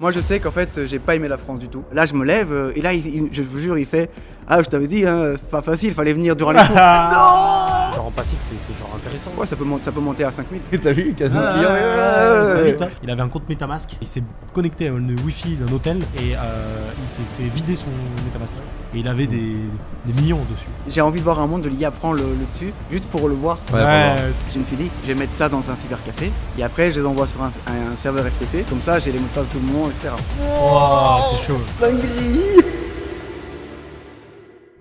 Moi, je sais qu'en fait, euh, j'ai pas aimé la France du tout. Là, je me lève euh, et là, il- il- je vous jure, il fait Ah, je t'avais dit, hein, c'est pas facile, il fallait venir durant les cours. non Genre en passif, c'est genre intéressant. Ouais, ça peut, ça peut monter à 5000. T'as vu quasiment Ah, client, ouais, ouais, ouais, ça ouais. vite, hein. Il avait un compte Metamask, il s'est connecté à une Wi-Fi d'un hôtel et euh, il s'est fait vider son Metamask. Et il avait des, des millions dessus. J'ai envie de voir un monde de l'IA prend le, le dessus, juste pour le voir. Ouais, vraiment. Je me suis dit, je vais mettre ça dans un cybercafé et après, je les envoie sur un, serveur FTP. Comme ça, j'ai les mots de passe de tout le monde, etc. Wow, c'est chaud.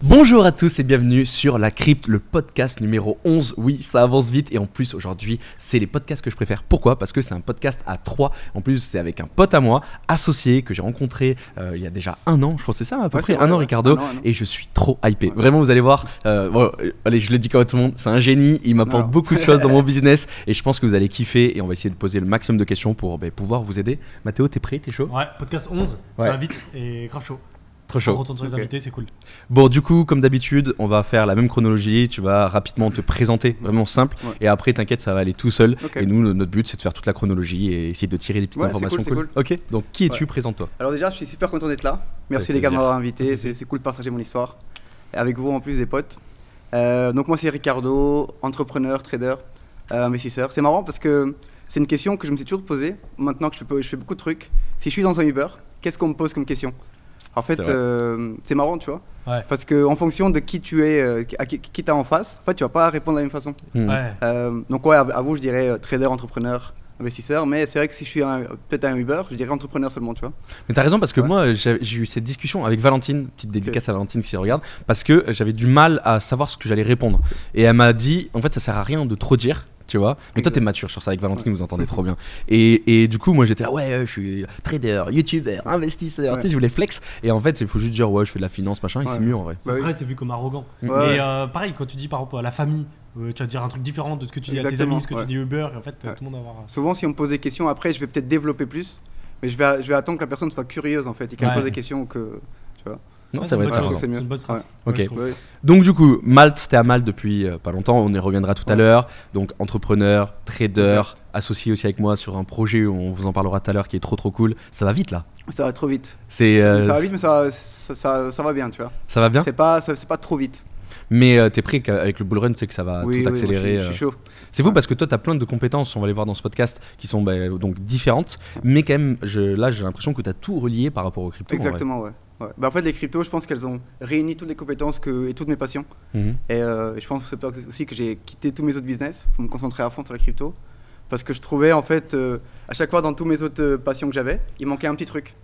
Bonjour à tous et bienvenue sur La Crypte, le podcast numéro 11. Oui, ça avance vite et en plus aujourd'hui, c'est les podcasts que je préfère. Pourquoi? Parce que c'est un podcast à trois. En plus, c'est avec un pote à moi, associé, que j'ai rencontré euh, il y a déjà un an, je pense que c'est ça à peu Ouais, près, vrai, un an ouais. Ricardo. Un an, un an. Et je suis trop hypé. Ouais. Vraiment, vous allez voir. euh, bon, allez, je le dis comme à tout le monde, c'est un génie. Il m'apporte beaucoup de choses dans mon business et je pense que vous allez kiffer et on va essayer de poser le maximum de questions pour ben, pouvoir vous aider. Mathéo, t'es prêt? T'es chaud? Ouais, podcast 11, Ouais. ça va vite et grave chaud. Trop On chaud. retourne sur les invités, c'est cool. Bon, du coup, comme d'habitude, on va faire la même chronologie. Tu vas rapidement te présenter, vraiment simple. Ouais. Et après, t'inquiète, ça va aller tout seul. Et nous, le- notre but, c'est de faire toute la chronologie et essayer de tirer des petites Ouais, informations cool, c'est Ok, donc qui es-tu? Ouais. Présente-toi. Alors, déjà, je suis super content d'être là. Merci les gars de m'avoir invité. C'est c'est cool de partager mon histoire. Et avec vous, en plus, des potes. Euh, donc, moi, c'est Ricardo, entrepreneur, trader, euh, investisseur. C'est marrant parce que c'est une question que je me suis toujours posée. Maintenant que je fais, je fais beaucoup de trucs. Si je suis dans un Uber, qu'est-ce qu'on me pose comme question? En fait, C'est euh, c'est marrant, tu vois. Ouais. Parce que en fonction de qui tu es, euh, à qui, qui t'as en face, en fait, tu vas pas répondre de la même façon. Hmm. Ouais. Euh, donc ouais, à, à vous, je dirais trader, entrepreneur, investisseur. Mais c'est vrai que si je suis peut-être un Uber, je dirais entrepreneur seulement, tu vois. Mais t'as raison parce que Ouais. moi j'ai j'ai eu cette discussion avec Valentine, petite dédicace à Valentine qui regarde, parce que j'avais du mal à savoir ce que j'allais répondre. Et elle m'a dit, en fait ça sert à rien de trop dire. Tu vois, mais toi t'es mature sur ça avec Valentine, vous entendez trop bien. Et, et du coup, moi j'étais là, ouais, euh, je suis trader, youtubeur, investisseur, Ouais. tu sais, je voulais flex. Et en fait, il faut juste dire, ouais, je fais de la finance, machin, et Ouais. c'est mieux en vrai. Bah oui. Après, c'est vu comme arrogant. Ouais, Mais ouais. euh, pareil, quand tu dis par exemple à la famille, euh, tu vas dire un truc différent de ce que tu dis à tes amis, ce que ouais. tu dis Uber, et en fait, euh, Ouais. tout le monde va avoir. Souvent, si on me pose des questions, après, je vais peut-être développer plus. Mais je vais, je vais attendre que la personne soit curieuse en fait et qu'elle me Ouais. pose des questions que. Non, raison. chose, c'est mieux. Ok. Donc du coup, Malte, t'es à Malte depuis euh, pas longtemps, on y reviendra tout à l'heure. Donc entrepreneur, trader, associé aussi avec moi sur un projet, on vous en parlera tout à l'heure, qui est trop trop cool. Ça va vite là? Ça va trop vite. C'est euh, Ça va vite, mais ça, ça, ça, ça va bien, tu vois. ça va bien? C'est pas, ça- c'est pas trop vite. Mais euh, t'es prêt qu'avec le bull run, c'est que ça va oui, tout accélérer. je, suis, je suis euh. chaud. C'est fou Ouais. parce que toi, t'as plein de compétences, on va les voir dans ce podcast, qui sont bah, donc différentes, mais quand même, je, là, j'ai l'impression que t'as tout relié par rapport aux crypto. en vrai. Exactement, ouais. Ouais. Bah, en fait, les cryptos, je pense qu'elles ont réuni toutes les compétences que, et toutes mes passions. Mhm. Et euh, je pense aussi que j'ai quitté tous mes autres business pour me concentrer à fond sur la crypto. Parce que je trouvais, en fait, euh, à chaque fois dans tous mes autres euh, passions que j'avais, il manquait un petit truc.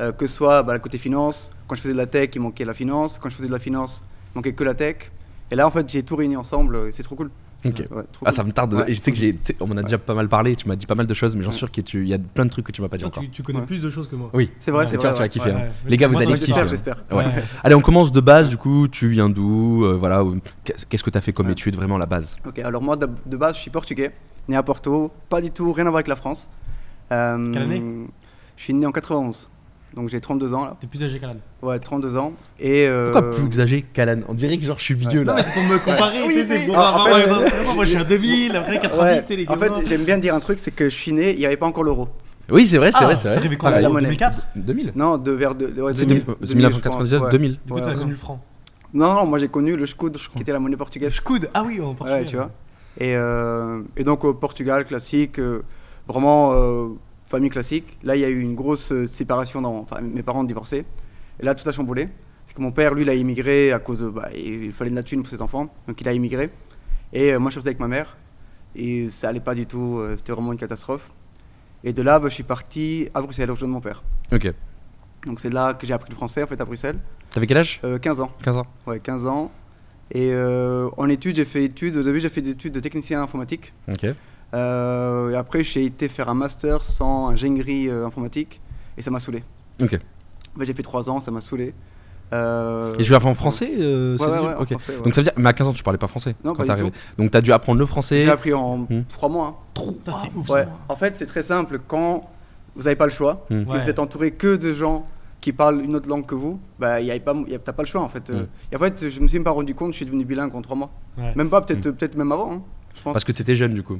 Euh, que ce soit bah, le côté finance, quand je faisais de la tech, il manquait la finance. Quand je faisais de la finance, il manquait que la tech. Et là, en fait, j'ai tout réuni ensemble. C'est trop cool. Ok. Ouais, trop Ah, cool. ça me tarde. Ouais. Je sais que j'ai, on m'en a déjà pas mal parlé, tu m'as dit pas mal de choses, mais j'en suis sûr qu'il y a plein de trucs que tu m'as pas dit Toi, encore. tu, tu connais Ouais. plus de choses que moi. Oui, C'est vrai, Ouais, c'est tu vas- vrai. tu vas kiffer. Ouais, hein. ouais. Les gars, vous Moi, allez kiffer. J'espère, hein. j'espère. Ouais. Ouais. Allez, on commence de base, du coup, tu viens d'où euh, Voilà, qu'est-ce que tu as fait comme Ouais. étude, vraiment la base? Ok, alors moi, de, de base, je suis portugais, né à Porto. Pas du tout, rien à voir avec la France. Euh, Quelle année? Je suis né en 91. Donc j'ai 32 ans là. T'es plus âgé qu'Alan. Ouais, 32 ans. Et euh, Pourquoi plus âgé qu'Alan On dirait que genre je suis vieux Ouais. là. Non, mais c'est pour me comparer, Oui, c'est oui. pour Ah, en fait, euh, Moi, je suis à 2000, après 90, Ouais. tu sais, les En gamins. fait, j'aime bien dire un truc, c'est que je suis né, il n'y avait pas encore l'euro. Oui, c'est vrai, c'est Ah, vrai, c'est arrivait quand Pareil. la en monnaie. 2004 2000. Non, de vers de, ouais, C'est 2000, 2000, 2000, 1999, je pense, ouais. 2000. Du coup, Ouais, tu as ouais. connu le franc. Non, non, moi j'ai connu le Scoud, qui était la monnaie portugaise. Schkoud, ah oui, en Portugal. Ouais, tu vois. Et, euh, et donc au Portugal, classique, euh, vraiment euh, famille classique. Là, il y a eu une grosse euh, séparation, dans, enfin mes parents ont divorcé. Et là, tout a chamboulé. Parce que mon père, lui, il a immigré à cause de. Bah, il fallait de la thune pour ses enfants. Donc il a immigré. Et euh, moi, je suis resté avec ma mère. Et ça allait pas du tout. euh, C'était vraiment une catastrophe. Et de là, bah, je suis parti à Bruxelles, au rejoindre mon père. Ok. Donc c'est là que j'ai appris le français, en fait, à Bruxelles. T'avais quel âge? Euh, 15 ans. 15 ans. Ouais, 15 ans. Et en études, j'ai fait études. Au début, j'ai fait des études de technicien informatique. Ok. Euh, et après, j'ai été faire un master sans ingénierie euh, informatique. Et ça m'a saoulé. Ok. En fait, j'ai fait 3 ans, ça m'a saoulé. Euh, Et je vais faire en français euh, Ouais, ouais, en français. Donc ça veut dire, mais à 15 ans, tu parlais pas français Non, quand t'es arrivé. Donc t'as dû apprendre le français. J'ai appris en Hmm. 3 mois. hein. C'est ouf. Ça. En fait, c'est très simple. Quand vous n'avez pas le choix, Hmm. et Ouais. vous êtes entouré que de gens qui parlent une autre langue que vous, bah, y a pas, y a- t'as pas le choix en fait. Euh, Mm. Et en fait, je me suis même pas rendu compte, je suis devenu bilingue en 3 mois. Ouais. Même pas, peut-être peut-être même avant. hein, je pense. Parce que t'étais jeune du coup.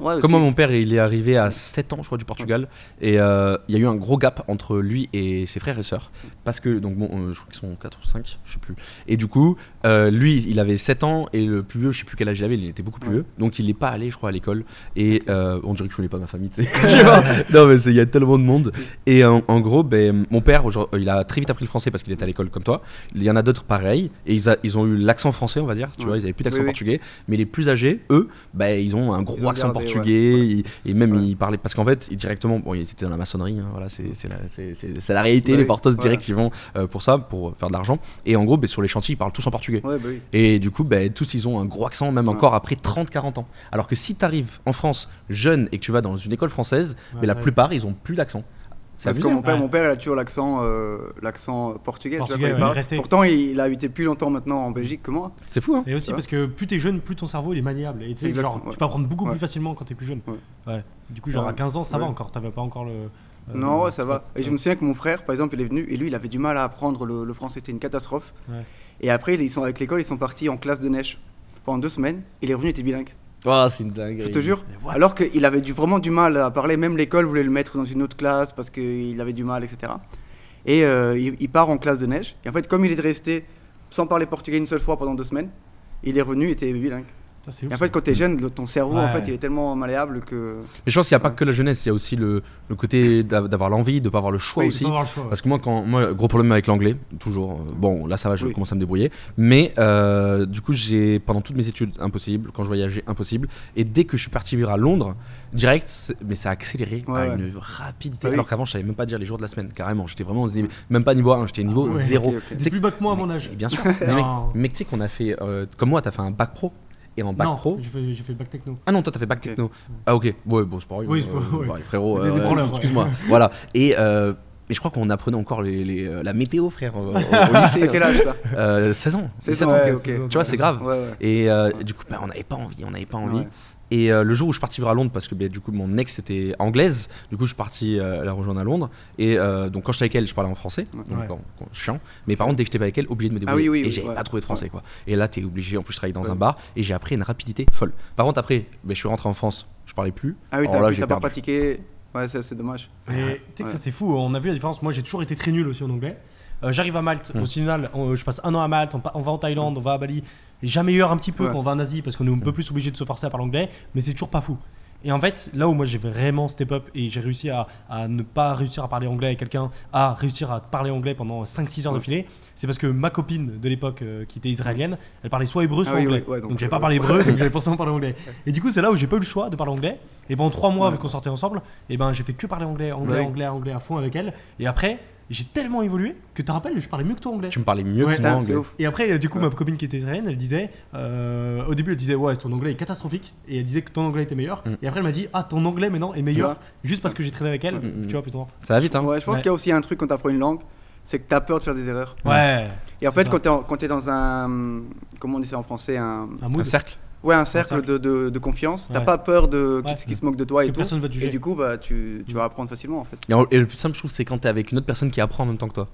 Ouais. Comme moi, mon père, il est arrivé à 7 ans, je crois, du Portugal. Et euh, il y a eu un gros gap entre lui et ses frères et sœurs. Parce que, donc, bon, euh, je crois qu'ils sont 4 ou 5, je sais plus. Et du coup, euh, lui, il avait 7 ans et le plus vieux, je sais plus quel âge il avait, il était beaucoup plus vieux. Donc, il n'est pas allé, je crois, à l'école. Et euh, on dirait que je connais pas ma famille, tu sais. Non, mais il y a tellement de monde. Et en, en gros, ben, mon père, il a très vite appris le français parce qu'il était à l'école comme toi. Il y en a d'autres pareils. Et ils, a- ils ont eu l'accent français, on va dire. Tu Ouais. vois, ils avaient plus d'accent Oui, oui. portugais. Mais les plus âgés, eux, ben, ils ont un gros Ils accent ouais. Portugais. Ouais. et même Ouais. ils parlaient parce qu'en fait directement bon ils étaient dans la maçonnerie hein, voilà c'est la, la réalité les portos direct ils vont euh, pour ça pour faire de l'argent et en gros ben, sur les chantiers ils parlent tous en portugais bah oui. et du coup ben, tous ils ont un gros accent même encore après 30-40 ans alors que si tu arrives en France jeune et que tu vas dans une école française mais la ouais. plupart ils ont plus d'accent Parce que mon père, Ouais. mon père, il a toujours l'accent, euh, l'accent portugais. tu vois, ouais, il. Pourtant, il, il a habité plus longtemps maintenant en Belgique que moi. c'est fou hein Et aussi parce que plus t'es jeune, plus ton cerveau il est maniable. Et tu peux apprendre beaucoup Ouais. plus facilement quand t'es plus jeune. Ouais. Ouais. Du coup, genre Ouais. à 15 ans, ça va encore. T'avais pas encore le. euh, non, ouais, ça va. Et je me souviens que mon frère, par exemple, il est venu et lui, il avait du mal à apprendre le, le français. C'était une catastrophe. Ouais. Et après, ils sont avec l'école, ils sont partis en classe de neige pendant deux semaines. Il est revenu, il était bilingue. Oh, c'est une dinguerie Je te jure. Alors qu'il avait du, vraiment du mal à parler. Même l'école voulait le mettre dans une autre classe parce qu'il avait du mal, etc. Et euh, il, il part en classe de neige. Et en fait, comme il est resté sans parler portugais une seule fois pendant deux semaines, il est revenu, il était bilingue. C'est Et en fait, quand t'es jeune, le- ton cerveau, en fait, il est tellement malléable que. mais je pense qu'il n'y a pas Ouais. que la jeunesse il y a aussi le, le côté d'a- d'avoir l'envie de pas avoir le choix Oui, Tu aussi peux avoir le choix. ouais. Parce que moi, quand moi, gros problème avec l'anglais, toujours. euh, Bon, là ça va, je Oui. commence à me débrouiller. Mais euh, du coup, j'ai pendant toutes mes études impossible, quand je voyageais impossible, et dès que je suis parti vivre à Londres, direct, c'est- mais ça a accéléré à Ouais, une rapidité. Ah oui. Alors qu'avant, je savais même pas dire les jours de la semaine, carrément. J'étais vraiment, au niveau- même pas niveau 1, j'étais niveau Ah ouais. 0. Ok, ok. Tu T'es sais plus bas que moi à mon âge. bien sûr. mais tu sais qu'on a fait, euh, comme moi, t'as fait un bac pro. Et en bac non, pro. j'ai fait, bac techno. Ah non, toi t'as fait bac techno. Ah ok, ouais, bon, c'est pareil. Oui, euh, c'est pas- ouais. pareil, frérot, euh, excuse-moi. voilà. Et, euh, mais je crois qu'on apprenait encore les, les, euh, la météo, frère, euh, au, au lycée. C'est quel âge ça Euh, 16 ans. C'est 17 ça, ans. ok, Ouais, ok. c'est ça. Tu vois, c'est grave. Ouais, ouais. Et euh, du coup, bah, on n'avait pas envie, on n'avait pas envie. Et euh, le jour où je suis parti vivre à Londres, parce que bah, du coup mon ex était anglaise, du coup je suis parti euh, la rejoindre à Londres. Et euh, donc quand j'étais avec elle, je parlais en français, Ouais. donc Ouais. bon, bon, chiant. Mais par contre, dès que j'étais pas avec elle, obligé de me Ah débrouiller. oui, oui, et oui, j'avais ouais. pas trouvé de français quoi. Et là, t'es obligé. En plus, je travaillais dans Ouais. un bar et j'ai appris une rapidité folle. Par contre, après, bah, je suis rentré en France, je parlais plus. Ah oui, t'as pas pratiqué. Ouais, c'est dommage. Et tu sais que ça c'est fou, on a vu la différence. Moi j'ai toujours été très nul aussi en anglais. Euh, J'arrive à Malte, au final, on- je passe un an à Malte, on va en Thaïlande, on va à Bali. Et j'ai meilleur un petit peu Ouais. quand on va en Asie parce qu'on est un peu plus obligé de se forcer à parler anglais, mais c'est toujours pas fou. Et en fait, là où moi j'ai vraiment step up et j'ai réussi à, à ne pas réussir à parler anglais avec quelqu'un, à réussir à parler anglais pendant 5-6 heures Ouais. d'affilée, c'est parce que ma copine de l'époque euh, qui était israélienne, elle parlait soit hébreu, Ah soit oui, anglais. ouais, donc donc, j'avais euh, pas parlé hébreu, donc j'avais forcément parlé anglais. Et du coup, c'est là où j'ai pas eu le choix de parler anglais. Et pendant 3 mois, vu qu'on sortait ensemble, et ben j'ai fait que parler anglais, anglais, anglais, anglais à fond avec elle. Et après, j'ai tellement évolué que tu te rappelles, je parlais mieux que toi anglais. Tu me parlais mieux Ouais. que moi anglais. ouf. Et après, du coup, Ouais. ma copine qui était israélienne, elle disait, euh, au début, elle disait, ouais, ton anglais est catastrophique. Et elle disait que ton anglais était meilleur. Mm. Et après, elle m'a dit, ah, ton anglais maintenant est meilleur. Ouais. Juste parce que j'ai traîné avec elle. Mm, mm. Tu vois, putain. Ça va vite, hein Ouais, je pense Ouais. qu'il y a aussi un truc quand t'apprends une langue, c'est que t'as peur de faire des erreurs. Ouais. Et en fait, ça. quand t'es dans un. Comment on dit ça en français un, Un cercle. Ouais, un cercle, cercle. De, de, de confiance. T'as Ouais. pas peur de qui, Ouais. qui se moque de toi et Que tout. personne va te juger. Et du coup, bah, tu, tu vas apprendre facilement en fait. Et, en- et le plus simple, je trouve, c'est quand t'es avec une autre personne qui apprend en même temps que toi.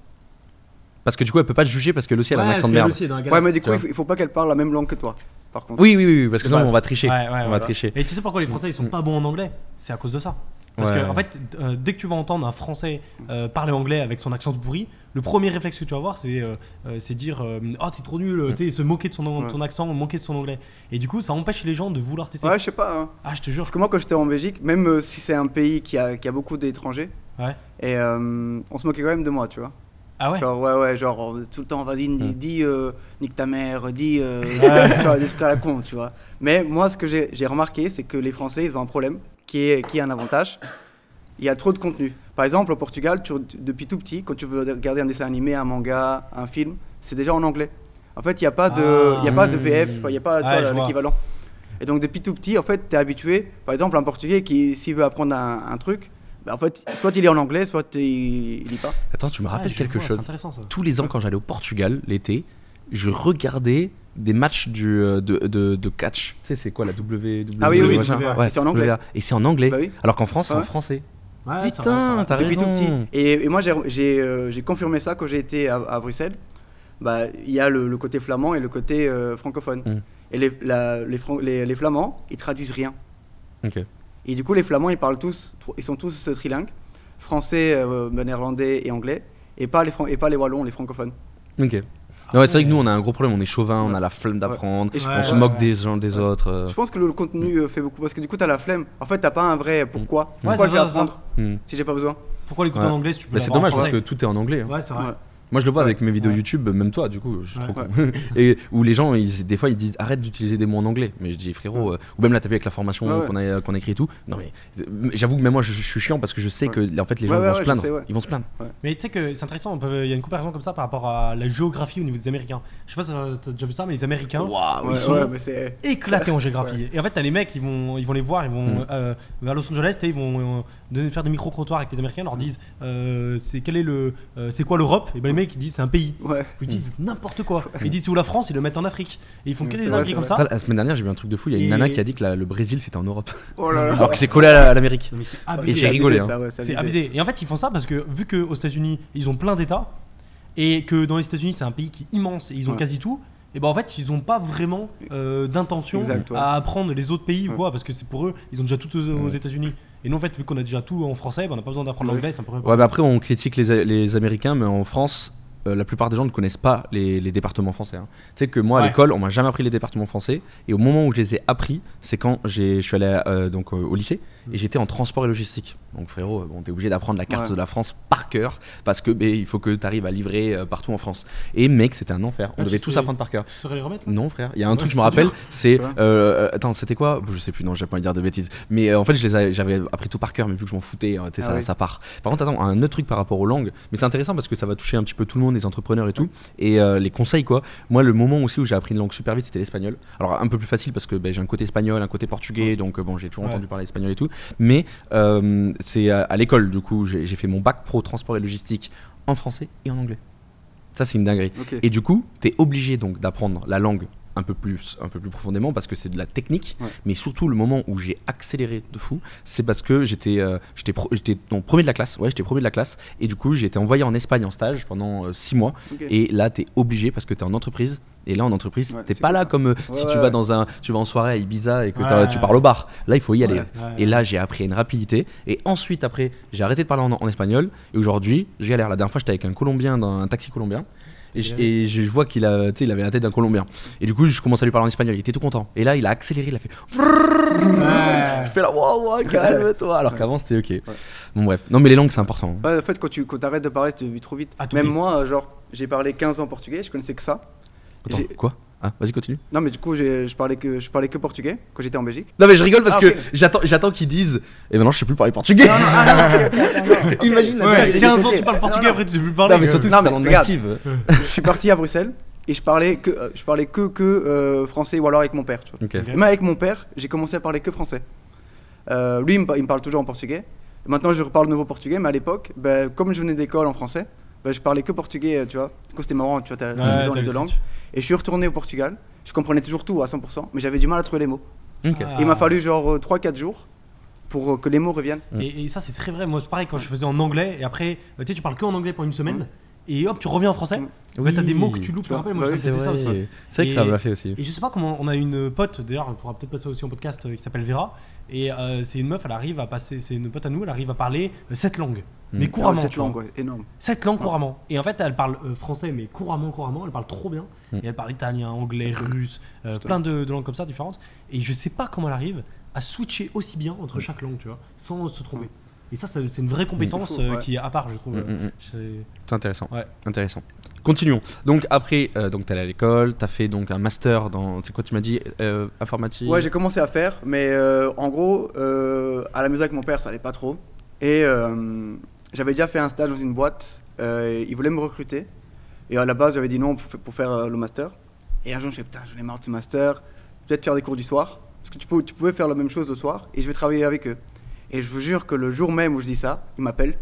Parce que du coup, elle peut pas te juger parce que aussi elle a un accent de qu'elle merde. Ouais, mais du coup, il faut, il faut pas qu'elle parle la même langue que toi. Par contre. Oui, oui, oui, oui, parce que sinon on va tricher. Ouais, ouais, on va tricher. Et tu sais pourquoi les Français ils sont Mm. pas bons en anglais? C'est à cause de ça. Parce Ouais. que en fait, euh, dès que tu vas entendre un Français euh, parler anglais avec son accent de pourri, le premier réflexe que tu vas avoir, c'est euh, euh, c'est dire euh, oh t'es trop nul, tu sais, se moquer de son, Ouais. ton accent, moquer de son anglais. Et du coup, ça empêche les gens de vouloir tester. Ouais, je sais pas. hein. Ah, je te jure. Parce que moi, quand j'étais en Belgique, même euh, si c'est un pays qui a, qui a beaucoup d'étrangers, Ouais. et euh, on se moquait quand même de moi, tu vois. Ah ouais? Genre, ouais, ouais, genre, tout le temps, vas-y, dis, dis, nique ta mère, dis, Ouais. tu vois, des trucs à la con, tu vois. Mais moi, ce que j'ai j'ai remarqué, c'est que les Français, ils ont un problème, qui est, qui est un avantage. Il y a trop de contenu. Par exemple, au Portugal, tu- depuis tout petit, quand tu veux regarder un dessin animé, un manga, un film, c'est déjà en anglais. En fait, il n'y a pas de, Ah. il y a pas de. VF, il n'y a pas vois. l'équivalent. Et donc, depuis tout petit, en fait, tu es habitué. Par exemple, un Portugais qui, s'il veut apprendre un, un truc, bah, en fait, soit il est en anglais, soit il, lit pas. Attends, tu me rappelles Ouais, je quelque vois, chose C'est intéressant ça. Tous les ans, quand j'allais au Portugal l'été, je regardais des matchs du, euh, de, de, de catch. Tu sais, c'est quoi la W Ah oui, oui. Ouais, Et c'est en anglais. Et c'est en anglais. Bah oui. Alors qu'en France, c'est en Ouais. français. Ouais, ça va, ça Putain, va. t'as depuis tout raison. petit. Et, et moi, j'ai- euh, j'ai confirmé ça quand j'ai été à, à Bruxelles. Bah, il y a le, le côté flamand et le côté euh, francophone. Mm. Et les, la- les, Fran- les- les flamands, ils traduisent rien. Et du coup, les Flamands, ils parlent tous, ils sont tous euh, trilingues, français, euh, néerlandais et anglais, et pas les, et pas les Wallons, les francophones. Ok. Non, ouais, c'est vrai que nous, on a un gros problème. On est chauvin, on a la flemme d'apprendre. On pense, se ouais, moque ouais. des gens, des Ouais. autres. euh. je pense que le contenu euh, fait beaucoup, parce que du coup, t'as la flemme. En fait, t'as pas un vrai pourquoi. Pourquoi ça. apprendre Hmm. si j'ai pas besoin Pourquoi l'écouter Ouais. en anglais si tu peux c'est dommage parce que tout est en anglais. hein. Ouais, c'est vrai. Moi, je le vois avec mes vidéos Ouais. YouTube, même toi, du coup, je Ouais. con. Et où les gens, ils- des fois, ils disent arrête d'utiliser des mots en anglais. Mais je dis frérot, euh, ou même là, t'as vu avec la formation qu'on a, qu'on a écrit et tout. Non, mais euh, j'avoue que même moi, je, je suis chiant parce que je sais Ouais. que en fait, les gens ouais, vont ouais, se plaindre. sais, ouais. Ils vont se plaindre. Mais tu sais que c'est intéressant, il y a une comparaison comme ça par rapport à la géographie au niveau des Américains. Je sais pas si t'as déjà vu ça, mais les Américains ils sont éclatés en géographie. Et en fait, t'as les mecs, ils vont, ils vont les voir, ils vont Mm. euh, vers Los Angeles, ils vont euh, faire des micro-trottoirs avec les Américains, leur disent euh, c'est quel est le, euh, c'est quoi l'Europe? Et ben les mecs ils disent c'est un pays. Ouais. Ils disent n'importe quoi. Ils disent c'est où la France, ils le mettent en Afrique. Et ils font que des dingueries comme ça. La semaine dernière, j'ai vu un truc de fou. Il y a une Et- nana qui a dit que la- le Brésil c'était en Europe. Oh là là. Alors que c'est collé à la- à l'Amérique. Non, mais c'est Et abusé. j'ai rigolé, hein. ça, ouais, C'est abusé. Et en fait, ils font ça parce que vu qu'aux États-Unis, ils ont plein d'États et que dans les États-Unis, c'est un pays qui est immense et ils ont Ouais. quasi tout. Et ben en fait, ils ont pas vraiment euh, d'intention Exact, ouais. à apprendre les autres pays ou Ouais. quoi parce que c'est pour eux, ils ont déjà tout aux, aux Ouais. États-Unis. Et nous, en fait, vu qu'on a déjà tout en français, ben, on n'a pas besoin d'apprendre l'anglais. C'est un peu. Ouais, bah après, on critique les, les Américains, mais en France, euh, la plupart des gens ne connaissent pas les, les départements français. hein. Tu sais que moi, à Ouais. l'école, on m'a jamais appris les départements français. Et au moment où je les ai appris, c'est quand j'ai- je suis allé euh, donc, euh, au lycée. Et j'étais en transport et logistique. Donc, frérot, euh, bon, t'es obligé d'apprendre la carte Ouais. de la France par cœur parce que ben, il faut que tu arrives à livrer euh, partout en France. Et mec, c'était un enfer. On Ah, devait tous sais- apprendre par cœur. Tu saurais les remettre Non frère, il y a un Ouais, truc je me rappelle, c'est euh, attends c'était quoi? Je sais plus non j'ai pas envie de dire de bêtises, mais euh, en fait j'avais appris tout par cœur mais vu que je m'en foutais, sais, Ah ça, oui. ça part. Par contre attends un autre truc par rapport aux langues, mais c'est intéressant parce que ça va toucher un petit peu tout le monde, les entrepreneurs et tout, et les conseils quoi. Moi le moment aussi où j'ai appris une langue super vite c'était l'espagnol. Alors un peu plus facile parce que ben, j'ai un côté espagnol, un côté portugais, donc bon j'ai toujours entendu parler espagnol et tout, mais euh, c'est à, à l'école du coup j'ai fait mon bac pro transport et logistique en français et en anglais. Ça c'est une dinguerie. Et du coup, tu es obligé donc d'apprendre la langue un peu plus, un peu plus profondément parce que c'est de la technique. Ouais. Mais surtout, le moment où j'ai accéléré de fou, c'est parce que j'étais euh, j'étais premier de la classe. Ouais, j'étais premier de la classe. Et du coup, j'ai été envoyé en Espagne en stage pendant 6 mois. Ok. Et là, tu es obligé parce que tu es en entreprise. Et là, en entreprise, Ouais, t'es pas là ça. comme euh, Ouais, si tu vas dans un, tu vas en soirée à Ibiza et que tu parles au bar. Là, il faut y aller. Et là, j'ai appris à une rapidité. Et ensuite, après, j'ai arrêté de parler en, en espagnol. Et aujourd'hui, j'ai galère. La dernière fois, j'étais avec un Colombien dans un taxi colombien. Et je, et je vois qu'il a, tu sais, il avait la tête d'un Colombien. Et du coup, je commence à lui parler en espagnol. Il était tout content. Et là, il a accéléré. Il a fait. Ouais. Je fais là, waouh, waouh, calme-toi. Alors qu'avant, c'était ok. Bon, bref. Non, mais les langues, c'est important. Ouais, en fait, quand tu quand arrêtes de parler, tu vis trop vite. Ah, Même vite. moi, genre, j'ai parlé 15 ans portugais, je connaissais que ça. Attends, quoi? Ah, vas-y, continue. Non, mais du coup, je parlais que je parlais que portugais quand j'étais en Belgique. Non, mais je rigole parce Ah, que j'attends, j'attends qu'ils disent. Et maintenant, je sais plus parler portugais. Imagine la Ouais, blague. j'étais 15 ans, tu parles Non, portugais, non. après tu sais plus parler. Non, mais quoi. surtout, Non, c'est mais la je suis parti à Bruxelles et je parlais que euh, je parlais que que euh, français ou alors avec mon père, tu vois. Même avec mon père, j'ai commencé à parler que français. Euh, lui, il me, pa- il me parle toujours en portugais. Maintenant, je reparle nouveau portugais, mais à l'époque, ben, comme je venais d'école en français, ben, je parlais que portugais, euh, tu vois. Du coup, c'était marrant, tu vois, t'as Ouais, les deux langues. Et je suis retourné au Portugal. Je comprenais toujours tout à 100%, mais j'avais du mal à trouver les mots. Ah. Il m'a fallu genre 3-4 jours pour euh, que les mots reviennent. Et, et ça, c'est très vrai. Moi, c'est pareil quand je faisais en anglais et après, euh, tu sais, tu parles que en anglais pendant une semaine et hop, tu reviens en français. Mm. Ouais, t'as des mots que Oui. tu loupes, tu te rappelles Moi, bah oui, c'est ça aussi. C'est vrai que ça me l'a fait aussi. Et je sais pas comment, on a une pote, d'ailleurs, on pourra peut-être passer aussi en podcast, euh, qui s'appelle Vera. Et euh, c'est une meuf, elle arrive à passer, c'est une pote à nous, elle arrive à parler euh, sept langues. Mm. Mais Ah, couramment. cette tu vois. langue, ouais, énorme. Sept langues couramment. Et en fait, elle parle euh, français, mais couramment, couramment. Elle parle trop bien. Mm. Et elle parle italien, anglais, russe, plein de, de langues comme ça différentes. Et je sais pas comment elle arrive à switcher aussi bien entre chaque langue, tu vois, sans se tromper. Et ça, ça, c'est une vraie compétence euh, ouais. qui est à part, je trouve. Mm, mm, mm. C'est- intéressant. Ouais. Intéressant. Continuons. Donc après, euh, donc t'es allé à l'école, t'as fait donc un master dans, c'est quoi tu m'as dit, euh, informatique? Ouais, j'ai commencé à faire, mais euh, en gros, euh, à la maison avec mon père, ça allait pas trop. Et euh, j'avais déjà fait un stage dans une boîte. euh, ils voulaient me recruter. Et à la base, j'avais dit non pour, fa- pour faire euh, le master. Et un jour, je me suis dit, putain, j'en ai marre de ce master. Peut-être faire des cours du soir. Parce que tu, peux, tu pouvais faire la même chose le soir. Et je vais travailler avec eux. Et je vous jure que le jour même où je dis ça, ils m'appellent.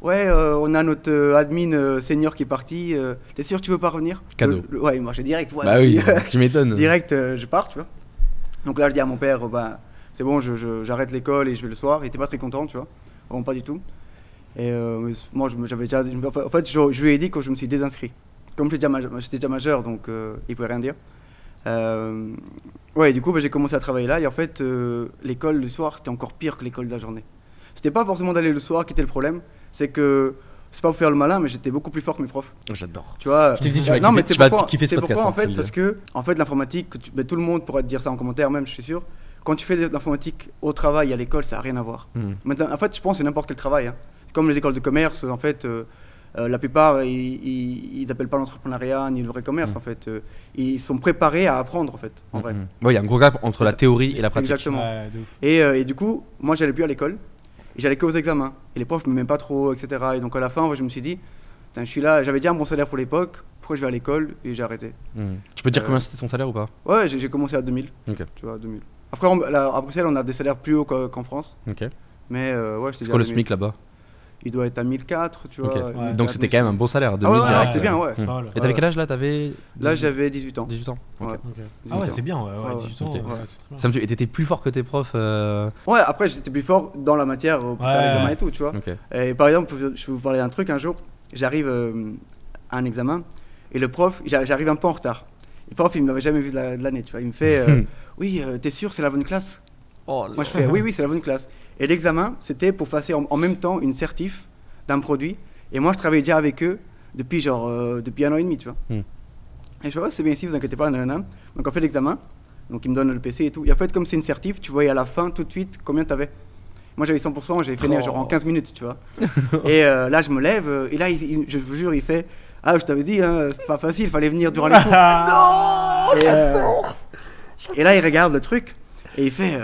Ouais, euh, on a notre euh, admin euh, senior qui est parti. T'es sûr que tu veux pas revenir? Cadeau. Le- le- Ouais, moi j'ai direct. Ouais, Bah oui, tu m'étonnes. direct, je pars, tu vois. Donc là, je dis à mon père, euh, bah, c'est bon, j'arrête l'école et je vais le soir. Il était pas très content, tu vois. Vraiment pas du tout. Et moi, j'avais déjà. En fait, je, je lui ai dit quand je me suis désinscrit. Comme j'étais déjà, déjà majeur, donc il pouvait rien dire. Euh, ouais, du coup, bah, j'ai commencé à travailler là. Et en fait, euh, l'école le soir, c'était encore pire que l'école de la journée. C'était pas forcément d'aller le soir qui était le problème. C'est que, c'est pas pour faire le malin, mais j'étais beaucoup plus fort que mes profs. J'adore. Tu vois, Je t'ai dit, tu vas non, kiffer- mais tu c'est vas pourquoi, kiffer ce podcast, pourquoi, en hein, te fait, le parce que en fait l'informatique, mais tout le monde pourra te dire ça en commentaire même, je suis sûr. Quand tu fais de l'informatique au travail, à l'école, ça n'a rien à voir. Hmm. Maintenant, en fait, je pense que c'est n'importe quel travail. hein. Comme les écoles de commerce, en fait, euh, euh, la plupart, ils, ils, ils appellent pas l'entrepreneuriat ni le vrai commerce, Mm. en fait. Euh, ils sont préparés à apprendre, en fait, en vrai. Mhm. Ouais, il y a un gros gap entre la théorie et la pratique. Exactement. Ouais. Et, euh, et du coup, moi, j'allais plus à l'école. Et j'allais que aux examens. Et les profs ne m'aimaient pas trop, etc. Et donc, à la fin, je me suis dit, je suis là, j'avais déjà un bon salaire pour l'époque. Pourquoi je vais à l'école Et j'ai arrêté. Mhm. Tu peux dire Euh, combien c'était ton salaire ou pas? Ouais, j'ai commencé à 2000. Ok. Tu vois, 2000. Après, on- là, à Bruxelles, on a des salaires plus hauts qu'en France. Ok. Mais euh, ouais, C'est quoi le 2000. SMIC là-bas? Il doit être à 1004, tu vois. Ouais. 1004, Donc c'était quand même un bon salaire. Ah ouais, 2000 ouais, direct, c'était bien, ouais. Et t'avais Ouais. quel âge là T'avais Là, j'avais 18 ans. 18 ans. Ok. Ouais. Ok. 18 Ah ouais, c'est bien, ouais, ouais, Ouais, 18 ans, ouais, Ouais. Ça me dit, et t'étais plus fort que tes profs euh, Ouais, après, j'étais plus fort dans la matière pour Ouais. faire l'examen et tout, tu vois. Et par exemple, je vais vous parler d'un truc un jour. J'arrive euh, à un examen et le prof, j'a- j'arrive un peu en retard. Le prof, il m'avait jamais vu de la- de l'année, tu vois. Il me fait euh, Oui, euh, t'es sûr, c'est la bonne classe? Oh Moi, je fais Oui, oui, c'est la bonne classe. Et l'examen, c'était pour passer en, en même temps une certif d'un produit. Et moi, je travaillais déjà avec eux depuis genre euh, depuis un an et demi, tu vois. Hmm. Et je Ouais, c'est bien ici, vous inquiétez pas, nanana. Donc, on fait l'examen. Donc, il me donne le PC et tout. Et en fait, comme c'est une certif, tu voyais à la fin tout de suite combien t'avais. Moi, j'avais 100%, j'avais fini genre en 15 minutes, tu vois. et euh, là, je me lève, euh, et là, il- il- je vous jure, il fait Ah, je t'avais dit, hein, c'est pas facile, fallait venir durant les cours. et, euh, et là, il regarde le truc, et il fait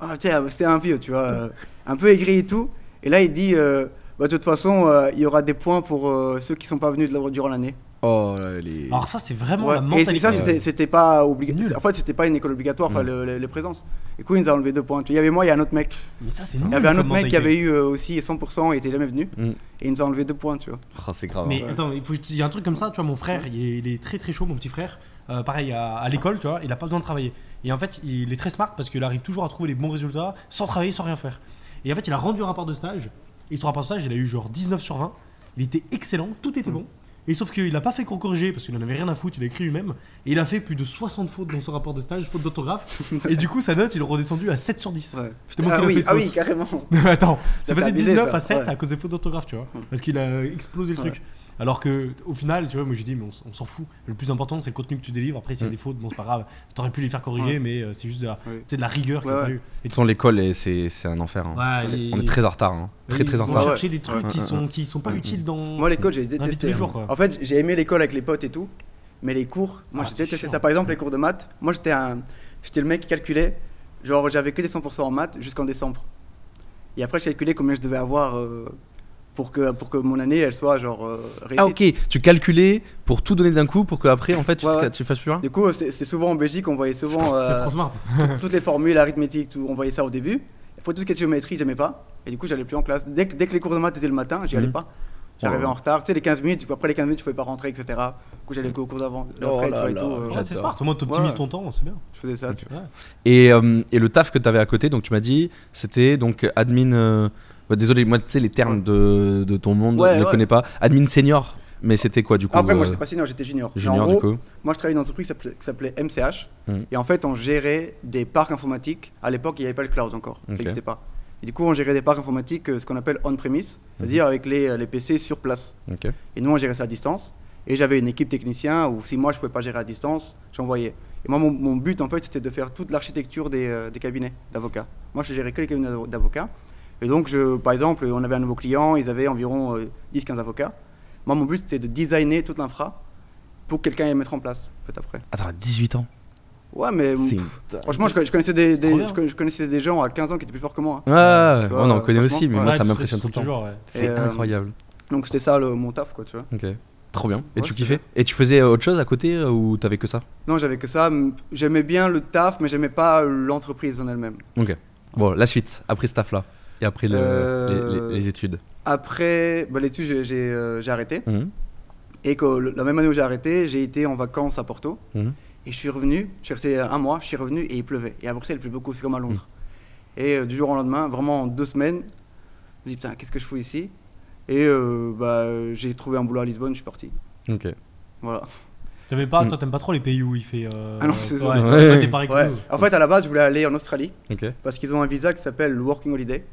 Ah, c'est un vieux, tu vois, euh, un peu aigri et tout. Et là, il dit euh, Bah, De toute façon, euh, il y aura des points pour euh, ceux qui sont pas venus de la- durant l'année. Oh les. Alors ça, c'est vraiment Ouais, la Et mentalité. c'est ça, c'était- c'était pas obligatoire. En fait, c'était pas une école obligatoire, enfin, Mm. le- le- les présences. Du coup, il nous a enlevé deux points. Il y avait moi, il y a un autre mec. Mais ça, c'est Il y avait un autre mec qui avait eu euh, aussi 100% et était jamais venu. Mm. Et il nous a enlevé deux points, tu vois. Oh, c'est grave. Mais attends, il faut te dise un truc comme ça, tu vois, mon frère, il est, il est très très chaud, mon petit frère. Euh, pareil, à, à l'école, tu vois, il a pas besoin de travailler. Et en fait, il est très smart parce qu'il arrive toujours à trouver les bons résultats sans travailler, sans rien faire. Et en fait, il a rendu un rapport de stage. Et son rapport de stage, il a eu genre 19 sur 20. Il était excellent, tout était bon. Et sauf qu'il n'a pas fait corrigé parce qu'il en avait rien à foutre, il a écrit lui-même. Et il a fait plus de 60 fautes dans son rapport de stage, fautes d'orthographe. et du coup, sa note, il est redescendu à 7 sur 10. Ouais. C'était moi Ah oui, fait ah oui, carrément. Attends, ça faisait abuser, 19 ça, à 7 ouais. à cause des fautes d'orthographe, tu vois. Parce qu'il a explosé le Ouais. truc. Alors que au final, tu vois, moi j'ai dit, mais on, s'en fout. Le plus important, c'est le contenu que tu délivres. Après, s'il y a Mm. des fautes, bon, c'est pas grave. T'aurais pu les faire corriger, Ouais. mais euh, c'est juste de la, Oui. tu sais, de la rigueur qu'il Ouais, n'y a eu. Et De toute façon, l'école, c'est un enfer. hein. On est très en retard. hein. Très, très en retard. Chercher des trucs Ouais, qui sont, qui sont pas utiles dans. Moi, l'école, j'ai détesté. quoi. En fait, j'ai aimé l'école avec les potes et tout. Mais les cours, moi, Ah, j'ai détesté ça. Par exemple, les cours de maths. Moi, j'étais le mec qui calculait. Genre, j'avais que des 100% en maths jusqu'en décembre. Et après, je calculais combien je devais avoir euh, pour, que, pour que mon année, elle soit genre euh. Ah, ok. Tu calculais pour tout donner d'un coup pour qu'après, en fait, tu, Ouais, te- ouais. tu fasses plus rien Du coup, c'est souvent en Belgique, on voyait souvent C'est euh, trop smart. toutes les formules arithmétiques, tout, on voyait ça au début. Après, tout ce qui est géométrie, j'aimais pas. Et du coup, j'allais plus en classe. Dès que, dès que les cours de maths étaient le matin, j'y allais Mhm. pas. J'arrivais Oh. en retard. Tu sais, les 15 minutes, après les 15 minutes, tu pouvais pas rentrer, etc. Du coup, j'allais qu'aux cours d'avant. Oh Après, tu là vois, et là. tout, euh, Ouais, c'est smart. Au moins, t'optimises Ouais. ton temps, c'est bien. je faisais ça. tu. Et, euh, et le taf que tu avais à côté, donc tu m'as dit, c'était donc admin. euh, bah, désolé, moi, tu sais, les termes de, de ton monde, Ouais, je ne ouais. connais pas. Admin senior, mais c'était quoi du coup Après, moi, euh, j'étais pas senior, j'étais junior. Mais Junior, en gros, du coup. moi, je travaillais dans une entreprise qui s'appelait- qui s'appelait MCH. Mhm. Et en fait, on gérait des parcs informatiques. À l'époque, il n'y avait pas le cloud encore. Ça Ok. n'existait pas. Et du coup, on gérait des parcs informatiques, euh, ce qu'on appelle on-premise, c'est-à-dire avec les, euh, les PC sur place. Ok. Et nous, on gérait ça à distance. Et j'avais une équipe technicien où si moi, je pouvais pas gérer à distance, j'envoyais. Et moi, mon, mon but, en fait, c'était de faire toute l'architecture des, euh, des cabinets d'avocats. Moi, je gérais que les cabinets d'avo- d'avocats. Et donc, je, par exemple, on avait un nouveau client, ils avaient environ euh, 10-15 avocats. Moi, mon but, c'était de designer toute l'infra pour que quelqu'un aille mettre en place, en fait, après. Attends, à 18 ans? Ouais, mais pff, franchement, je, je connaissais des, je, conna- je connaissais des gens à 15 ans qui étaient plus forts que moi. hein. Ouais, Tu vois, on en connaît aussi, mais ouais. moi ça m'impressionne tout le temps. toujours, ouais. C'est euh, incroyable. Donc, c'était ça le, mon taf, quoi, tu vois. Ok. Trop bien. Et Ouais, tu kiffais Et tu faisais autre chose à côté euh, ou t'avais que ça? Non, j'avais que ça. J'aimais bien le taf, mais j'aimais pas l'entreprise en elle-même. Ok. Bon, la suite, après ce taf là. Et après le- Euh, les, les- les études. Après, bah, l'étude, j'ai- j'ai euh, arrêté. Mhm. Et que la même année où j'ai arrêté, j'ai été en vacances à Porto. Mhm. Et je suis revenu, je suis resté un mois, je suis revenu et il pleuvait. Et à Bruxelles, il pleut beaucoup, c'est comme à Londres. Et euh, du jour au lendemain, vraiment en deux semaines, je me dis putain, qu'est-ce que je fous ici? Et euh, bah, j'ai trouvé un boulot à Lisbonne, je suis parti. Ok. Voilà. T'avais pas, Mm. toi, t'aimes pas trop les pays où il fait. euh, Ah non, c'est ça. ouais. En fait, à la base, je voulais aller en Australie Ok. parce qu'ils ont un visa qui s'appelle le Working Holiday.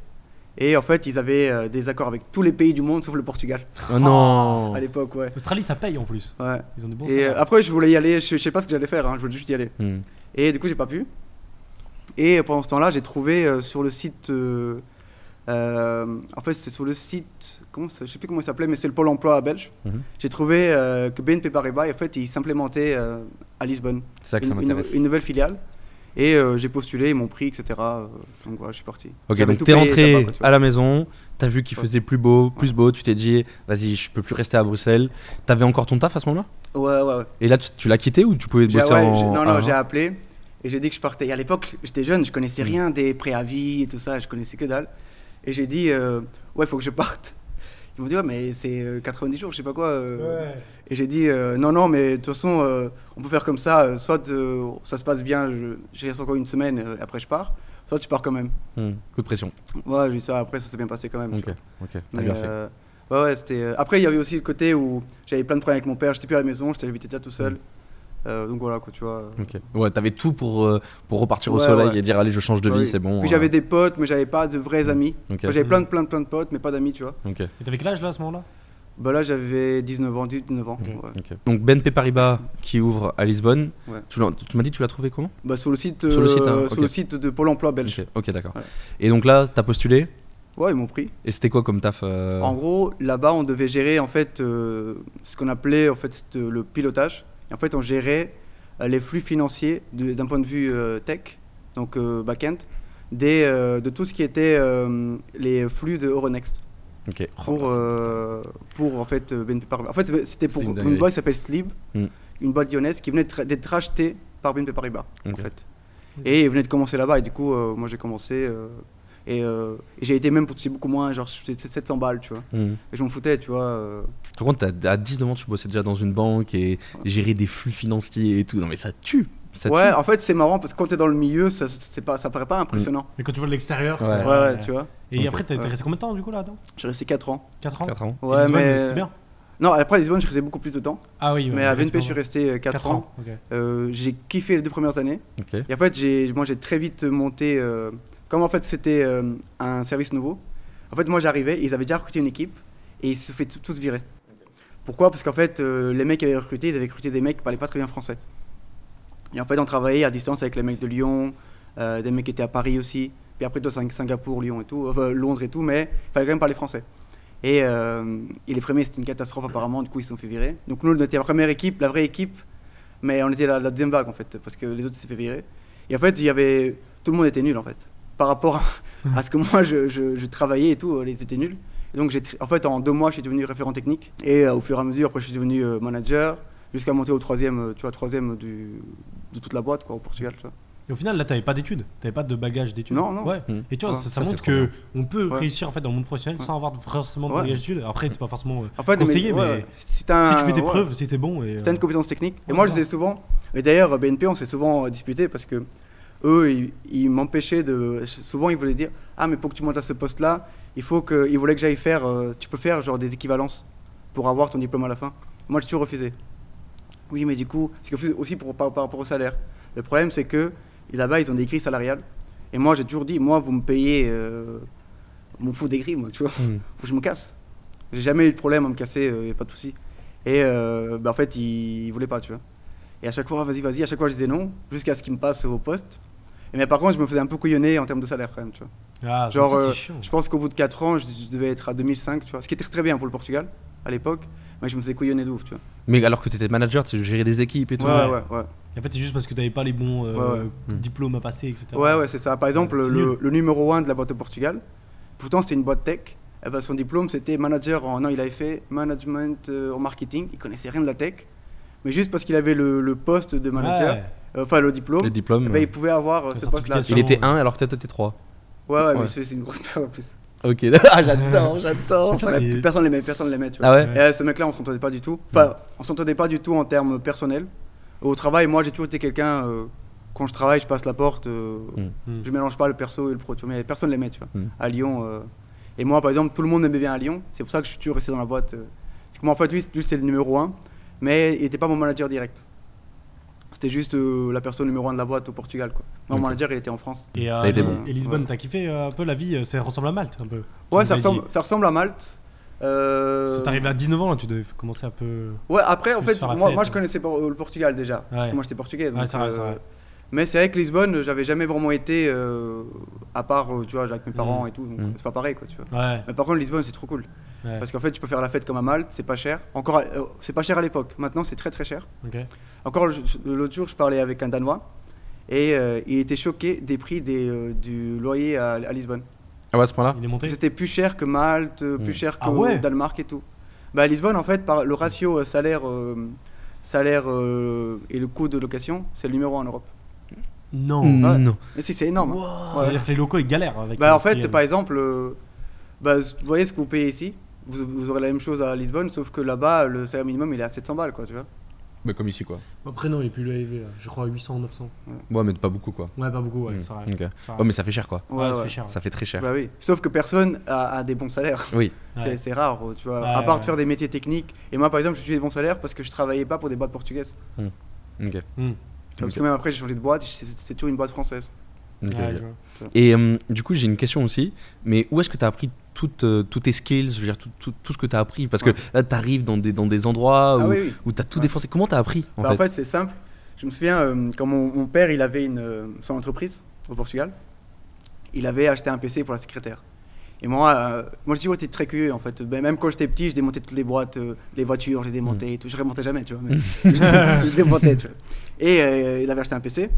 Et en fait, ils avaient euh, des accords avec tous les pays du monde sauf le Portugal Oh non à l'époque, ouais. L'Australie, ça paye en plus. ouais. Ils ont des bons Et euh, après, je voulais y aller, je, je sais pas ce que j'allais faire, hein, je voulais juste y aller. Hmm. Et du coup, j'ai pas pu. Et pendant ce temps-là, j'ai trouvé euh, sur le site. euh, euh, en fait, c'était sur le site. Comment ça, je sais plus comment il s'appelait, mais c'est le Pôle emploi belge. Mhm. J'ai trouvé euh, que BNP Paribas, en fait, il s'implémentait euh, à Lisbonne. C'est ça que ça une, une- m'intéresse. une nouvelle filiale. Et euh, j'ai postulé, ils m'ont pris, etc. euh, donc voilà, je suis parti. Ok, donc t'es rentré à la maison, t'as vu qu'il Ouais. faisait plus beau, plus beau, tu t'es dit, vas-y, je peux plus rester à Bruxelles. T'avais encore ton taf à ce moment-là? Ouais, ouais, ouais. Et là, tu, tu l'as quitté ou tu pouvais bosser ouais, en. non, non, ah, j'ai appelé et j'ai dit que je partais. Et à l'époque, j'étais jeune, je connaissais Mm. rien des préavis et tout ça, je connaissais que dalle. Et j'ai dit, euh, ouais, il faut que je parte. Ils m'ont dit, ouais, mais c'est euh, 90 jours, je sais pas quoi. euh. Et j'ai dit, euh, non, non, mais de toute façon, euh, on peut faire comme ça. euh, soit euh, ça se passe bien, je, je reste encore une semaine, euh, après je pars. Soit tu pars quand même. Hmm, Coup de pression. Ouais, j'ai ça, après ça s'est bien passé quand même. tu Ok, vois. ok, t'as Mais, bien fait. euh, ouais, ouais, c'était. euh, Après, il y avait aussi le côté où j'avais plein de problèmes avec mon père, j'étais plus à la maison, j'étais j'habitais déjà tout seul. Mm. Euh, donc voilà, quoi, tu vois. Ok. Ouais, t'avais tout pour, euh, pour repartir au soleil ouais. et dire, allez, je change de vie, Oui. c'est bon. Puis euh, j'avais des potes, mais j'avais pas de vrais amis. Ok. Enfin, j'avais plein de, plein de, plein de potes, mais pas d'amis, tu vois. ok, Et t'avais quel âge là à ce moment-là? Bah là, j'avais 19 ans, 19 ans. Ok. ouais. Donc BNP Paribas qui ouvre à Lisbonne. Ouais. Tu, tu m'as dit, tu l'as trouvé comment? Bah, sur le site, Sur le site, hein, euh, sur le site de Pôle emploi belge. Ok, d'accord. Ouais. Et donc là, t'as postulé? Ouais, ils m'ont pris. et c'était quoi comme taf euh, En gros, là-bas, on devait gérer en fait euh, ce qu'on appelait en fait le pilotage. Et en fait, on gérait les flux financiers d'un point de vue tech, donc back-end, des, de tout ce qui était les flux de Euronext Pour, euh, pour en fait euh, BNP Paribas. En fait, c'était- pour une boîte qui s'appelle Slib, Mm. une boîte lyonnaise qui venait d'être rachetée par BNP Paribas en fait. Et ils venaient de commencer là-bas et du coup, euh, moi j'ai commencé euh, et, euh, et j'ai été même pour toucher beaucoup moins, genre c'était 700 balles, tu vois. Hmm. Et je m'en foutais, tu vois. euh. Par contre, à 19 ans, tu bossais déjà dans une banque et gérer des flux financiers et tout. Non, mais ça tue. Ça Ouais, tue. en fait, c'est marrant parce que quand t'es dans le milieu, ça, c'est pas, ça paraît pas impressionnant. Mais quand tu vois de l'extérieur, Ouais. ça- Ouais, ouais, tu vois. Et Ok. après, t'es resté combien de temps du coup là-dedans Je suis resté 4 ans. 4 ans Quatre ans. Et Ouais, Lisbonne, mais. C'était bien Non, après à Lisbonne, je restais beaucoup plus de temps. Ah oui, ouais, mais à VNP, je suis resté 4, Quatre ans. ok. Euh, j'ai kiffé les deux premières années. Ok. Et en fait, j'ai, moi, j'ai très vite monté. euh, comme en fait, c'était euh, un service nouveau. En fait, moi, j'arrivais, ils avaient déjà recruté une équipe et ils se fait tous virer. Pourquoi? Parce qu'en fait, euh, les mecs qui avaient recruté, ils avaient recruté des mecs qui parlaient pas très bien français. Et en fait, on travaillait à distance avec les mecs de Lyon, euh, des mecs qui étaient à Paris aussi. Puis après, toi, Sing- Singapour, Lyon et tout, enfin, Londres et tout, mais il fallait quand même parler français. Et, euh, les premiers, c'était une catastrophe apparemment, du coup, ils se sont fait virer. Donc nous, on était la première équipe, la vraie équipe, mais on était la, deuxième vague en fait, parce que les autres s'est fait virer. Et en fait, il y avait, tout le monde était nul en fait, par rapport à, ce que moi je, travaillais et tout, ils étaient nuls. Et donc en fait, en deux mois, je suis devenu référent technique, et euh, au fur et à mesure, après, je suis devenu euh, manager, jusqu'à monter au troisième, euh, tu vois, troisième du, de toute la boîte quoi, au Portugal. Tu vois. Et au final, là, t'avais pas d'études T'avais pas de bagage d'études Non, non. Ouais. Hmm. Et tu vois, Ouais, ça, ça ça, c'est montre que on peut Ouais. réussir en fait dans le monde professionnel Ouais. sans avoir forcément de Ouais. bagage d'études. Après, c'est pas forcément En fait, conseillé, mais, ouais, mais ouais, si t'as si tu fais tes ouais. preuves, c'était bon. Et, C'était une euh, compétence technique. Et moi, je disais souvent, et d'ailleurs, BNP, on s'est souvent disputé parce que eux, ils, ils m'empêchaient de. Souvent, ils voulaient dire Ah, mais pour que tu montes à ce poste-là, il faut que. Ils voulaient que j'aille faire. euh, tu peux faire genre des équivalences pour avoir ton diplôme à la fin. Moi, j'ai toujours refusé. Oui, mais du coup, c'est plus aussi pour, par, par rapport au salaire. Le problème, c'est que là-bas, ils ont des grilles salariales. Et moi, j'ai toujours dit Moi, vous me payez. Euh, m'en fous des grilles, moi, tu vois Hmm. faut que je me casse. J'ai jamais eu de problème à me casser, euh, pas de souci. Et euh, bah, en fait, il, il voulait pas, tu vois. Et à chaque fois, vas-y, vas-y, à chaque fois, je disais non, jusqu'à ce qu'il me passe au poste. Et mais par contre, je me faisais un peu couillonner en termes de salaire quand même, tu vois. Ah, Genre, ça, euh, je pense qu'au bout de 4 ans, je, je devais être à 2005, tu vois. Ce qui était très bien pour le Portugal à l'époque, mais je me faisais couillonner de ouf, tu vois. Mais alors que tu étais manager, tu gérais des équipes et tout. Ouais, Ouais. ouais, ouais. Et en fait, c'est juste parce que t'avais pas les bons euh, Ouais, ouais. Hmm. diplômes à passer, etc. Ouais, ouais, c'est ça. Par exemple, le, numéro 1 de la boîte au Portugal, pourtant c'était une boîte tech. Eh ben, son diplôme, c'était manager en. Non, il avait fait management euh, en marketing. Il connaissait rien de la tech. Mais juste parce qu'il avait le, le poste de manager, Ouais. euh, enfin le diplôme, Le diplôme. eh ben, il pouvait avoir euh, ce poste-là. il était 1 alors que toi t'étais 3. Ouais, ouais, Ouais. mais c'est c'est une grosse perte en plus. Ok, ah, j'adore, j'adore. Ça, c'est- Personne l'aimait, personne l'aimait, tu vois. Ah ouais Et euh, ce mec-là, on s'entendait pas du tout. Enfin, on s'entendait pas du tout en termes personnels. Au travail, moi, j'ai toujours été quelqu'un. euh, quand je travaille, je passe la porte. euh, Mm. Hmm. Je mélange pas le perso et le pro. Tu vois, mais personne l'aimait, tu vois. Mm. À Lyon. euh, Et moi, par exemple, tout le monde m'aimait bien à Lyon. C'est pour ça que je suis toujours resté dans la boîte. euh. C'est que moi, en fait, lui, lui c'était le numéro 1. Mais il n'était pas mon manager direct. C'était juste euh, la personne numéro un de la boîte au Portugal. Quoi. Mon Ok. manager, il était en France. Et, euh, été bon. et Lisbonne, Ouais. t'as kiffé euh, un peu la vie euh, Ça ressemble à Malte un peu. Ouais, ça ressemble, ça ressemble à Malte. Euh, T'arrives à 19 ans, là, tu devais commencer un peu. Ouais, après, en fait, moi, fête, moi je connaissais pas le Portugal déjà. Parce que moi j'étais portugais. Donc, Ouais, vrai, euh, vrai. Mais c'est vrai que Lisbonne, j'avais jamais vraiment été, euh, à part, tu vois, avec mes parents et tout. Donc Mm. c'est pas pareil, quoi, tu vois. Ouais. Mais par contre, Lisbonne, c'est trop cool. ouais. Parce qu'en fait, tu peux faire la fête comme à Malte, c'est pas cher. Encore, euh, c'est pas cher à l'époque. Maintenant, c'est très très cher. Ok. Encore l'autre jour, je parlais avec un Danois et euh, il était choqué des prix des, euh, du loyer à, à Lisbonne. Ah ouais, à ce point-là Il est monté. C'était plus cher que Malte, euh, plus cher que Ah ouais Danemark et tout. Bah, à Lisbonne, en fait, par le ratio euh, salaire, euh, salaire euh, et le coût de location, c'est le numéro 1 en Europe. Non. Ouais. Non. Et si, c'est énorme. hein. Ça veut dire que les locaux ils galèrent avec. Bah, en fait, par exemple, euh, bah, vous voyez ce que vous payez ici vous, vous aurez la même chose à Lisbonne, sauf que là-bas, le salaire minimum, il est à 700 balles, quoi, tu vois. Mais comme ici, quoi. Après, non, il est plus élevé. là. Je crois 800, 900. Ouais, mais pas beaucoup, quoi. Ouais, pas beaucoup, ouais, Mm. vrai. Ok. C'est vrai. Ouais, mais ça fait cher, quoi. Ouais, ça ouais. fait cher. Ça fait très cher. Bah oui. Sauf que personne a, a des bons salaires. Oui. Ouais. C'est- C'est rare, tu vois. Ouais, à part ouais. de faire des métiers techniques. Et moi, par exemple, j'ai eu des bons salaires parce que je travaillais pas pour des boîtes portugaises. Ok. Mm. Tu vois, Parce Ok. que même après, j'ai changé de boîte, c'est c'est toujours une boîte française. Ok, Ouais, ok. je vois. Et euh, du coup, j'ai une question aussi. Mais où est-ce que tu as appris toutes, euh, tous tes skills, je veux dire, tout, tout- tout ce que tu as appris Parce que Ouais. là, tu arrives dans des, dans des endroits Ah où, oui, oui. où tu as tout Ouais. défoncé. Comment tu as appris en Bah, en fait, c'est simple. Je me souviens, euh, quand mon, mon père il avait une, euh, son entreprise au Portugal, il avait acheté un PC pour la secrétaire. Et moi, euh, moi j'ai toujours été très curieux en fait. Ben, même quand j'étais petit, je démontais toutes les boîtes, euh, les voitures, je les démontais et tout. Je remontais jamais, tu vois. Mais je, je démontais, tu vois. Et il avait acheté un PC.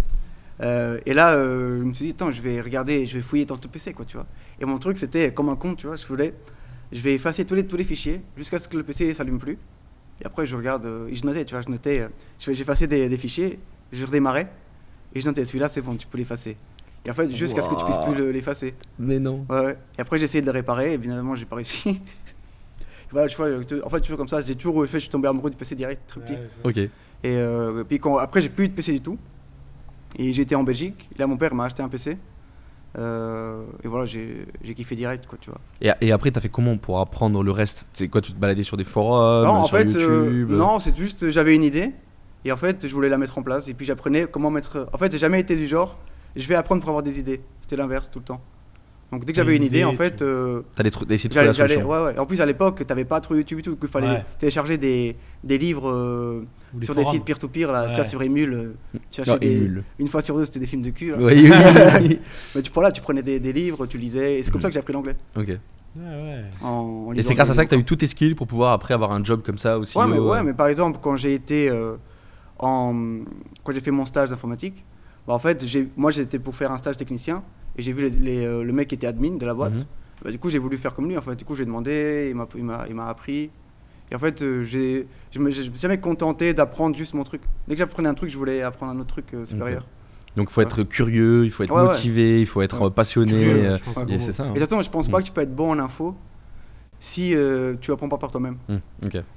Et là, je me suis dit, attends, je vais regarder, je vais fouiller dans ton PC, quoi, tu vois. Et mon truc, c'était comme un con, tu vois. Je voulais, je vais effacer tous les, tous les fichiers jusqu'à ce que le PC s'allume plus. Et après, je regarde, euh, et je notais, tu vois, je notais, euh, je- j'effaçais des, des fichiers, je redémarrais, et je notais, celui-là, c'est bon, tu peux l'effacer. Et en fait, jusqu'à ce que tu puisses plus le- l'effacer. Mais non. Ouais, ouais. Et après, j'ai essayé de le réparer, et évidemment, j'ai pas réussi. voilà, tu vois, en fait, tu vois, comme ça, j'ai toujours fait, je suis tombé amoureux du PC direct, très petit. Je. Ok. Et euh, puis quand, après, j'ai plus eu de PC du tout. Et j'étais en Belgique, et là, mon père m'a acheté un PC. Euh, et voilà, j'ai kiffé direct, quoi, tu vois. Et, et après, tu as fait comment pour apprendre le reste? C'est quoi Tu te baladais sur des forums non, en sur fait, euh, non, c'est juste, j'avais une idée, et en fait, je voulais la mettre en place, et puis j'apprenais comment mettre. En fait, j'ai jamais été du genre, je vais apprendre pour avoir des idées. C'était l'inverse tout le temps. Donc dès que T'as j'avais une idée, idée, en fait, euh, T'allais tr- essayer de trouver la solution. ouais, ouais. En plus, à l'époque, t'avais pas trop YouTube et tout, qu'il fallait Ouais. télécharger des, des livres euh, des sur des sites peer-to-peer, là, tu vois, sur Emule. euh, tu Ah, cherchais des- Emule. Une fois sur deux, c'était des films de cul. là. Oui, oui, oui. Mais tu, là, tu prenais des, des livres, tu lisais, et c'est comme ça que j'ai appris l'anglais. ok. Ouais, ouais. En, en Et c'est grâce à ça que tu as eu tous tes skills pour pouvoir après avoir un job comme ça aussi. Ouais, mais, ouais, mais par exemple, quand j'ai été euh, en. Quand j'ai fait mon stage d'informatique, bah, en fait, j'ai- moi j'étais pour faire un stage technicien, et j'ai vu euh, le mec qui était admin de la boîte. Mhm. Bah, du coup, j'ai voulu faire comme lui. En fait, du coup, j'ai demandé, il m'a appris. Et en fait, euh, j'ai, je me suis jamais contenté d'apprendre juste mon truc. Dès que j'apprenais un truc, je voulais apprendre un autre truc euh, supérieur. Donc, il faut être curieux, il faut être motivé, il faut être passionné. c'est ça. Hein. Et de toute façon, je pense mm. pas que tu peux être bon en info si euh, tu apprends pas par toi-même. Mm.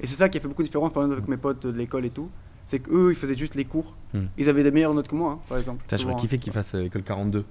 Et c'est ça qui a fait beaucoup de différence, par exemple, avec mm. mes potes de l'école et tout c'est qu'eux, ils faisaient juste les cours. Ils avaient des meilleures notes que moi, hein, par exemple. T'as, j'aurais hein. kiffé qu'ils fassent l'école 42.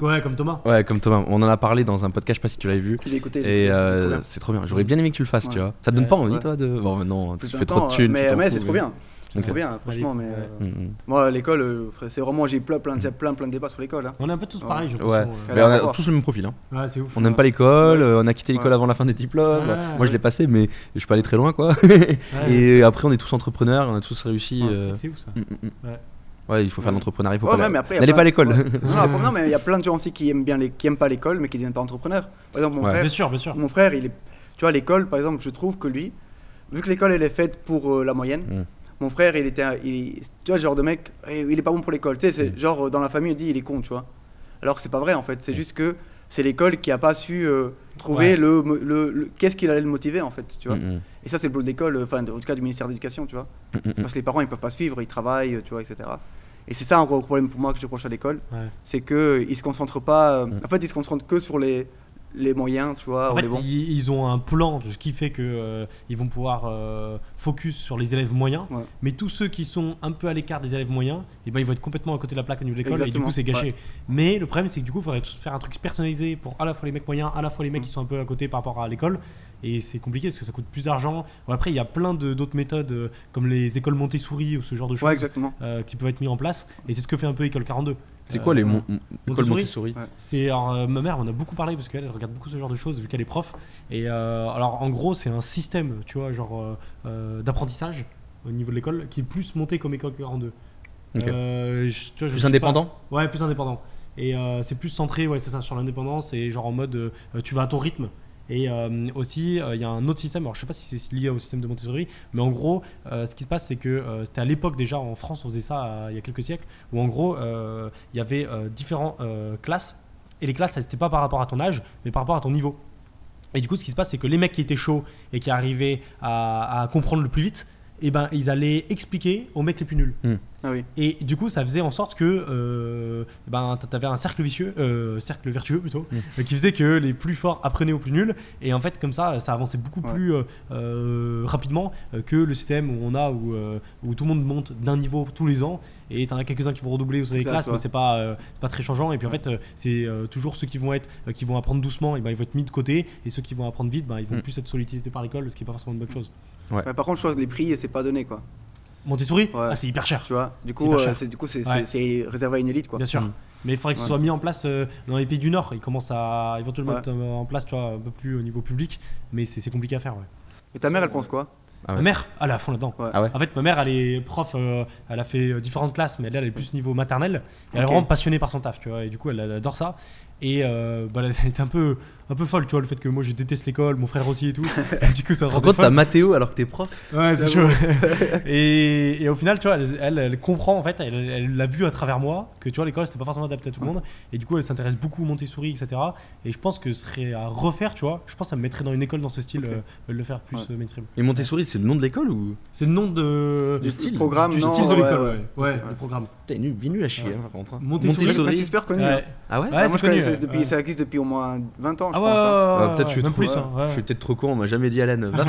Ouais, comme Thomas. Ouais, comme Thomas. On en a parlé dans un podcast, je sais pas si tu l'avais vu. Je l'ai écouté. Et euh, c'est trop bien. J'aurais bien aimé que tu le fasses, tu vois. Ça te donne pas envie, toi, de. Bon, non, tu fais trop de thunes. Mais, mais c'est trop bien. C'est okay. trop bien, franchement. Mais euh, mm, mm. moi, l'école, euh, c'est vraiment j'ai plein, mm. plein, plein, de débats sur l'école. Hein. On est un peu tous pareils, je pense. Ouais. On a tous le même profil. Hein. Ouais, ouf, on n'aime pas l'école. On a quitté l'école avant la fin des diplômes. moi, je l'ai passé, mais je suis pas allé très loin, quoi. et après, on est tous entrepreneurs. On a tous réussi. C'est ouf ça. Mm -mm. Ouais. Il faut faire Ouais. l'entrepreneuriat, il faut Ouais, pas. la- N'allez pas à l'école. ouais. Non, non, non, mais il y a plein de gens aussi qui aiment bien les, qui aiment pas l'école, mais qui deviennent pas entrepreneurs. Par exemple, mon Ouais. frère, Bien sûr, bien sûr. mon frère, il est, tu vois, l'école, par exemple, je trouve que lui, vu que l'école elle est faite pour euh, la moyenne, Mm. mon frère, il était, un- il, tu vois, le genre de mec, eh, il est pas bon pour l'école. Tu sais, c'est Mm. genre euh, dans la famille, il dit il est con, tu vois. Alors que c'est pas vrai en fait. C'est juste que c'est l'école qui a pas su euh, trouver Ouais. le, mo- le, le- qu'est-ce qui allait le motiver en fait, tu vois. Et ça, c'est le boulot de l'école, euh, enfin, en tout cas du ministère de l'Éducation, tu vois. mm, mm, mm. Parce que les parents, ils peuvent pas suivre, ils travaillent, tu vois, etc. Et c'est ça un gros problème pour moi que je reproche à l'école, Ouais. c'est que ils se concentrent pas. euh. En fait, ils se concentrent que sur les les moyens, tu vois, En fait, ils, ils ont un plan, ce qui fait que euh, ils vont pouvoir euh, focus sur les élèves moyens. Ouais. Mais tous ceux qui sont un peu à l'écart des élèves moyens, et ben ils vont être complètement à côté de la plaque au niveau de l'école et du coup c'est gâché. Mais le problème c'est que du coup il faudrait faire un truc personnalisé pour à la fois les mecs moyens, à la fois les mecs Mm. qui sont un peu à côté par rapport à l'école. Et c'est compliqué parce que ça coûte plus d'argent. Bon, après il y a plein d'autres méthodes euh, comme les écoles Montessori ou ce genre de choses Ouais, euh, qui peuvent être mis en place. Et c'est ce que fait un peu École 42. C'est Euh, quoi les mon- école Montessori Montessori Ouais. C'est alors euh, ma mère m'en a beaucoup parlé parce qu'elle elle regarde beaucoup ce genre de choses vu qu'elle est prof. Et euh, alors en gros c'est un système, tu vois, genre euh, euh, d'apprentissage au niveau de l'école qui est plus monté comme école 42. Ok. Euh, je- tu vois, je Plus indépendant pas- Ouais, plus indépendant. Et euh, c'est plus centré, ouais, c'est ça, sur l'indépendance et genre en mode euh, tu vas à ton rythme. Et euh, aussi, euh, il y a un autre système, alors je sais pas si c'est lié au système de Montessori, mais en gros, euh, ce qui se passe, c'est que c'était à l'époque déjà en France, on faisait ça il y a quelques siècles, où en gros, il y avait différentes classes, et les classes, ça c'était pas par rapport à ton âge, mais par rapport à ton niveau. Et du coup, ce qui se passe, c'est que les mecs qui étaient chauds et qui arrivaient à, comprendre le plus vite, et ben, ils allaient expliquer aux mecs les plus nuls. Ah oui. Et du coup, ça faisait en sorte que euh, ben, tu avais un cercle vicieux, euh, cercle vertueux plutôt, Mm. euh, qui faisait que les plus forts apprenaient aux plus nuls. Et en fait, comme ça, ça avançait beaucoup Ouais. plus euh, euh, rapidement que le système où on a où, euh, où tout le monde monte d'un niveau tous les ans. Et t'en as quelques-uns qui vont redoubler au sein des classes, mais c'est pas, euh, c'est pas très changeant. Et puis en fait, c'est euh, toujours ceux qui vont être, euh, qui vont apprendre doucement, et ben ils vont être mis de côté, et ceux qui vont apprendre vite, ben ils vont Mm. plus être sollicités par l'école, ce qui est pas forcément une bonne chose. Mais par contre, je pense que les prix, c'est pas donné, quoi. Montessori, Ouais. ah, c'est hyper cher. Tu vois Du coup, euh, c'est du coup, c'est Ouais. c'est- c'est réservé à une élite, quoi. Bien sûr. Mm. Mais il faudrait que ce Ouais. soit mis en place euh, dans les pays du Nord. Ils commencent à éventuellement Ouais. mettre euh, en place tu vois, un peu plus au niveau public. Mais c'est compliqué à faire. Ouais. Et ta mère, elle pense quoi? Ah ouais. Ma mère, elle est à fond là-dedans. Ouais. Ah ouais En fait, ma mère, elle est prof, euh, elle a fait différentes classes, mais elle, elle est plus niveau maternel. Et elle est vraiment passionnée par son taf, tu vois. Et du coup, elle, elle adore ça. Et euh, bah, elle était un peu, un peu folle, tu vois, le fait que moi je déteste l'école, mon frère aussi et tout. Et du coup, ça Par contre, t'as. Mathéo alors que t'es prof Ouais, c'est chaud. Et, et au final, tu vois, elle, elle, elle comprend en fait, elle elle l'a vu à travers moi que tu vois, l'école c'était pas forcément adapté à tout le monde. Et du coup, elle s'intéresse beaucoup au Montessori, etc. Et je pense que ce serait à refaire, tu vois. Je pense que ça me mettrait dans une école dans ce style, euh, le faire plus Ouais. euh, mainstream. Et Montessori, c'est le nom de l'école ou? C'est le nom de, Du style. programme, du non, style de l'école, ouais. ouais. Ouais, le programme. T'es nul, bien nul à chier, Ouais. hein, par contre. hein. Montessori. Ah, C'est super connu. hein. Ouais. Ah ouais? Ouais, Ah, c'est moi, je connu, connais, depuis, ça existe depuis au moins 20 ans, je Ah ouais, pense. hein. ouais, ouais, Ah, peut-être je suis même trop- plus. ouais. hein, ouais. Je suis peut-être trop con, on m'a jamais dit Alan. Va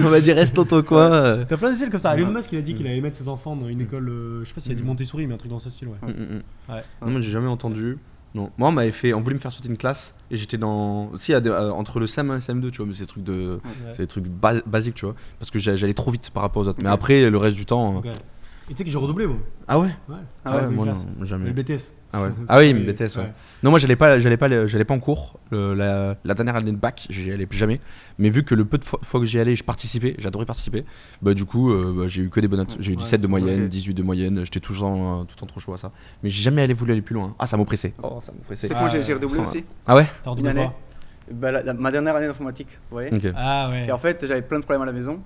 on m'a dit reste dans ton coin. euh. T'as plein de styles comme ça. Elon. Musk, il a dit qu'il allait mettre ses enfants dans une école, euh, je sais pas s'il y a du Mhm. Montessori, mais un truc dans ce style, ouais. Mm, mm, mm. Non, moi j'ai jamais entendu. Non. Moi on m'avait fait, on voulait me faire sauter une classe et j'étais dans, si euh, entre le SAM 1 et le SAM 2 tu vois, mais c'est des trucs de, Ouais. c'est des trucs bas- basiques tu vois, parce que j'a- j'allais trop vite par rapport aux autres. Mais après le reste du temps. euh. Et tu sais que j'ai redoublé, moi. Ah ouais. Ouais. Ah ouais, moi non, jamais. Le BTS. Ah ouais. Ah oui, mais BTS ouais. Non, moi j'allais pas, j'allais pas, j'allais pas en cours. Le- la, la dernière année de bac, j'y allais plus jamais. Mais vu que le peu de fois, fois que j'y allais, je participais, j'adorais participer. Bah du coup, euh, bah, j'ai eu que des bonnes notes. J'ai eu Ouais, 17 de moyenne, ok. 18 de moyenne. J'étais tout le temps, euh, tout le temps trop chaud à ça. Mais j'ai jamais allé voulu aller plus loin. Ah, ça m'oppressait. Oh, ça m'oppressait. C'est Ah, moi, j'ai redoublé Ouais. aussi. Ah ouais. T'as Une redoublé année. quoi Bah, la- la- ma dernière année d'informatique, vous voyez. Ah ouais. Et en fait, j'avais plein de problèmes à la maison.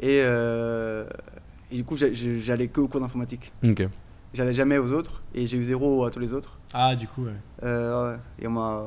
Et, euh, et du coup, j'allais que aux cours d'informatique. Ok. J'allais jamais aux autres. Et j'ai eu zéro à tous les autres. Ah, du coup, ouais. Euh, ouais. Et on m'a-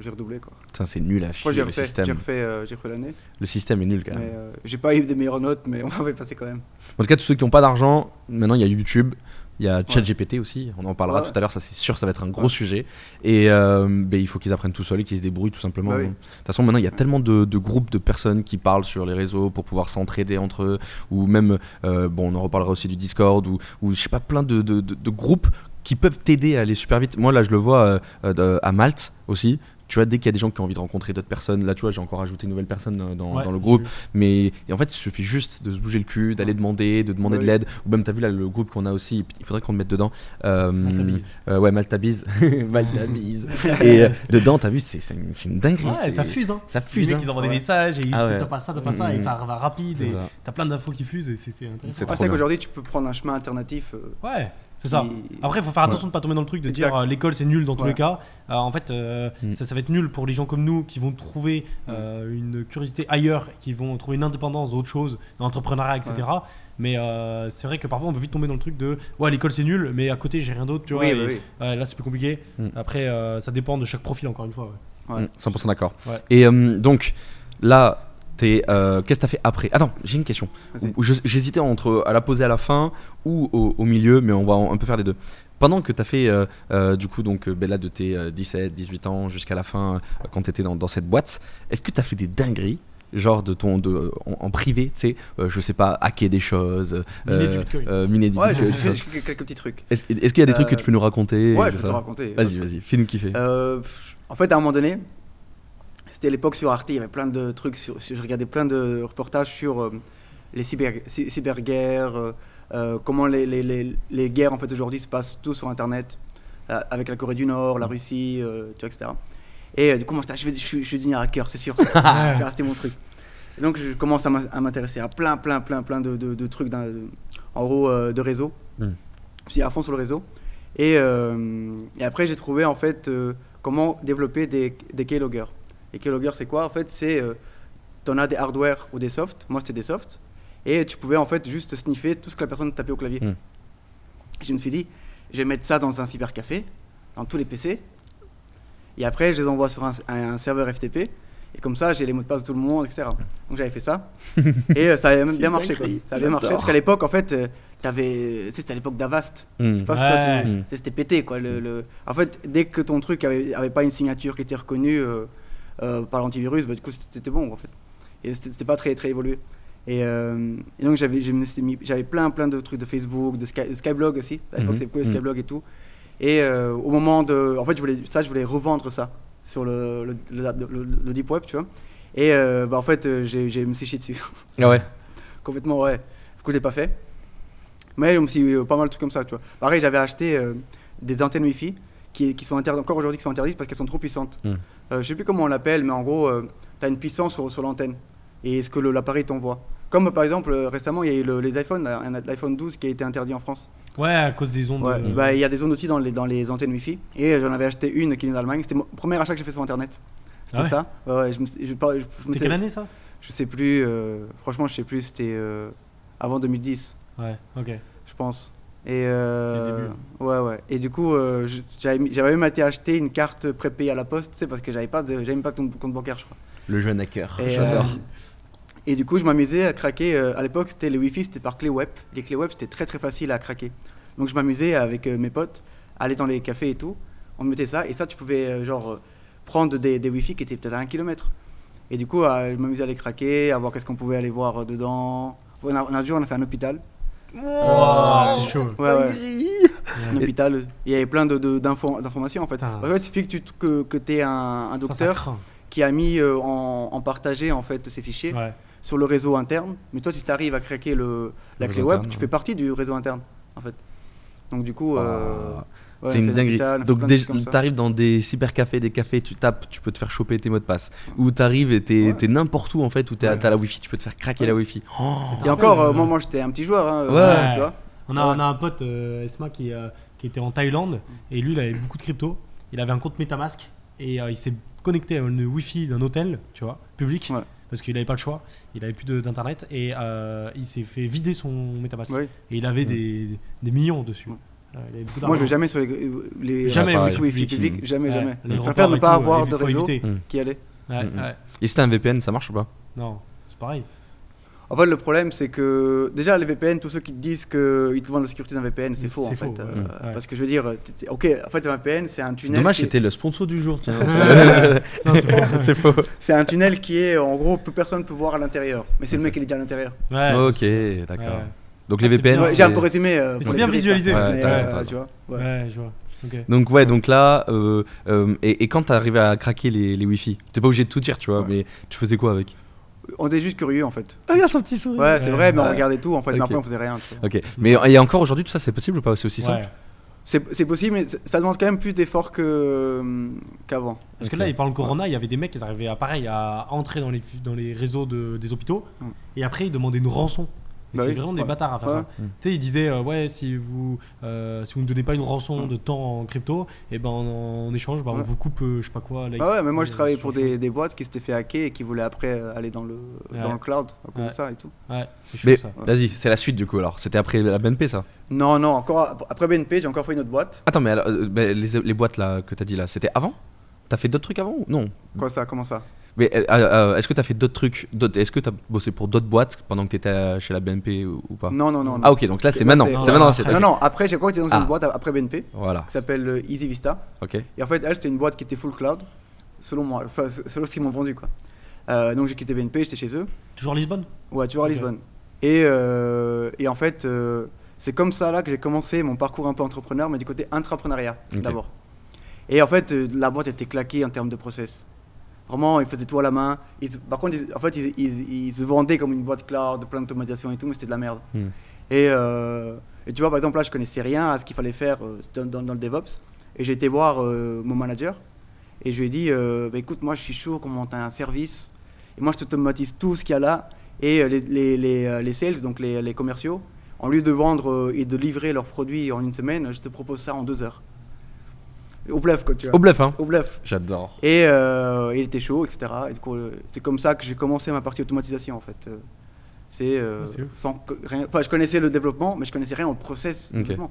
j'ai redoublé, quoi. Putain, c'est nul à chier. J'ai refait, système. j'ai refait, euh, j'ai refait l'année. Le système est nul quand même. euh, j'ai pas eu des meilleures notes, mais on m'avait passé quand même. En tout cas, tous ceux qui n'ont pas d'argent, maintenant il y a YouTube. Il y a ChatGPT aussi, on en parlera Ouais. tout à l'heure, ça c'est sûr, ça va être un gros Ouais. sujet. Et euh, ben, il faut qu'ils apprennent tout seuls et qu'ils se débrouillent tout simplement. Bah De toute façon, maintenant il y a tellement de, de groupes de personnes qui parlent sur les réseaux pour pouvoir s'entraider entre eux, ou même, euh, bon, on en reparlera aussi du Discord, ou, ou je sais pas, plein de, de- groupes qui peuvent t'aider à aller super vite. Moi là, je le vois euh, à Malte aussi. Tu vois, dès qu'il y a des gens qui ont envie de rencontrer d'autres personnes, là tu vois, j'ai encore ajouté une nouvelle personne euh, dans, Ouais, dans le groupe. Mais et en fait, il suffit juste de se bouger le cul, d'aller demander, de demander de l'aide. Ou même, t'as vu là le groupe qu'on a aussi, il faudrait qu'on le mette dedans. Euh, Maltabise. euh, ouais, Maltabise. Maltabise. et euh, dedans, t'as vu, c'est c'est une, c'est une dinguerie. Ouais, ça fuse, hein. Ça Les fuse. mecs, hein. ils envoient des messages et ils Ah disent ouais. t'as pas ça, t'as pas ça, et Mhm. ça va rapide. Et t'as plein d'infos qui fusent et c'est intéressant. C'est bien. qu'aujourd'hui, tu peux prendre un chemin alternatif. euh, Ouais, c'est ça. Après, il faut faire attention de ne pas tomber dans le truc de Exact. dire euh, l'école c'est nul dans tous Ouais. les cas. Euh, en fait, euh, Mm. ça, ça va être nul pour les gens comme nous qui vont trouver euh, une curiosité ailleurs, qui vont trouver une indépendance d'autre chose, dans l'entrepreneuriat, etc. Mais euh, c'est vrai que parfois on peut vite tomber dans le truc de ouais, l'école c'est nul, mais à côté j'ai rien d'autre, tu vois. Oui, et- bah oui. ouais, là c'est plus compliqué. Mm. Après, euh, ça dépend de chaque profil, encore une fois. ouais. Ouais. Mm, 100% d'accord. Ouais. Et euh, donc, là, t'es, euh, qu'est-ce que t'as fait après? Attends, j'ai une question. Je- J'hésitais entre à la poser à la fin ou au, au milieu, mais on va un peu faire les deux. Pendant que t'as fait, euh, euh, du coup, donc, euh, ben là, de tes euh, 17, 18 ans jusqu'à la fin, euh, quand t'étais dans, dans cette boîte, est-ce que t'as fait des dingueries? Genre de ton, de, en, en privé, tu sais, euh, je sais pas, hacker des choses, Miner du bitcoin. euh, miner du Ouais, j'ai bitcoin. j'ai fait quelques petits trucs. Est-ce est-ce qu'il y a des trucs que Euh, tu peux nous raconter? Ouais, tout je peux te ça raconter. Vas-y, vas-y, fais-nous kiffer. Euh, pff, en fait, à un moment donné, c'était l'époque sur Arte, il y avait plein de trucs. Sur, je regardais plein de reportages sur euh, les cyber, cy- cyberguerres, euh, euh, comment les, les, les, les guerres en fait aujourd'hui se passent tout sur Internet, avec la Corée du Nord, la Russie, tu vois, etc. Et du coup, moi, ah, je vais, je, suis- je vais devenir hacker, c'est sûr. C'était mon truc. Et donc, je commence à m'in- à m'intéresser à plein, plein, plein, plein de, de, de trucs, en gros, de réseau. Hmm. Je suis à fond sur le réseau. Et, euh, et après, j'ai trouvé en fait euh, comment développer des, des keyloggers. Et keylogger, c'est quoi En fait, c'est. Euh, tu en as des hardware ou des softs. Moi, c'était des softs. Et tu pouvais en fait juste sniffer tout ce que la personne tapait au clavier. Hmm. Je me suis dit, je vais mettre ça dans un cybercafé, dans tous les PC. Et après, je les envoie sur un, un serveur FTP. Et comme ça, j'ai les mots de passe de tout le monde, etc. Donc j'avais fait ça. et euh, ça avait même bien marché. Quoi. Ça avait bien marché. Parce qu'à l'époque, en fait, euh, t'avais- c'était à l'époque d'Avast. Tu- Ouais. C'était pété quoi. Le, le- En fait, dès que ton truc avait, avait pas une signature qui était reconnue euh, par l'antivirus, bah, du coup c'était bon en fait. Et c'était pas très très évolué. Et, euh, et donc j'avais plein plein de trucs de Facebook, de, Sky- de Skyblog aussi. À l'époque Mhm. c'était cool Mhm. Skyblog et tout. Et euh, au moment de, en fait je voulais ça je voulais revendre ça sur le le, le, le- le deep web tu vois. Et euh, bah, en fait euh, j'ai me suis chié dessus. Ah ouais. Complètement, ouais. Du coup, je l'ai pas fait. Mais je me suis euh, pas mal de trucs comme ça, tu vois. Pareil, j'avais acheté euh, des antennes Wi-Fi qui, qui sont interdites, encore aujourd'hui, qui sont interdites parce qu'elles sont trop puissantes. Hmm. Euh, je sais plus comment on l'appelle, mais en gros, tu as une puissance sur, sur l'antenne et ce que l'appareil t'envoie. Comme euh, par exemple, euh, récemment, il y a eu le- les iPhones, euh, un l'iPhone 12 qui a été interdit en France. Ouais, à cause des ondes. Ouais, euh, bah, il y a des zones aussi dans les, dans les antennes Wi-Fi. Et j'en avais acheté une qui est en Allemagne. C'était mon premier achat que j'ai fait sur Internet. C'était Ah ouais ça. Ouais, ouais, je me suis- je- je- je- C'était quelle année ça? Je sais plus. euh, franchement, je sais plus. C'était euh, avant 2010. Ouais, ok. je pense. Et euh, le début. ouais ouais. Et du coup, euh, j'avais même été acheter une carte prépayée à la poste, tu sais, parce que j'avais pas de, j'avais même pas de compte bancaire, je crois. Le jeune hacker. Et, J'adore. euh, et du coup, je m'amusais à craquer. euh, à l'époque, c'était les Wi-Fi, c'était par clé web. Les clés web, c'était très très facile à craquer. Donc, je m'amusais avec euh, mes potes, aller dans les cafés et tout. On mettait ça, et ça, tu pouvais euh, genre euh, prendre des, des Wi-Fi qui étaient peut-être à un kilomètre. Et du coup, euh, je m'amusais à les craquer, à voir qu'est-ce qu'on pouvait aller voir euh, dedans. On a, on a un jour, on a fait un hôpital. Ouah, c'est chaud. Ouais, ouais. un hôpital. Il y avait plein de, de- d'infos- d'informations en fait. En fait, il suffit que tu que, que aies un, docteur qui a mis euh, en, en partagé en fait ces fichiers Ouais. sur le réseau interne. Mais toi, si tu arrives à craquer le, la Le clé web, interne, tu ouais. fais partie du réseau interne en fait. Donc du coup, euh. Ouais, c'est une dinguerie. fait Donc, t'arrives dans des cybercafés, des cafés, tu tapes, tu peux te faire choper tes mots de passe. Ou t'arrives et t'es Ouais. n'importe où en fait, où t'es- Ouais. t'as la wifi, tu peux te faire craquer Ouais. la wifi. Oh. Et encore, euh, Euh, moi, moi j'étais un petit joueur, hein, Ouais. tu vois. On a, Ouais. on a un pote, euh, Esma, qui, euh, qui était en Thaïlande et lui, il avait beaucoup de crypto. Il avait un compte Metamask et euh, il s'est connecté à une Wi-Fi d'un hôtel, tu vois, public, Ouais. parce qu'il n'avait pas le choix. Il avait plus d'internet et euh, il s'est fait vider son Metamask. Oui. Et il avait des, des millions dessus. Euh, Moi, je vais jamais sur les, les Jamais, les pareil. Wi-Fi public. publics, jamais, Ouais, jamais. Je préfère ne pas tout, avoir de réseau éviter. Mm. qui allait. Ouais, Mm, mm. ouais. Et si t'as un VPN, ça marche ou pas? Non, c'est pareil. En fait, le problème, c'est que déjà, les VPN, tous ceux qui te disent qu'ils te vendent la sécurité d'un VPN, c'est faux en fait. Euh, ouais. Ouais. Parce que je veux dire, ok, en fait, un VPN, c'est un tunnel. dommage, qui- c'était le sponsor du jour, tiens. Non, c'est faux. c'est un tunnel qui est, en gros, plus personne peut voir à l'intérieur. Mais c'est le mec qui est déjà à l'intérieur. Ouais, ok, d'accord. Donc Ah, les c'est VPN. J'ai un peu résumé. euh, c'est les bien visualisé. euh, tu vois, ouais. Ouais, je vois. Donc ouais, donc là, euh, euh, et, et quand t'es arrivé à craquer les, les Wi-Fi, t'es pas obligé de tout dire, tu vois, Ouais. mais tu faisais quoi avec? On était juste curieux en fait. Ah, regarde son petit sourire. Ouais, c'est Ouais. vrai, mais on regardait tout en fait, mais après on faisait rien. tu vois. Ok, mais et encore aujourd'hui, tout ça, c'est possible ou pas? C'est aussi simple? Ouais. C'est possible, mais ça demande quand même plus d'efforts que, euh, qu'avant. Parce que là, il parle Corona, il y avait des mecs qui arrivaient à, pareil, à entrer dans les, dans les réseaux de- des hôpitaux Mm. et après ils demandaient une rançon. Et Bah c'est oui, vraiment des ouais. bâtards à faire Ouais. ça. Mm. Tu sais, ils disaient, euh, ouais, si vous euh, si vous ne donnez pas une rançon Mm. de temps en crypto, et ben en, en échange, bah, on vous coupe, euh, je sais pas quoi. Ah ouais, mais moi je travaillais pour des, des boîtes qui s'étaient fait hacker et qui voulaient après aller dans le, Ouais. dans le cloud à cause Ouais. de ça et tout. Ouais, c'est chaud Mais ça. vas-y, c'est la suite du coup alors. C'était après la BNP ça Non, non, encore ap- après BNP, j'ai encore fait une autre boîte. Attends, mais alors, mais les, les boîtes là que t'as dit là, c'était avant? T'as fait d'autres trucs avant ou Non? Quoi ça? Comment ça? Mais euh, euh, est-ce que tu as fait d'autres trucs Est-ce que tu as bossé pour d'autres boîtes pendant que tu étais chez la BNP ou, ou pas? Non, non, non. non. Ah ok, donc là c'est maintenant. C'est maintenant. Non, non, après, j'ai encore été dans Ah. une boîte après BNP Voilà, qui s'appelle euh, Easy Vista. ok. Et en fait, elle, c'était une boîte qui était full cloud, selon moi, enfin, selon ce qu'ils m'ont vendu, quoi. Euh, donc j'ai quitté BNP, j'étais chez eux. Toujours Lisbonne? Ouais, toujours à. Lisbonne. Et, euh, et en fait, euh, c'est comme ça là que j'ai commencé mon parcours un peu entrepreneur, mais du côté intrapreneuriat d'abord. Et en fait, euh, la boîte était claquée en termes de process. Vraiment, ils faisaient tout à la main. Ils- par contre, ils- en fait, ils, se vendaient comme une boîte cloud, plein d'automatisation et tout, mais c'était de la merde. Hmm. Et, euh, et tu vois, par exemple, là, je connaissais rien à ce qu'il fallait faire euh, dans, dans- dans le DevOps. Et j'ai été voir euh, mon manager et je lui ai dit euh, Bah, écoute, moi, je suis chaud qu'on monte un service? Et moi, je t'automatise tout ce qu'il y a là. Et les, les, les, les sales, donc les, commerciaux, en lieu de vendre et de livrer leurs produits en une semaine, je te propose ça en deux heures. Au bluff, quoi, tu vois. Au bluff, hein Au bluff. J'adore. Et euh, il était chaud, etc. Et du coup, euh, c'est comme ça que j'ai commencé ma partie automatisation, en fait. Euh, C'est euh, Ah, c'est sans rien. Enfin, je connaissais le développement, mais je connaissais rien au process développement.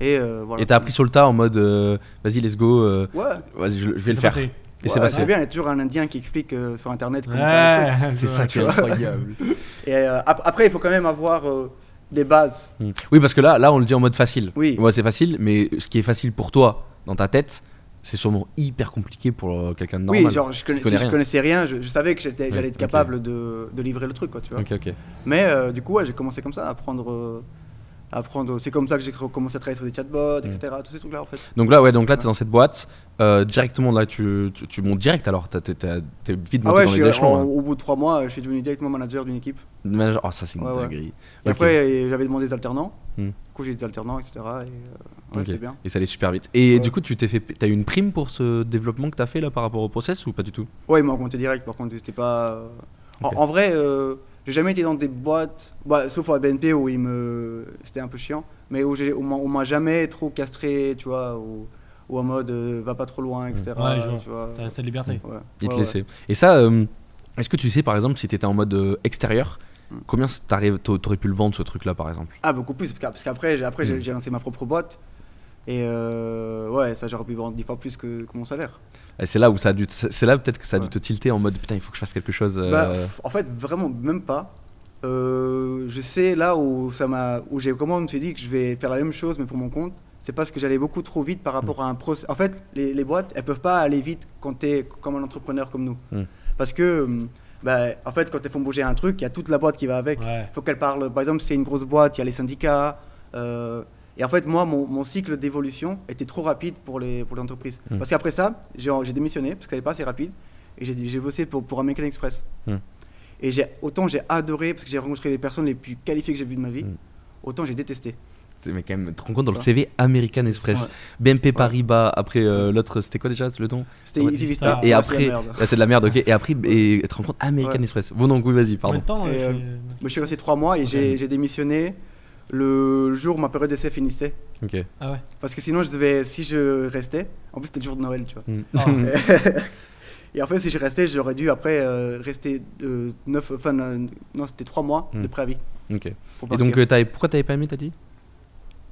Et euh, voilà. Et t'as appris sur le tas en mode euh, vas-y, let's go, euh, Ouais. vas-y, je, je vais C'est le faire. passé. Et c'est Ouais, passé. bien. Il y a toujours un Indien qui explique euh, sur Internet comment faire. Ouais, C'est ça qui est vois. incroyable. Et euh, ap- après, il faut quand même avoir euh, des bases. Hmm. Oui, parce que là, là, on le dit en mode facile. Oui. Ouais, c'est facile, mais ce qui est facile pour toi dans ta tête, c'est sûrement hyper compliqué pour euh, quelqu'un de normal. Oui, genre, je, connais- si je connaissais rien, je, je savais que Ouais, j'allais être capable de, de livrer le truc, quoi, tu vois. Mais euh, du coup, ouais, j'ai commencé comme ça, à apprendre. euh, à apprendre c'est comme ça que j'ai commencé à travailler sur des chatbots, Mm. etc. Tous ces trucs-là, en fait. Donc là, ouais, donc là, t'es dans cette boîte. euh, directement, là, tu, tu, tu montes direct alors. T'es vite Ah monté ouais, dans je les suis, échelons. en- hein. au bout de trois mois, je suis devenu directement manager d'une équipe. Manager- Oh, ça, c'est une dinguerie. Et après, j'avais demandé des alternants. Hmm. Du coup, j'ai été alternant, etc. Et ouais, Ok. c'était bien. Et ça allait super vite. Et Ouais. du coup, tu t'es fait, t'as eu une prime pour ce développement que t'as fait là par rapport au process ou pas du tout? Ouais, ils m'ont augmenté direct, par contre, c'était pas. euh, en- vrai, euh, j'ai jamais été dans des boîtes, bah, sauf à la BNP où ils me... c'était un peu chiant, mais où, j'ai- où on m'a- on m'a jamais trop castré, tu vois, ou, ou en mode euh, va pas trop loin, etc. Ouais, je vois. tu vois. T'as cette liberté. Ouais. Il te Ouais, laissait. Et ça, euh, est-ce que tu sais par exemple si t'étais en mode euh, extérieur, Hmm. combien t'aurais pu le vendre ce truc là par exemple? Ah, beaucoup plus, parce qu'a- parce qu'après, j'ai- après, j'ai Mm. j'ai lancé ma propre boîte. Et euh, ouais, ça, j'aurais pu vendre 10 fois plus que, que mon salaire. Et c'est là où ça a dû, te- c'est là peut-être que ça a dû Ouais. te tilter en mode putain il faut que je fasse quelque chose. euh, Bah, en fait, vraiment, même pas. Euh, je sais là où ça m'a, où j'ai comment on me suis dit que je vais faire la même chose mais pour mon compte. C'est parce que j'allais beaucoup trop vite par rapport à un process. En fait, les, les boîtes, elles peuvent pas aller vite quand tu es comme un entrepreneur comme nous. Mm. Parce que, bah, en fait, quand elles font bouger un truc, il y a toute la boîte qui va avec. Il Ouais. faut qu'elle parle. Par exemple, si c'est une grosse boîte, il y a les syndicats. euh, et en fait, moi, mon, mon cycle d'évolution était trop rapide pour les, pour les entreprises. Mm. Parce qu'après ça, j'ai démissionné parce qu'elle n'est pas assez rapide. Et j'ai j'ai bossé pour, pour American Express. Mm. Et autant j'ai adoré parce que j'ai rencontré les personnes les plus qualifiées que j'ai vues de ma vie, Mm. autant j'ai détesté. c'est- mais quand même, tu te rends compte dans le. CV American Express, Ouais. BNP Paribas, après euh, l'autre c'était quoi déjà le nom? C'était Easy Vista. Et après, c'est de la merde, ok. Et après, et, tu te rends compte American Ouais. Express. Bon donc oui vas-y, pardon. temps Et, euh, euh, chez- Moi, je suis resté trois mois et j'ai démissionné le jour où ma période d'essai finissait. Ok. Ah ouais. Parce que sinon, je devais, si je restais, en plus c'était le jour de Noël, tu vois. Mm. Ah. Et en fait, si je restais, j'aurais dû après euh, rester euh, neuf, enfin, euh, non, c'était trois mois Mm. de préavis. ok. Et donc euh, pourquoi t'avais pas aimé t'as dit?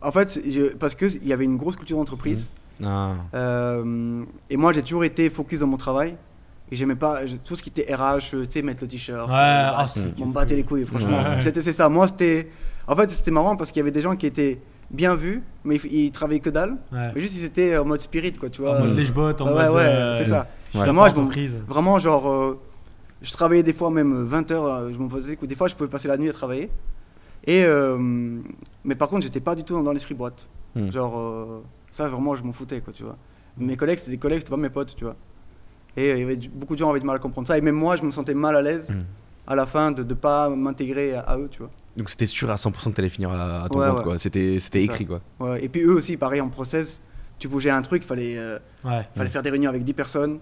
En fait, je- parce qu'il y avait une grosse culture d'entreprise. Ah. Euh, et moi, j'ai toujours été focus dans mon travail. Et j'aimais pas je- tout ce qui était RH, tu sais, mettre le t-shirt. Ouais, ah, me battait les couilles, franchement. Ouais. C'était c'est ça. Moi, c'était. En fait, c'était marrant parce qu'il y avait des gens qui étaient bien vus, mais ils, ils travaillaient que dalle. Ouais. Mais juste, ils étaient en mode spirit, quoi, tu vois. En mode Euh, lèche-bot, en ouais, mode. ouais, euh, c'est ça. Moi, je entreprise. Vraiment, genre, euh, je travaillais des fois même 20 heures, euh, je m'en posais. Des fois, je pouvais passer la nuit à travailler. Et, euh, mais par contre, j'étais pas du tout dans, dans l'esprit boîte. Hmm. Genre, euh, ça, vraiment, je m'en foutais, quoi, tu vois. Mes collègues, c'était des collègues, c'était pas mes potes, tu vois. Et il y avait beaucoup de gens avaient du mal à comprendre ça. Et même moi, je me sentais mal à l'aise Hmm. à la fin de ne pas m'intégrer à, à eux, tu vois. Donc c'était sûr à 100% que t'allais finir à, à ton Ouais, compte ouais. quoi. C'était écrit ça. quoi. Ouais. Et puis eux aussi, pareil, en process, tu bougeais un truc, il fallait, euh, Ouais. fallait faire des réunions avec 10 personnes.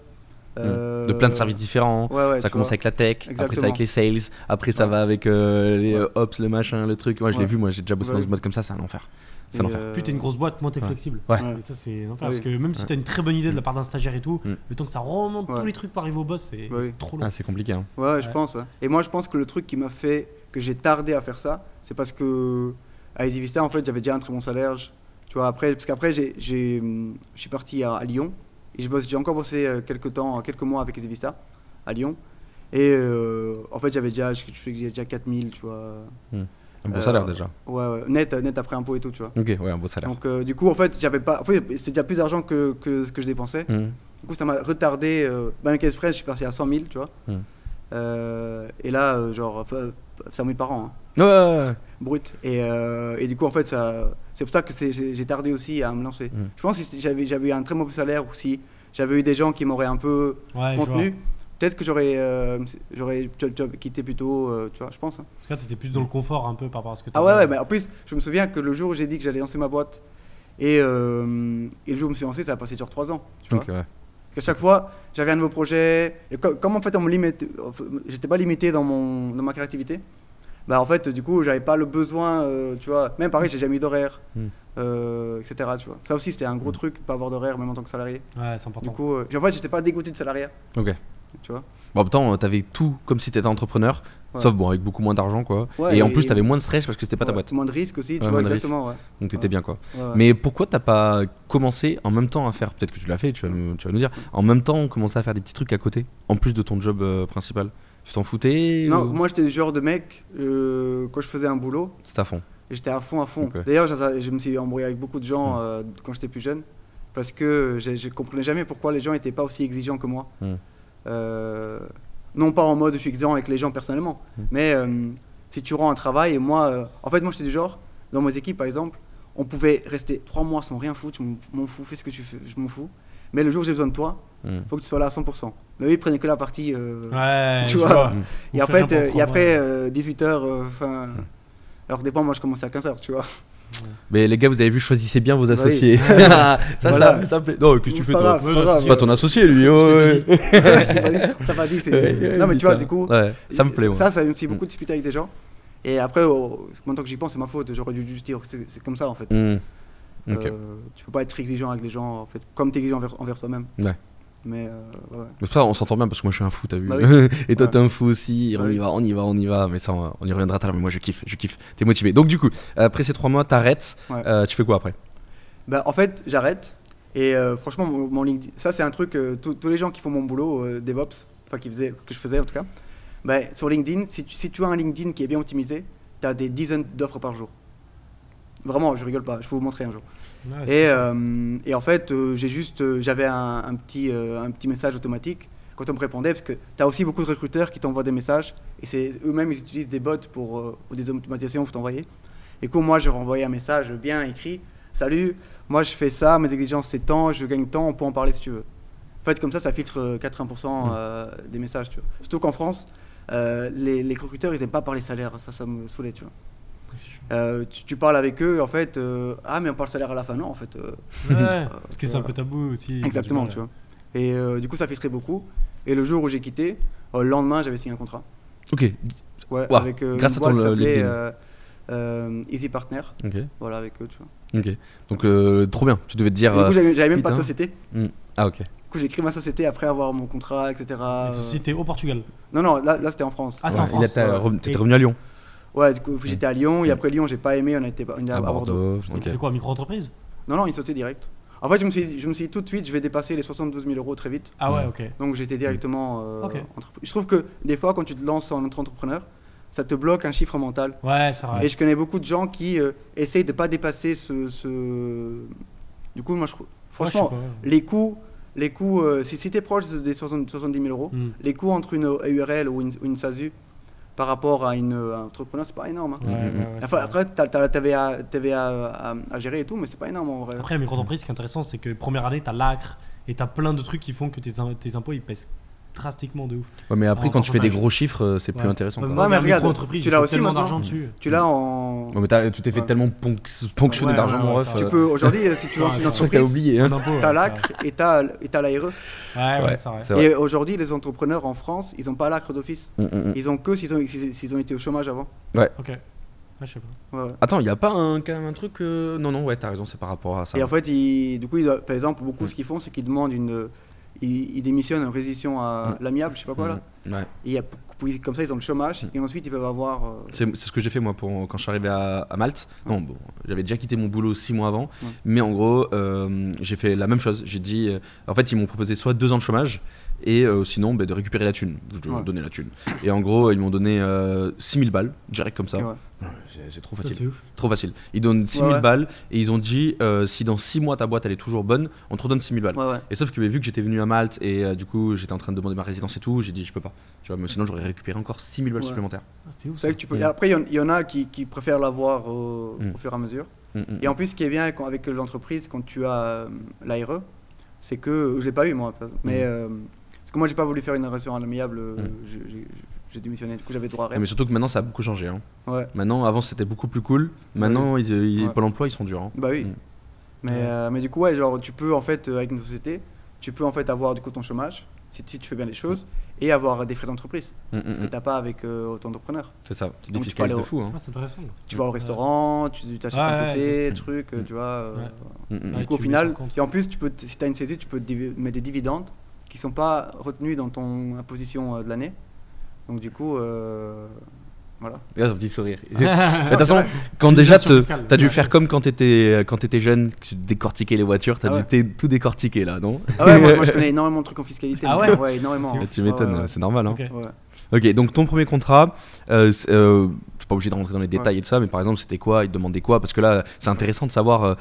euh, Hmm. De plein de services différents. Ouais, ouais, ça commence vois. avec la tech, après ça avec les sales, après ça Ouais. va avec euh, les Ouais. euh, ops, le machin, le truc. Moi je l'ai vu, moi j'ai déjà bossé Ouais. dans une boîte comme ça, c'est un enfer. C'est un Et, enfer. euh, Plus t'es une grosse boîte, moins t'es Ouais. flexible. Ouais. Et ça, c'est un enfer. Oui. Parce que même si Ouais. t'as une très bonne idée de la part d'un stagiaire et tout, Mm. le temps que ça remonte tous les trucs pour arriver au boss, c'est oui. trop long. Ah, c'est compliqué. Hein. Ouais, je pense. ouais. Et moi, je pense que le truc qui m'a fait que j'ai tardé à faire ça, c'est parce que à Easy Vista, en fait, j'avais déjà un très bon salaire. Je- Tu vois, après, parce qu'après, j'ai, j'ai, je suis parti à, à Lyon et je j'ai encore bossé euh, quelques temps, quelques mois avec Easy Vista. à Lyon. Et euh, en fait, j'avais déjà, je faisais déjà 4000, tu vois. Un beau Euh, salaire déjà. Ouais, ouais, net, net après impôt et tout, tu vois. Ok, ouais, un beau salaire. Donc, euh, du coup, en fait, j'avais pas. En fait, c'était déjà plus d'argent que, que ce que je dépensais. Mhm. Du coup, ça m'a retardé. Euh, Bank Express, je suis passé à 100 000, tu vois. Hmm. Et là, genre, 100 000 par an, hein, Ouais, ouais, ouais. brut. Et, euh, et du coup, en fait, ça, c'est pour ça que c'est- j'ai tardé aussi à me lancer. Hmm. Je pense que si j'avais j'avais eu un très mauvais salaire ou si j'avais eu des gens qui m'auraient un peu Ouais, je vois. contenu, peut-être que j'aurais euh, j'aurais tu vois, tu vois, quitté plus tôt, euh, tu vois, je pense. hein. Parce que là, t'étais plus dans le confort un peu par rapport à ce que Ah t'avais. ouais, ouais, mais en plus, je me souviens que le jour où j'ai dit que j'allais lancer ma boîte et, euh, et le jour où je me suis lancé, ça a passé genre 3 ans. Tu vois. Ok, ouais. Parce qu'à chaque fois, j'avais un nouveau projet. Et co- comme en fait, on me limite, j'étais pas limité dans, mon, dans ma créativité. Bah en fait, du coup, j'avais pas le besoin, euh, tu vois. Même pareil, j'ai jamais eu d'horaire, Hmm. euh, etc. Tu vois. Ça aussi, c'était un gros truc, de pas avoir d'horaire, même en tant que salarié. Ouais, c'est important. Du coup, euh, en fait, j'étais pas dégoûté de salariat, Ok. tu vois. Bon, en même temps, t'avais tout comme si t'étais entrepreneur, Ouais. sauf bon, avec beaucoup moins d'argent, quoi. Ouais, et en plus, t'avais moins de stress parce que c'était pas ta boîte. Moins de risques aussi, tu Ouais, vois, exactement. Ouais. Donc t'étais bien, quoi. Mais pourquoi t'as pas commencé en même temps à faire, peut-être que tu l'as fait, tu vas, nous, tu vas nous dire, en même temps commencer à faire des petits trucs à côté, en plus de ton job euh, principal? Tu t'en foutais Non, ou- moi j'étais le genre de mec, euh, quand je faisais un boulot, C'était à fond. J'étais à fond, à fond. D'ailleurs, je, je me suis embrouillé avec beaucoup de gens Mm. euh, quand j'étais plus jeune, parce que je ne comprenais jamais pourquoi les gens n'étaient pas aussi exigeants que moi. Mm. Euh, non pas en mode je suis exigeant avec les gens personnellement, Mm. mais euh, si tu rends un travail, et moi, euh, en fait, moi j'étais du genre, dans mes équipes par exemple, on pouvait rester trois mois sans rien foutre, je m'en- fous, fais ce que tu fais, je m'en fous. Mais le jour où j'ai besoin de toi, Mm. faut que tu sois là à 100%. Mais eux, ils prenaient que la partie. euh, Ouais, Tu je vois. Et après, euh, et après mois. 18h, enfin. Alors que des fois, moi je commençais à 15h, tu vois. Mais les gars, vous avez vu, choisissez bien vos Bah oui. associés. ça, Voilà. ça, ça me plaît. Non, qu'est-ce que tu fais toi c'est pas ton associé, lui. oh, ouais. T'ai pas dit, Ouais, non, mais tu vois, du coup, Ouais, ça me plaît. ça, ça me fait beaucoup discuter avec des gens. Et après, oh, maintenant que j'y pense, c'est ma faute. J'aurais dû juste dire que c'est comme ça en fait. Mm. Ok. Euh, tu peux pas être exigeant avec les gens en fait, comme tu es exigeant envers, envers toi-même. Ouais. Mais euh, ouais. Mais ça, on s'entend bien parce que moi je suis un fou, t'as vu? Bah oui. Et toi Ouais. t'es un fou aussi, on Bah y va, on y va, on y va. Mais ça, on on y reviendra tout à l'heure. Mais moi je kiffe, je kiffe. T'es motivé. Donc du coup, après ces trois mois, t'arrêtes. Ouais. Euh, tu fais quoi après? Bah, en fait, j'arrête. Et euh, franchement, mon, mon LinkedIn, ça c'est un truc, euh, tous les gens qui font mon boulot, euh, DevOps, enfin qui faisaient, que je faisais en tout cas, bah, sur LinkedIn, si tu, si tu as un LinkedIn qui est bien optimisé, tu as des dizaines d'offres par jour. Vraiment, je rigole pas, je peux vous montrer un jour. Et, ça. euh, et en fait, euh, j'ai juste, euh, j'avais un, un petit, un petit message automatique quand on me répondait, parce que tu as aussi beaucoup de recruteurs qui t'envoient des messages, et c'est eux-mêmes, ils utilisent des bots pour, ou des automatisations pour t'envoyer. Et coup, moi, je renvoyais un message bien écrit, salut, moi je fais ça, mes exigences c'est tant, je gagne tant, on peut en parler si tu veux. En fait, comme ça, ça filtre euh, 80% euh, des messages, tu vois. Surtout qu'en France, euh, les, les recruteurs, ils aiment pas parler salaire, ça, ça me saoulait, tu vois. Euh, tu, tu parles avec eux, en fait, euh, ah, mais on parle salaire à la fin, non, en fait. euh, Ouais, parce que c'est un peu tabou aussi. Exactement, tu vois. Et euh, du coup, ça filtrait beaucoup. Et le jour où j'ai quitté, euh, le lendemain, j'avais signé un contrat. Ok. Ouais, Wow, avec euh, grâce une à ton, euh, LinkedIn. Easy Partner. Ok. Voilà, avec eux, tu vois. Ok. Donc euh, trop bien. Tu devais te Et dire. du coup, j'avais même pas de société. Ah ok. Du coup, j'ai créé ma société après avoir mon contrat, etc. Et euh, C'était au Portugal. Non, non, là, là c'était en France. Ah, c'était en Ouais, France. ouais. T'étais Et- revenu à Lyon. Ouais, du coup, j'étais à Lyon. Et après Lyon, j'ai pas aimé, on était, on était à, À Bordeaux. Bordeaux. Tu Ok. fais quoi, micro-entreprise? Non, non, il sautait direct. En fait, je me suis, je me suis dit tout de suite, je vais dépasser les 72 000 euros très vite. Ah ouais, ok. Donc j'étais directement euh. Je trouve que des fois, quand tu te lances en entrepreneur, ça te bloque un chiffre mental. Ouais, c'est vrai. Et je connais beaucoup de gens qui euh, essayent de pas dépasser ce, ce- Du coup, moi, je Ouais, franchement, les coûts, les coûts, euh, si, si tu es proche des 60 70 000 euros, Mm. les coûts entre une URL ou une, ou une SASU par rapport à une un entrepreneur, c'est pas énorme. hein. Ouais, ouais, Enfin, après, tu as, la TVA, TVA à, à gérer et tout, mais c'est pas énorme en vrai. Après, la micro-entreprise, ce qui est intéressant, c'est que première année, t'as l'acre et t'as plein de trucs qui font que tes, tes impôts ils pèsent drastiquement de ouf. Ouais, mais après En quand tu fais des gros chiffres, euh, c'est plus Ouais. intéressant. Ouais, quoi. Ouais, mais regarde, tu l'as aussi tellement maintenant. d'argent dessus. Tu l'as en. Ouais, mais t'as- tu t'es fait Ouais. tellement ponc- ponctionner Ouais, d'argent, ouais, mon ouais, ref. Tu peux aujourd'hui, euh, si tu Ouais, lances une entreprise, t'as oublié. Hein. T'as ouais, l'acre et t'as l'ARE. Ouais, ouais, Ouais, c'est vrai. Et aujourd'hui, les entrepreneurs en France, ils ont pas l'acre d'office. Mm, mm, mm. Ils ont que s'ils ont, été au chômage avant. Ok. Ouais, je sais pas. Ouais, ouais. Attends, il y a pas un, quand même un truc. euh, Non, non, ouais, t'as raison, c'est par rapport à ça. Et en fait, ils- du coup, ils, par exemple, beaucoup ce qu'ils font, c'est qu'ils demandent une. Ils, ils démissionnent en résilition à Mm. l'amiable, je sais pas quoi là. Mm, Ouais. Et y a comme ça, ils ont le chômage et ensuite ils peuvent avoir. euh, C'est ce que j'ai fait moi pour, quand je suis arrivé à, à Malte. Non, bon, j'avais déjà quitté mon boulot six mois avant, Ouais. mais en gros, euh, j'ai fait la même chose. J'ai dit, euh, en fait, ils m'ont proposé soit deux ans de chômage et euh, sinon bah, de récupérer la thune. Je dois Ouais. donner la thune. Et en gros, ils m'ont donné euh, 6000 balles, direct comme ça. ouais. C'est- trop facile. c'est ouf. Trop facile. Ils donnent 6000 ouais. balles et ils ont dit euh, si dans 6 mois ta boîte elle est toujours bonne, on te redonne 6000 balles. Ouais, ouais. Et sauf que mais vu que j'étais venu à Malte et euh, du coup j'étais en train de demander ma résidence et tout, j'ai dit je peux pas. Tu vois, mais sinon j'aurais récupéré encore 6000 balles Ouais. supplémentaires. Ah, C'est ouf. C'est vrai que tu peux. Mm. et Après, il y en- il y, en a qui, qui préfèrent l'avoir au, Mm. au fur et à mesure. Mm. Et en plus, ce qui est bien avec l'entreprise, quand tu as euh, l'ARE, c'est que je l'ai pas eu moi, mais que moi j'ai pas voulu faire une relation amiable, euh, Mm. j'ai- démissionné, du coup j'avais droit à Ah, REM. mais surtout que maintenant ça a beaucoup changé. hein. Ouais, Maintenant, avant c'était beaucoup plus cool. Maintenant, ils, ils- Ouais. Pôle emploi ils sont durs. hein. bah oui. Mm. Mais, Ouais. euh, mais du coup, ouais, genre tu peux en fait euh, avec une société, tu peux en fait avoir du coup ton chômage si, si tu fais bien les choses et avoir des frais d'entreprise, Mm, mm, ce que mm. t'as pas avec euh, autant d'entrepreneurs. C'est ça, tu Donc, tu peux aller de au- fou. hein. Ah, c'est intéressant. Tu vas au restaurant, tu t'achètes Ouais, un ouais, PC, truc, euh, Mm. tu vois. euh, Ouais. Mm, mm, Ouais, Du coup, au final, et en plus, tu peux, t- si tu as une CESU, tu peux mettre des dividendes qui sont pas retenus dans ton imposition euh, de l'année. Donc, du coup, euh, voilà. Regarde son petit sourire. De toute façon, quand déjà fiscale. t'as dû Ouais. faire comme quand t'étais quand t'étais jeune, que tu décortiquais les voitures, t'as Ah dû ouais. tout décortiquer là, non? Ah ouais, moi, moi, je connais énormément de trucs en fiscalité. Ah donc, ouais énormément. Hein. Tu m'étonnes, Ouais, ouais, c'est normal. Hein. Ok. ouais. Ok, donc ton premier contrat, euh, euh, c'est pas obligé de rentrer dans les Ouais. détails et tout ça, mais par exemple, c'était quoi Il te demandait quoi? Parce que là, c'est intéressant de savoir euh,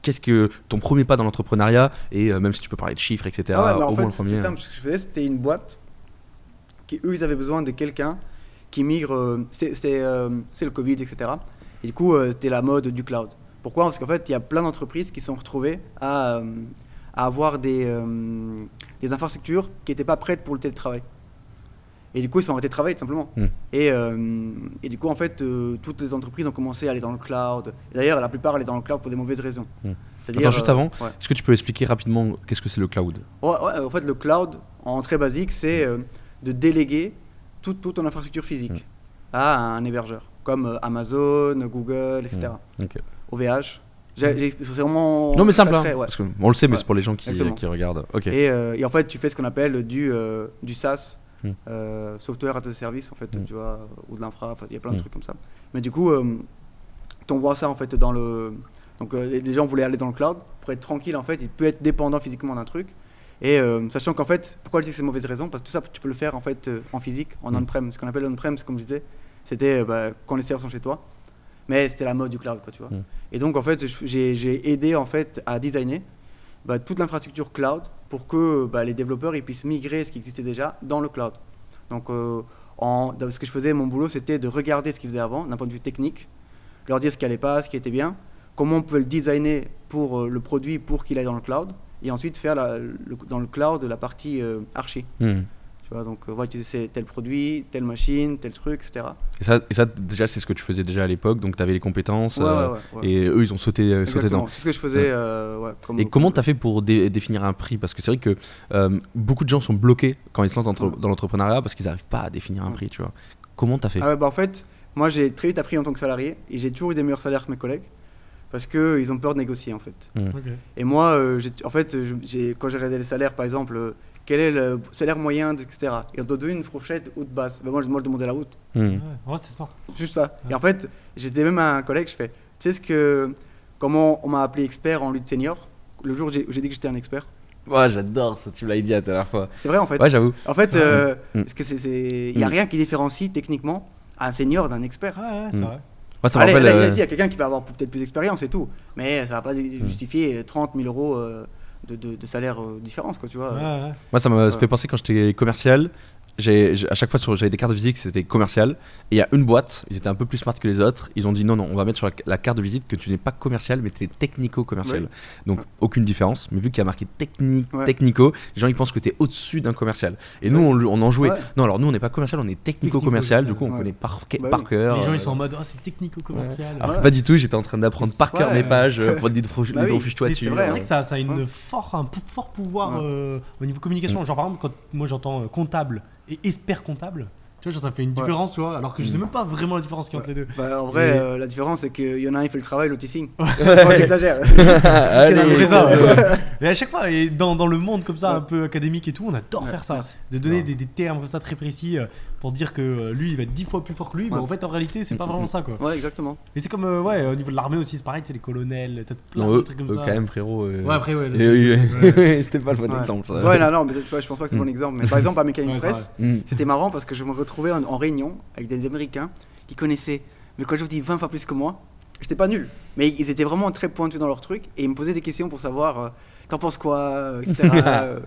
qu'est-ce que ton premier pas dans l'entrepreneuriat, et euh, même si tu peux parler de chiffres, etc. Ah ouais, mais en au moins le premier. c'est simple. Ce que je faisais, c'était une boîte qui, eux, ils avaient besoin de quelqu'un qui migre. euh, c'était, euh, c'est le Covid, etc. Et du coup, c'était la mode du cloud. Pourquoi? Parce qu'en fait, il y a plein d'entreprises qui se sont retrouvées à, à avoir des, des infrastructures qui n'étaient pas prêtes pour le télétravail. Et du coup, ils sont arrêtés de travailler, tout simplement. Hmm. Et, euh, et du coup, en fait, euh, toutes les entreprises ont commencé à aller dans le cloud. D'ailleurs, la plupart allaient dans le cloud pour des mauvaises raisons. Hmm. C'est-à-dire, Attends, juste euh, avant, ouais. est-ce que tu peux expliquer rapidement qu'est-ce que c'est le cloud? Ouais, ouais, en fait, le cloud, en très basique, c'est de déléguer toute, toute ton infrastructure physique Mm. à un hébergeur, comme Amazon, Google, etc. Ok. OVH. J'ai- j'ai- C'est vraiment. Non, mais simple, hein, parce que on le sait, mais c'est pour les gens qui, regardent. Et, et en fait, tu fais ce qu'on appelle du, du SaaS, Mm. euh, Software as a Service, en fait, Mm. tu vois, ou de l'infra, il y a plein de Mm. trucs comme ça. Mais du coup, tu envoies ça, en fait, dans le. Donc, euh, les- gens voulaient aller dans le cloud pour être tranquille, en fait, il peut être dépendant physiquement d'un truc. Et euh, sachant qu'en fait, pourquoi je dis que c'est mauvaise raison? Parce que tout ça, tu peux le faire, en fait, euh, en physique, en on-prem. Ce qu'on appelle on-prem, c'est comme je disais, c'était euh, bah, quand les serveurs sont chez toi. Mais c'était la mode du cloud, quoi, tu vois. Et donc, en fait, j'ai aidé, en fait, à designer bah, toute l'infrastructure cloud pour que bah, les développeurs puissent migrer ce qui existait déjà dans le cloud. Donc, euh, ce que je faisais, mon boulot, c'était de regarder ce qu'ils faisaient avant, d'un point de vue technique, leur dire ce qui allait pas, ce qui était bien, comment on pouvait le designer pour euh, le produit pour qu'il aille dans le cloud, et ensuite faire dans le cloud la partie euh, archi. Hmm. Tu vois, donc, euh, voilà, tu sais, tel produit, telle machine, tel truc, etc. Et, ça, et ça, déjà, c'est ce que tu faisais déjà à l'époque, donc tu avais les compétences, Ouais, euh, ouais, ouais, ouais. et eux, ils ont sauté, euh, sauté Exactement. dedans. C'est ce que je faisais. euh, ouais, comme- Et comment tu as fait pour dé- définir un prix? Parce que c'est vrai que euh, beaucoup de gens sont bloqués quand ils se lancent dans, Ouais. dans l'entrepreneuriat parce qu'ils n'arrivent pas à définir un Ouais. prix, tu vois. Comment tu as fait? Ah ouais, bah en fait, moi j'ai très vite appris en tant que salarié et j'ai toujours eu des meilleurs salaires que mes collègues parce qu'ils ont peur de négocier en fait. Ok. Et moi, euh, en fait, quand j'ai regardé les salaires, par exemple, euh, quel est le salaire moyen, etc. Et on doit donner une fourchette haute basse. Ben moi, je, moi, je demandais la haute. Hmm. Ouais, ouais, c'est smart. Juste ça. Et en fait, j'étais même à un collègue, je fais, tu sais ce que, comment on m'a appelé expert en lutte senior? Le jour où j'ai dit que j'étais un expert. Ouais, j'adore ça, tu me l'as dit la dernière fois. C'est vrai en fait. Ouais, j'avoue. En fait, euh, Mm. parce que c'est, c'est- il n'y a Mm. rien qui différencie techniquement un senior d'un expert. Ouais, ouais, c'est vrai. Moi, ça Allez, rappelle. là, euh, il y a quelqu'un qui va avoir peut-être plus d'expérience et tout, mais ça va pas justifier 30 000 euros euh, de, de- de salaire euh, différence, quoi, tu vois. Ouais, ouais. Moi, ça me ça fait penser quand j'étais commercial. J'ai à chaque fois, sur- j'avais des cartes de visite, c'était commercial. Et il y a une boîte, ils étaient un peu plus smart que les autres. Ils ont dit non, non, on va mettre sur la, la carte de visite que tu n'es pas commercial, mais tu es technico-commercial. Donc, aucune différence. Mais vu qu'il y a marqué technique, Ouais. technico, les gens ils pensent que tu es au-dessus d'un commercial. Et nous, on, on en jouait. Ouais. Non, alors nous, on n'est pas commercial, on est technico-commercial. Du coup, on Ouais. connaît par, Bah par oui. cœur. Les gens euh, ils sont en mode oh, c'est technico-commercial. alors que Ouais. pas du tout, j'étais en train d'apprendre par cœur mes pages euh, pour l'hydrofuge Bah toiture. c'est vrai, hein. que ça, a une fort, un pou- fort pouvoir euh, au niveau communication. Genre par exemple, quand moi j'entends comptable et expert comptable, Tu vois, genre, ça fait une Ouais. différence, tu vois, alors que je sais Mm. même pas vraiment la différence qu'il y a entre les deux. Bah, en vrai, Et- euh, la différence, c'est qu'il y en a un, il fait le travail, l'autre, il signe. J'exagère. Ouais. Et à chaque fois, et dans, dans le monde comme ça, Ouais. un peu académique et tout, on adore Ouais, faire ça. De donner Ouais. des, des termes comme ça très précis euh, pour dire que euh, lui, il va être dix fois plus fort que lui, mais Ouais. en fait, en réalité, c'est pas Mm, vraiment mm. ça, quoi. Ouais, exactement. Et c'est comme, euh, ouais, au niveau de l'armée aussi, c'est pareil, c'est les colonels, t'as plein Non, de eux, trucs comme eux, ça. quand même, frérot. euh, Ouais, après, ouais. oui, ouais. C'était pas le bon Ouais. exemple. ça. Ouais, non, non, mais tu vois, je pense pas que c'est un bon exemple. Mais par exemple, à Mécanique Ouais, c'est Express, Mm. c'était marrant parce que je me retrouvais en, en réunion avec des Américains qui connaissaient, mais quand je vous dis 20 fois plus que moi, j'étais pas nul. Mais ils étaient vraiment très pointus dans leur truc et ils me posaient des questions pour savoir euh, t'en penses quoi, etc.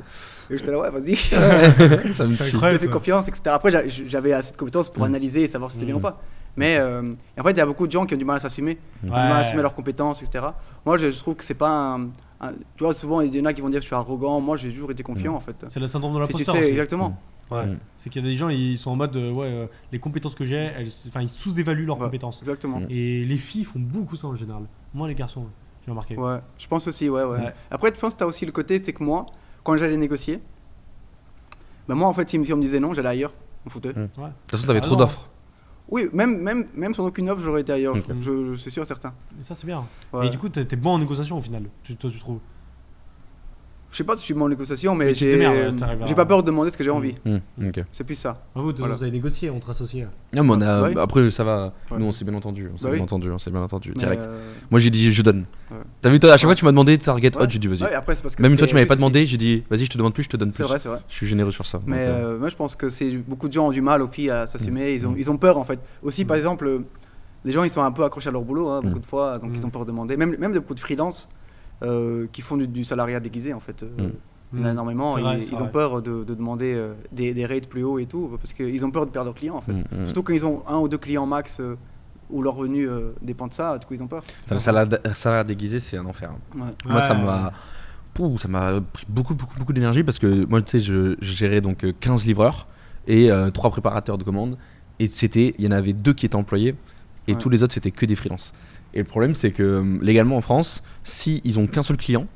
et j'étais là, ouais, vas-y, ça me tue. ça. confiance, etc. Après, j'a- j'avais assez de compétences pour Mm. analyser et savoir si c'était bien Mm. ou pas. Mais euh, en fait, il y a beaucoup de gens qui ont du mal à s'assumer, du mal à assumer leurs compétences, etc. Moi, je, je trouve que c'est pas un, un- Tu vois, souvent, il y en a qui vont dire que je suis arrogant. Moi, j'ai toujours été confiant, Mm. en fait. C'est le syndrome de Si tu l'imposteur. sais exactement. Ouais. C'est qu'il y a des gens, ils sont en mode, euh, ouais, euh, les compétences que j'ai, enfin, ils sous-évaluent leurs Ouais. compétences. Exactement. Et les filles font beaucoup ça en général. Moi, les garçons, j'ai remarqué. Ouais, je pense aussi, ouais, ouais. Ouais. Après, je pense que tu as aussi le côté, c'est que moi, quand j'allais négocier, bah moi, en fait, si on me disait non, j'allais ailleurs. On foutait. Mm. Ouais. De toute façon, t'avais Ah trop d'offres. Oui, même, même, même sans aucune offre, j'aurais été ailleurs. Je, je suis sûr, certain. Et ça, c'est bien. Ouais. Et du coup, t'es t'es bon en négociation au final, tu, toi, tu trouves Je sais pas si je suis bon en négociation, mais Mais j'ai pas peur de demander ce que j'ai envie. Mm. Ok. C'est plus ça. Ah, Vous, Voilà. vous avez négocié entre associés. Non, mais on a... Ouais. Après, ça va. Ouais. Nous, on s'est bien entendu. On s'est Bah bien oui. entendu. On s'est bien entendu. Direct. euh, Moi, j'ai dit, je donne. Ouais. T'as vu, toi, à chaque Ouais. fois, tu m'as demandé target Ouais. hot, j'ai dit, vas-y. Même toi, c'était tu m'avais pas demandé, j'ai dit, vas-y, je te demande plus, je te donne plus. C'est vrai, c'est vrai. Je suis généreux sur ça. Mais euh, euh, moi, je pense que c'est beaucoup de gens ont du mal aux filles à s'assumer. Ils, ont, Mm. ils ont peur, en fait. Aussi, par exemple, euh, les gens, ils sont un peu accrochés à leur boulot, hein, beaucoup Mm. de fois, donc Mm. ils ont peur de demander. Même, même beaucoup de freelance euh, qui font du, du salariat déguisé, en fait. Il y en a énormément. Vrai, ils ont peur de, de demander euh, des, des rates plus hauts et tout, parce qu'ils ont peur de perdre leurs clients, en fait. mm, mm. Surtout quand ils ont un ou deux clients max euh, où leur revenu euh, dépend de ça, du coup, ils ont peur. Le salaire déguisé, c'est un enfer. hein. Ouais. Moi, ça m'a. Pouh, ça m'a pris beaucoup, beaucoup, beaucoup d'énergie parce que moi, tu sais, je, je gérais donc euh, 15 livreurs et 3 préparateurs de commandes. Et c'était, il y en avait deux qui étaient employés et Ouais. tous les autres, c'était que des freelances. Et le problème, c'est que euh, légalement en France, si ils ont qu'un seul client,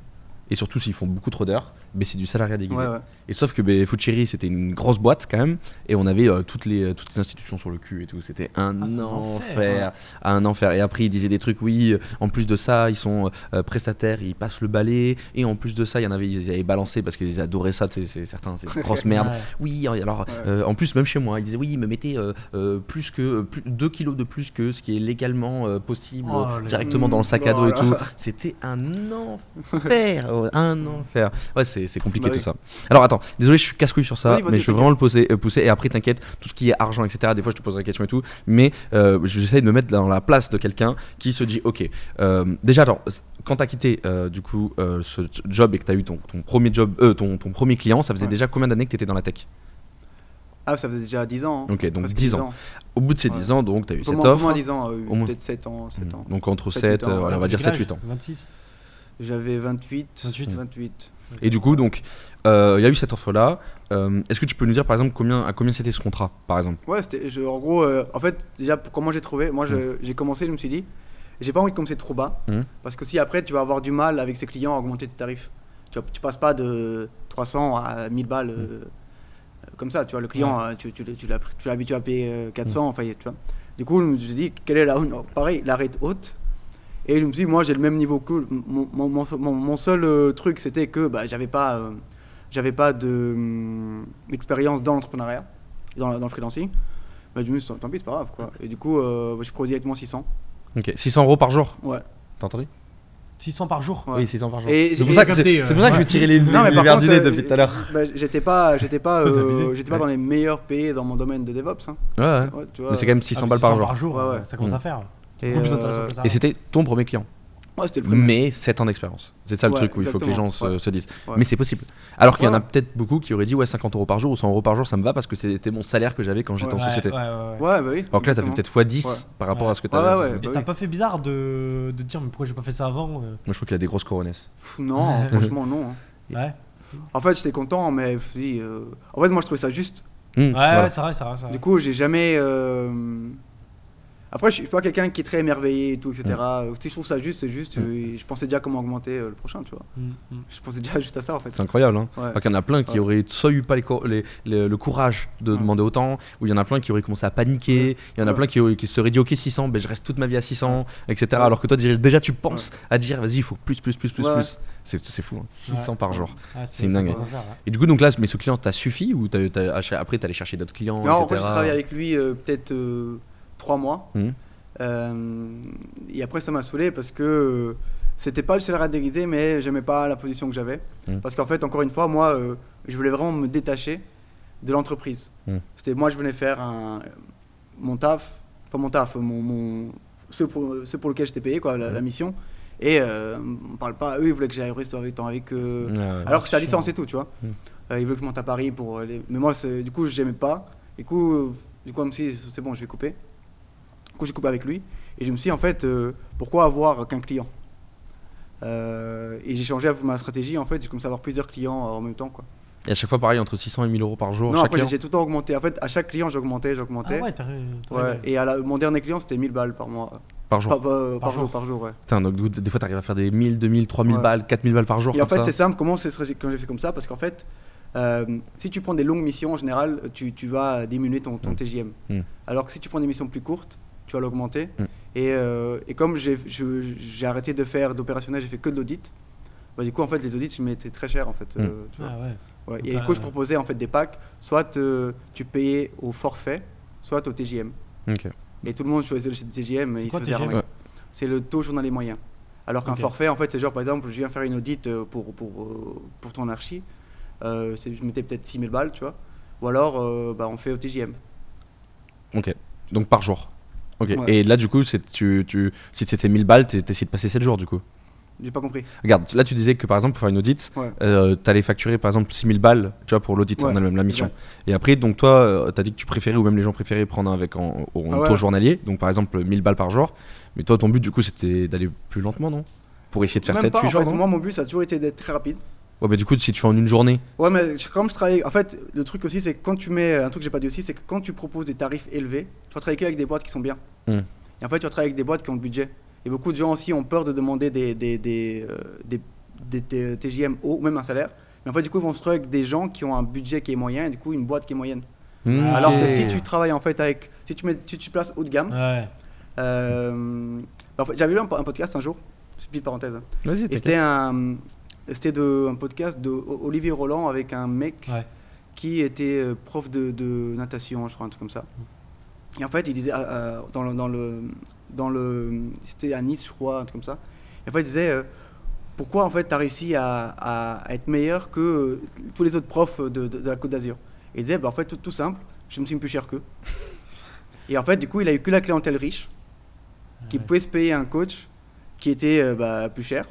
et surtout s'ils font beaucoup trop d'heures, ben, c'est du salariat déguisé. Ouais, ouais. Et sauf que ben, Fuchiri, c'était une grosse boîte quand même, et on avait euh, toutes, les, toutes les institutions sur le cul et tout. C'était un Ah, un enfer, enfer, un enfer. Et après, ils disaient des trucs, oui, euh, en plus de ça, ils sont euh, prestataires, ils passent le balai, et en plus de ça, il y en avait, ils avaient balancé parce qu'ils adoraient ça, c'est certains, c'est une grosse merde. Ouais. Oui, alors, euh, en plus, même chez moi, ils disaient, oui, me mettez plus que, plus, 2 kilos de plus que ce qui est légalement possible Oh directement dans le sac à dos et tout. C'était un enfer, un enfer. Ouais, c'est c'est compliqué Bah tout oui. ça. Alors attends, désolé, je suis casse-couille sur ça, vas-y, mais je veux vraiment le poser, euh, pousser. Et après, t'inquiète, tout ce qui est argent, etc. Des fois, je te poserai la question et tout, mais euh, j'essaie de me mettre dans la place de quelqu'un qui se dit, ok, euh, déjà, attends, quand t'as quitté euh, du coup euh, ce job et que t'as eu ton, ton premier job, euh, ton, ton premier client, ça faisait Ouais. déjà combien d'années que t'étais dans la tech? Ah, ça faisait déjà 10 ans. hein. Ok, donc Presque 10 ans. Au bout de ces Ouais. 10 ans, donc t'as eu Un peu cette offre. moins 10 ans, euh, Au moins. peut-être 7 ans, 7 ans. Donc entre Sept, 7, huit ans, euh, voilà, on va dire Quel 7-8 ans. 26 J'avais 28, 28. 28. Et du coup, donc, euh, il y a eu cette offre-là. Euh, Est-ce que tu peux nous dire, par exemple, combien, à combien c'était ce contrat, par exemple? Ouais, je- en gros, euh, en fait, déjà, pour- comment j'ai trouvé Moi, je- j'ai commencé, je me suis dit, j'ai pas envie de commencer trop bas, Mhm. parce que si après, tu vas avoir du mal avec ces clients à augmenter tes tarifs. Tu, tu passes pas de 300 à 1000 balles euh, comme ça, tu vois. Le client, tu, tu, l'as- tu l'as tu l'as habitué à payer euh, 400, enfin, tu vois. Du coup, je me suis dit, quelle est la pareil, la rate haute Et je me suis dit, moi, j'ai le même niveau que mon, mon, mon, mon- mon seul euh, truc, c'était que bah, j'avais pas, euh, j'avais pas de, hum, d'expérience dans l'entrepreneuriat, dans, dans le freelancing. Bah, du coup, tant pis, c'est pas grave, quoi. Et du coup, euh, je propose directement 600. Ok, 600 euros par jour Ouais. T'as entendu? 600 par jour Ouais. Oui, 600 par jour. C'est pour, ça que, c'est, capté, c'est pour ça que je vais euh, tirer les, Non, mais les par verres contre, du nez euh, depuis tout à l'heure. bah, j'étais pas, j'étais pas, euh, j'étais pas dans les meilleurs payés dans mon domaine de DevOps. hein. Ouais, ouais. Ouais, tu vois. Mais c'est quand même 600 Ah, balles 600 par jour. Ouais, ouais. Ça commence Mm. à faire. Et, plus euh, intéressant que ça. Et c'était ton premier client. Ouais, c'était le premier. Mais 7 ans d'expérience. C'est ça le Ouais, truc où il faut que les gens se, disent. Ouais. Mais c'est possible. Alors qu'il y en a peut-être beaucoup qui auraient dit ouais 50 euros par jour ou 100 euros par jour ça me va parce que c'était mon salaire que j'avais quand j'étais Ouais. en société. ouais, ouais, ouais. Ouais, bah oui. Alors que là t'as fait peut-être fois 10 Ouais. par rapport Ouais. à ce que t'avais. ouais, ouais. Et bah ça t'a oui. pas fait bizarre de, de dire mais pourquoi j'ai pas fait ça avant euh Moi je trouve qu'il a des grosses coronesses. Non, franchement, non. hein. Ouais, En fait, j'étais content, mais euh, en fait, moi, je trouvais ça juste. Hum, ouais, voilà. ouais, c'est vrai, c'est vrai. c'est vrai. Du coup, j'ai jamais. euh, Après, je suis pas quelqu'un qui est très émerveillé et tout, etc. Si je trouve ça juste, c'est juste. Euh, je pensais déjà comment augmenter euh, le prochain, tu vois. Mm, mm. Je pensais déjà juste à ça, en fait. C'est incroyable, hein. Ouais. Qu'il y en a plein qui Ouais. auraient soit eu pas les cour- les- les- le courage de Ouais. demander autant, ou il y en a plein qui auraient commencé à paniquer, il y en a Ouais. plein qui, qui se seraient dit ok 600, ben je reste toute ma vie à 600, etc. Ouais. Alors que toi déjà tu penses à dire vas-y il faut plus plus plus plus Ouais. plus. C'est c'est fou, hein. 600 Ouais. par jour. Ah, C'est une dinguerie. ouais. Et du coup donc là mais ce client t'a suffi ou t'as- t'as- ach- après t'allais chercher d'autres clients, Non, en etc. fait, j'ai travaillé avec lui euh, peut-être euh, trois mois. Mhm. Euh, et après, ça m'a saoulé parce que euh, c'était pas le salaire à dériser, mais j'aimais pas la position que j'avais. Mhm. Parce qu'en fait, encore une fois, moi, euh, je voulais vraiment me détacher de l'entreprise. Mhm. C'était moi, je venais faire un, mon taf, enfin mon taf, mon, mon, ce, pour, ce pour lequel j'étais payé, quoi, la, la mission. Et euh, on parle pas, eux, ils voulaient que j'aille au resto avec, avec eux. Ouais. Alors que j'étais à licence et tout, tu vois. Ils veulent que je monte à Paris pour les... Mais moi, du coup, j'aimais pas. Du coup, du coup, comme si c'est bon, je vais couper. Du coup, j'ai coupé avec lui. Et je me suis dit, en fait, euh, pourquoi avoir qu'un client? Euh, Et j'ai changé ma stratégie. En fait, j'ai commencé à avoir plusieurs clients euh, en même temps, quoi. Et à chaque fois pareil entre 600 et 1000 euros par jour non, chaque après, client. j'ai tout le temps augmenté. En fait, à chaque client, j'augmentais, j'augmentais. Ah ouais, Ouais. Et à la- mon dernier client, c'était 1000 balles par mois. par jour. Par, par- par jour. jour, par jour, ouais. Putain, donc des fois t'arrives à faire des 1000, 2000, 3000 Ouais. balles, 4000 balles par jour Et en fait, c'est simple. Comment c'est quand j'ai fait comme ça? Parce qu'en fait, euh, si tu prends des longues missions, en général, tu, tu vas diminuer ton, ton. TJM. Mm. Alors que si tu prends des missions plus courtes, tu vas l'augmenter. Mm. Et, euh, et comme j'ai arrêté de faire d'opérationnel, j'ai fait que de l'audit. Bah, du coup, en fait, les audits, je m'étais très cher, en fait. Mm. euh, tu vois. Ah ouais. Ouais. Donc Et du coup, je proposais en fait des packs, soit euh, tu payais au forfait, soit au TJM. Ok. Et tout le monde choisissait le TJM et C'est il quoi se faisait TJM? arnaquer. Ouais. C'est le taux journalier moyen. Alors qu'un forfait, en fait, c'est genre, par exemple, je viens faire une audit euh, pour, pour, pour ton archi, euh, je mettais peut-être 6000 balles, tu vois. Ou alors, euh, bah, on fait au TJM. Ok. Donc par jour. Ok. Ouais. Et là du coup, tu, tu si c'était 1000 balles, t'es- t'essayes de passer 7 jours du coup. J'ai pas compris. Regarde, là tu disais que par exemple pour faire une audit, Ouais. euh, t'allais facturer par exemple 6000 balles, tu vois, pour l'audit Ouais, en elle-même, la mission. Et après, donc toi, euh, t'as dit que tu préférais, ou même les gens préféraient prendre avec en, en Ah taux journalier, donc par exemple 1000 balles par jour. Mais toi, ton but du coup, c'était d'aller plus lentement, non? Pour essayer de faire Même 7 pas, 8 en jours, fait, non? moi, mon but, ça a toujours été d'être très rapide. Ouais, bah du coup, si tu fais en une journée, Ouais, mais comme je travaille, en fait, le truc aussi, c'est que quand tu mets, un truc que j'ai pas dit aussi, c'est que quand tu proposes des tarifs élevés, tu vas travailler avec des boîtes qui sont bien. Hmm. Et en fait, tu vas travailler avec des boîtes qui ont le budget. Et beaucoup de gens aussi ont peur de demander des, des, des, euh, des, des TJM hauts, ou même un salaire. Mais en fait, du coup, ils vont se retrouver avec des gens qui ont un budget qui est moyen et du coup, une boîte qui est moyenne. Hmm, Alors ok. que si tu travailles en fait avec, si tu mets, tu, tu places haut de gamme, Ouais. euh, en fait, j'avais lu un, po- un podcast un jour, c'est une petite parenthèse. Vas-y, Et c'était un, c'était de, un podcast de Olivier Roland avec un mec Ouais. qui était euh, prof de, de natation, je crois, un truc comme ça. Et en fait, il disait, euh, euh, dans le, dans le, dans le, c'était à Nice, je crois, un truc comme ça. Et en fait, il disait, euh, pourquoi en fait, tu as réussi à, à- être meilleur que tous les autres profs de, de- de la Côte d'Azur? Et il disait, bah, en fait, tout, tout simple, je me suis plus cher qu'eux. Et en fait, du coup, il a eu que la clientèle riche qui Ouais. pouvait se payer un coach qui était euh, bah, plus cher.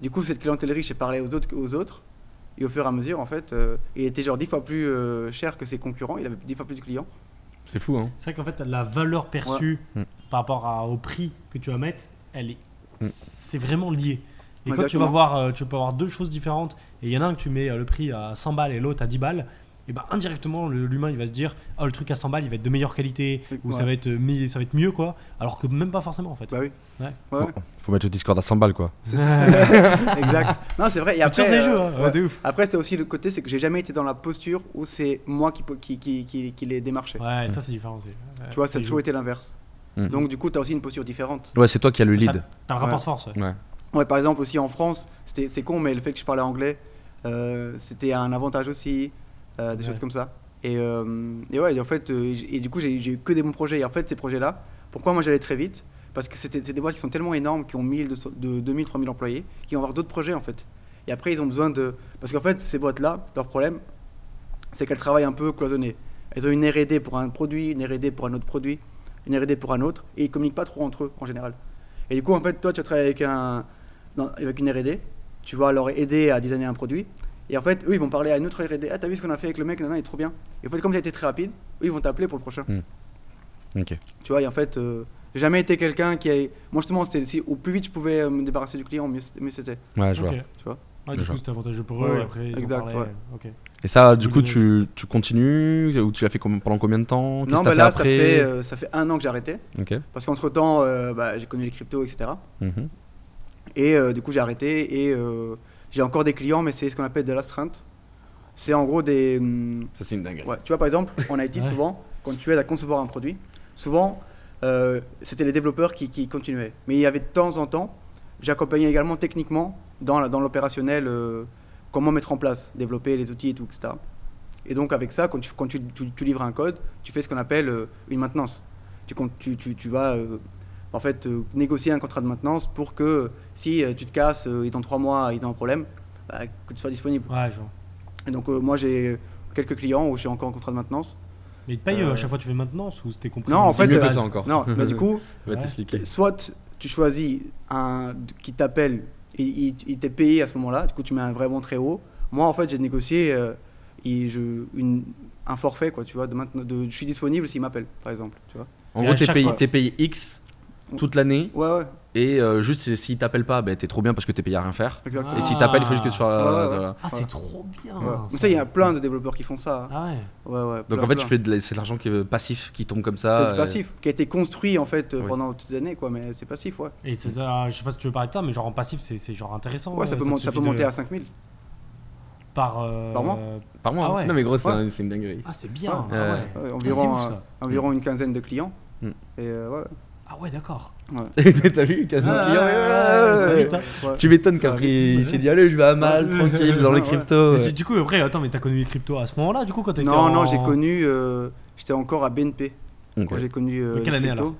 Du coup, cette clientèle riche, elle parlait aux autres, aux autres. Et au fur et à mesure, en fait, euh, il était genre dix fois plus euh, cher que ses concurrents. Il avait dix fois plus de clients. C'est fou, hein. C'est vrai qu'en fait, la valeur perçue Ouais. Par rapport à- au prix que tu vas mettre, elle est, Mm. c'est vraiment lié. Et quand tu vas voir, euh, tu peux avoir deux choses différentes, et il y en a un que tu mets le prix à 100 balles et l'autre à 10 balles, et ben indirectement, l'humain il va se dire, oh le truc à 100 balles il va être de meilleure qualité, ou ça, Ouais. va être, euh, ça va être mieux quoi, alors que même pas forcément en fait. Bah oui. Ouais. Ouais, Bon, faut mettre le Discord à 100 balles, quoi. c'est ça. exact. Non, c'est vrai. Et après, ces jeux, euh, hein, ouais. ouais, de ouf. après c'est aussi le côté, c'est que j'ai jamais été dans la posture où c'est moi qui, qui, qui, qui, qui les démarchais. Ouais, ça c'est différent aussi. Ouais, Tu vois, ça a c'est toujours joué. été l'inverse. Mm. Donc, du coup, tu as aussi une posture différente. Ouais, c'est toi qui as le lead. T'as le rapport de force. ouais. Ouais. Ouais, par exemple, aussi en France, c'était- c'est con, mais le fait que je parlais anglais, euh, c'était un avantage aussi, euh, des Ouais. choses comme ça. Et, euh, et ouais, en fait, euh, et du coup, j'ai eu que des bons projets. Et en fait, ces projets-là, pourquoi moi j'allais très vite? Parce que c'était c'est des boîtes qui sont tellement énormes, qui ont 1000, de, de 2000, 3000 employés, qui vont avoir d'autres projets en fait. Et après, ils ont besoin de. Parce qu'en fait, ces boîtes-là, leur problème, c'est qu'elles travaillent un peu cloisonnées. Elles ont une RD pour un produit, une RD pour un autre produit, une RD pour un autre, et ils communiquent pas trop entre eux en général. Et du coup, en fait, toi, tu vas travailler avec, un, non, avec une RD, tu vas leur aider à designer un produit, et en fait, eux, ils vont parler à une autre RD. Ah, t'as vu ce qu'on a fait avec le mec, non, il est trop bien. Et en fait, comme ça a été très rapide, eux, ils vont t'appeler pour le prochain. Ok. Tu vois, et en fait, euh, j'ai jamais été quelqu'un qui a. Moi, justement, c'était si au plus vite je pouvais euh, me débarrasser du client, mieux c'était-. Ouais, je vois. Tu vois? Ah, du coup, c'était avantageux pour eux. ouais. et après, ils Exact, ouais. Ok. Et ça, du coup, tu, tu continues? Ou tu l'as fait pendant combien de temps? Qu'est-ce Non, que t'as bah là, fait ça fait, euh, ça fait un an que j'ai arrêté. Ok. Parce qu'entre temps, j'ai connu les cryptos, etc. Et euh, du coup, j'ai arrêté. Et euh, j'ai encore des clients, mais c'est ce qu'on appelle de l'astreinte. C'est en gros des. hum, Ça, c'est une dinguerie. Ouais, tu vois, par exemple, en IT, Ouais. souvent, quand tu aides à concevoir un produit, souvent, euh, c'était les développeurs qui, qui continuaient. Mais il y avait de temps en temps, j'accompagnais également techniquement dans, la- dans l'opérationnel, euh, comment mettre en place, développer les outils et tout, etc. Et donc, avec ça, quand tu, quand tu, tu- tu livres un code, tu fais ce qu'on appelle euh, une maintenance. Tu, tu, tu, tu vas euh, en fait euh, négocier un contrat de maintenance pour que si euh, tu te casses euh, et dans trois mois ils ont un problème, bah, que tu sois disponible. Ouais, genre. Et donc, euh, moi, j'ai quelques clients où je suis encore en contrat de maintenance. Mais ils te payent euh, à chaque fois que tu fais maintenance ou c'était compris Non, en fait, mieux que ça encore. Non, mais du coup, Je vais Ouais. t'expliquer. soit tu choisis un qui t'appelle, et il, il t'est payé à ce moment-là, du coup tu mets un vraiment très haut. Moi, en fait, j'ai négocié euh, et je, une, un forfait, quoi, tu vois, de, je suis disponible s'il m'appelle, par exemple, tu vois. En Et gros, t'es payé, t'es payé X toute l'année Ouais, ouais, et euh, juste s'il t'appelle pas, bah, t'es trop bien parce que t'es payé à rien faire. exactement. Et s'il t'appelle, il faut juste que tu sois. Ouais, ouais, ouais. voilà. Ah, c'est trop bien. Ouais. Mais ça, il y a plein de développeurs qui font ça. hein. Ah ouais. Ouais, ouais, Donc en fait, plein. tu fais de la- c'est de l'argent qui est passif qui tombe comme ça. C'est euh, du passif, qui a été construit en fait euh, Oui. pendant toutes ces années, quoi, mais c'est passif, ouais. Et c'est ça, je sais pas si tu veux parler de ça, mais genre en passif, c'est c'est genre intéressant. Ouais, ça euh, peut, ça monter à 5000. Par, euh, Par mois Par mois. Ah hein. ouais. Non mais gros, c'est Ouais. un- c'est une dinguerie. Ah, c'est bien. Ah Euh, ouais. Environ, ouf, euh, ça. une quinzaine de clients. Mm. Et euh, ouais, Ah ouais, d'accord. T'as vu, quasiment Ah, client. ouais, ouais, ouais, ouais, ouais. vite, hein. ouais. Tu m'étonnes qu'après il s'est dit allez je vais à Mal Ouais. tranquille dans les Ouais. cryptos. Ouais. tu- du coup, après, attends, mais t'as connu les cryptos à ce moment-là, du coup, quand t'étais Non, en... non, j'ai connu, euh, j'étais encore à BNP quand j'ai connu euh, Mais quelle les année, cryptos. alors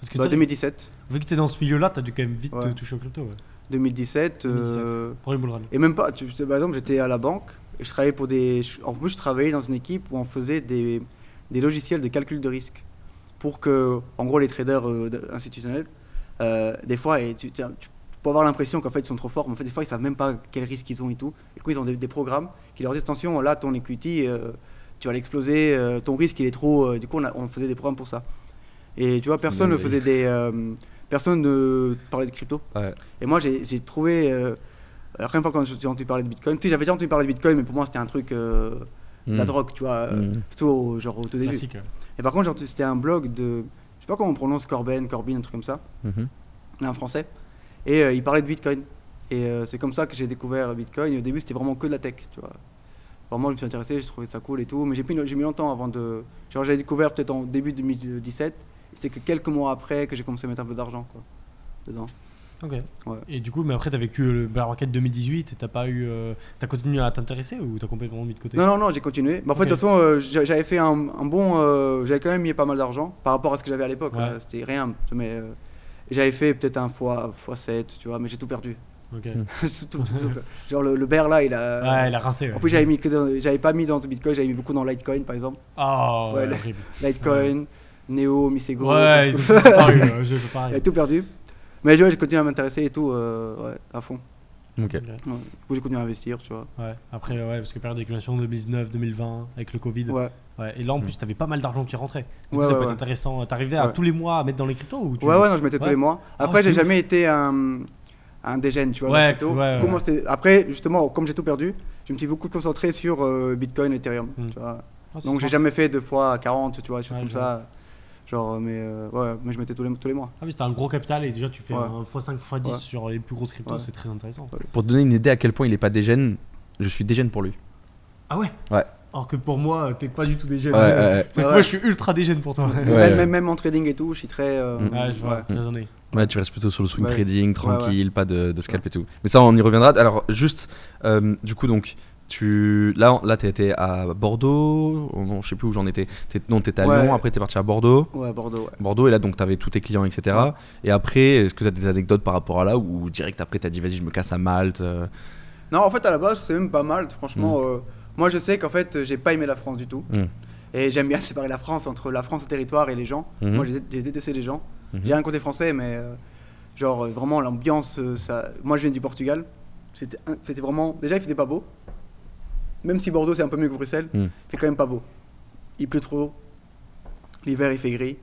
Parce que Bah, ça, 2017. vu que t'es dans ce milieu-là, t'as dû quand même vite Ouais. te toucher aux cryptos. Ouais. 2017. euh, Premier bull run. et même pas, tu, par exemple, j'étais à la banque et je travaillais pour des. En plus, je travaillais dans une équipe où on faisait des, des logiciels de calcul de risque pour que, en gros, les traders euh, institutionnels, euh, des fois, et tu, peux avoir l'impression qu'en fait ils sont trop forts, mais en fait, des fois, ils savent même pas quel risque ils ont et tout. Et du coup, ils ont des, des programmes qui leur disent attention, là, ton equity, euh, tu vas l'exploser, euh, ton risque, il est trop. euh, du coup, on, a- on faisait des programmes pour ça. Et tu vois, personne ne faisait des. euh, personne ne parlait de crypto. Ouais. Et moi, j'ai trouvé. euh, la première fois quand j'ai entendu parler de Bitcoin, si j'avais déjà entendu parler de Bitcoin, mais pour moi, c'était un truc. euh, de la Mm. drogue, tu vois. euh, Mm. Surtout au, genre, au tout début. Classique. Et par contre, c'était un blog de. Je sais pas comment on prononce Corben, Corbin, un truc comme ça. Mhm. Un français. Et euh, il parlait de Bitcoin. Et euh, c'est comme ça que j'ai découvert Bitcoin. Et au début, c'était vraiment que de la tech, tu vois. Vraiment, je me suis intéressé, j'ai trouvé ça cool et tout. Mais j'ai mis, longtemps avant de. Genre, j'ai découvert peut-être en début 2017. Et c'est que quelques mois après que j'ai commencé à mettre un peu d'argent, quoi. Dedans. Ok. Ouais. Et du coup, mais après, t'as vécu le market 2018 et t'as pas eu. euh, T'as continué à t'intéresser ou t'as complètement mis de côté? Non, non, non, j'ai continué. Mais en fait, de toute façon, euh, j'a- j'avais fait un, un bon. euh, j'avais quand même mis pas mal d'argent par rapport à ce que j'avais à l'époque. Ouais. C'était rien. Mais j'avais fait peut-être un fois, fois 7, tu vois, mais j'ai tout perdu. Ok. Tout- tout- tout- tout. Genre le, le bear là, il a. Ouais, il a rincé. ouais. En plus, j'avais mis j'avais pas mis dans le Bitcoin, j'avais mis beaucoup dans Litecoin par exemple. Oh, Ouais. Litecoin, Neo, Misego. Ouais, ils ont disparu. ouais, J'ai tout perdu. Mais tu vois, j'ai continué à m'intéresser et tout, euh, ouais, à fond. Ok. Ouais. Du coup, j'ai continué à investir, tu vois. Ouais, après, ouais, parce que période d'accumulation 2019, 2020, avec le Covid. Ouais. Ouais, et là, en plus, t'avais pas mal d'argent qui rentrait. Du coup, Ouais, ça ouais, peut être ouais. intéressant. T'arrivais à Ouais. tous les mois à mettre dans les cryptos ou tu... Ouais, ouais, non, je mettais tous Ouais. les mois. Ah, Après, j'ai c'est jamais été un, un dégène, tu vois. Ouais, crypto. ouais, Du coup, ouais. moi, c'était- Après, justement, comme j'ai tout perdu, je me suis beaucoup concentré sur euh, Bitcoin et Ethereum. Mm. Tu vois. Ah, Donc, j'ai jamais fait deux fois 40, tu vois, des choses Ouais, comme ça. Genre, mais euh, ouais, mais je mettais tous les, tous les mois. Ah oui, c'était un gros capital et déjà tu fais Ouais. un x5, x10 Ouais. sur les plus grosses cryptos, Ouais. c'est très intéressant. Pour te donner une idée à quel point il est pas dégène, je suis dégène pour lui. Ah ouais? Ouais. Alors que pour moi, t'es pas du tout dégène. Ouais, ouais, ouais. C'est que Ouais, moi, ouais. je suis ultra dégène pour toi. Ouais, même, ouais. même, même en trading et tout, je suis très. euh, Mm. Ouais, je vois, ouais. raisonné. Ouais, tu restes plutôt sur le swing Ouais. trading, Ouais, tranquille, pas de, de scalp et tout. Mais ça, on y reviendra. Alors, juste, euh, du coup, donc, tu, là, là, t'étais à Bordeaux. Non, je sais plus où j'en étais. Non, t'étais à Ouais. Lyon. Après, t'es parti à Bordeaux. Ouais, Bordeaux, ouais. Bordeaux, et là, donc, t'avais tous tes clients, etc. Ouais. Et après, est-ce que t'as des anecdotes par rapport à là ou direct après, t'as dit, vas-y, je me casse à Malte euh, Non, en fait, à la base, c'est même pas mal, franchement. euh, moi, je sais qu'en fait, j'ai pas aimé la France du tout. Mm. Et j'aime bien séparer la France entre la France, le territoire et les gens. Mhm. Moi, j'ai détesté les gens. Mhm. J'ai un côté français, mais euh, genre, vraiment, l'ambiance, ça. Moi, je viens du Portugal. C'était vraiment. Déjà, il faisait pas beau. Même si Bordeaux, c'est un peu mieux que Bruxelles, Mm. il fait quand même pas beau. Il pleut trop. L'hiver, il fait gris.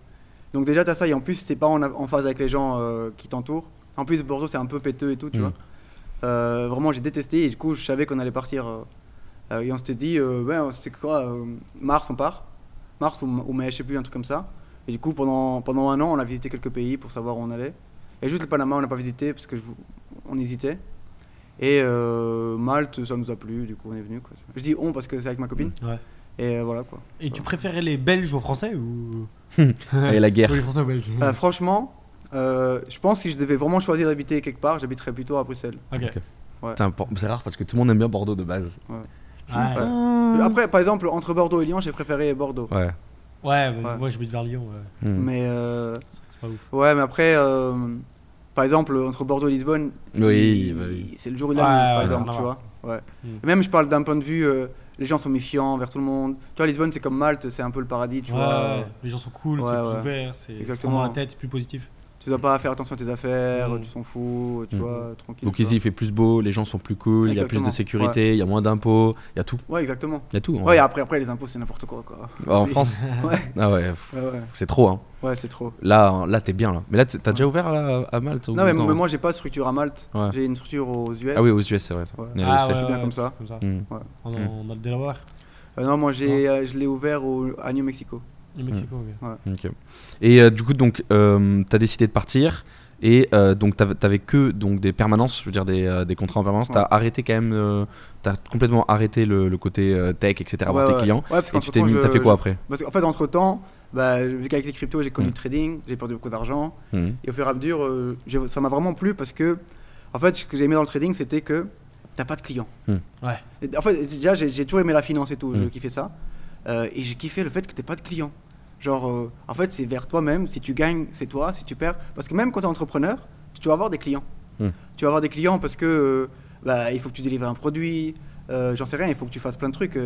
Donc, déjà, t'as ça. Et en plus, c'est pas en, en phase avec les gens euh, qui t'entourent. En plus, Bordeaux, c'est un peu péteux et tout, tu Mm. vois. Euh, vraiment, j'ai détesté. Et du coup, je savais qu'on allait partir. euh, et on s'était dit, ouais, c'était quoi Mars, on part. Mars ou, ou mai, je sais plus, un truc comme ça. Et du coup, pendant, pendant un an, on a visité quelques pays pour savoir où on allait. Et juste le Panama, on n'a pas visité parce que je, on hésitait. Et euh, Malte, ça nous a plu, du coup, on est venu. Je dis on parce que c'est avec ma copine. Ouais. Et euh, voilà quoi. Et tu préférais les Belges aux Français ou? Et la guerre. Ou les Français aux Belges Euh, franchement, euh, je pense que si je devais vraiment choisir d'habiter quelque part, j'habiterais plutôt à Bruxelles. Ok. Putain, pour- C'est rare parce que tout le monde aime bien Bordeaux de base. Ouais. Ouais. Après, par exemple, entre Bordeaux et Lyon, j'ai préféré Bordeaux. Ouais. Ouais, Ouais. moi je vais vers Lyon. Ouais. Hmm. Mais euh, C'est pas ouf. ouais, mais après, euh, par exemple, entre Bordeaux et Lisbonne, Oui, il- bah oui. c'est le jour et la nuit, ouais, par exemple, tu vois. Ouais. Mm. Même, je parle d'un point de vue, euh, les gens sont méfiants envers tout le monde. Tu vois, Lisbonne, c'est comme Malte, c'est un peu le paradis, tu Ouais, vois. ouais, les gens sont cool, Ouais, c'est ouais. plus ouvert, c'est Exactement. dans la tête, c'est plus positif. Tu dois pas faire attention à tes affaires, Mm. tu s'en fous, tu Mm. vois, tranquille. Donc ici, il fait plus beau, les gens sont plus cool, il y a plus de sécurité, il y a moins d'impôts, il y a tout. Ouais, exactement. Il y a tout. en Ouais, après, après, les impôts, c'est n'importe quoi, quoi. en C'est- France Ouais, Ah ouais, c'est trop. Hein. Ouais, c'est trop. Là, là t'es bien. Là. Mais là, t'as déjà ouvert là, à Malte ou Non, mais, non mais moi, j'ai pas de structure à Malte. Ouais. J'ai une structure aux US. Ah oui, aux US, c'est vrai. Ça. Ouais. On est Ah, je suis bien comme ça. comme ça. On, Mm. on a le Delaware, Euh, non, moi, j'ai, euh, je l'ai ouvert au, à New Mexico. New Mexico. ok. Ok. Et euh, du coup, donc, euh, t'as décidé de partir. Et euh, donc, t'avais, que donc, des permanences, je veux dire des, euh, des contrats en permanence. Ouais. T'as arrêté quand même, euh, t'as complètement arrêté le, le côté euh, tech, etc. Ouais, avoir tes clients. Ouais, parce Et tu t'es mis, t'as fait quoi je- après? Parce qu'en fait, entre temps, bah, vu qu'avec les cryptos, j'ai connu Mm. le trading, j'ai perdu beaucoup d'argent. Mhm. Et au fur et à mesure, euh, ça m'a vraiment plu parce que, en fait, ce que j'ai aimé dans le trading, c'était que t'as pas de clients. Mm. Ouais. Et en fait, déjà, j'ai j'ai toujours aimé la finance et tout, je Mm. kiffais ça. Euh, et j'ai kiffé le fait que t'aies pas de clients. Genre, euh, en fait, c'est vers toi-même. Si tu gagnes, c'est toi. Si tu perds, parce que même quand tu es entrepreneur, tu vas avoir des clients. Mm. Tu vas avoir des clients parce que euh, bah, il faut que tu délivres un produit. euh, J'en sais rien, il faut que tu fasses plein de trucs.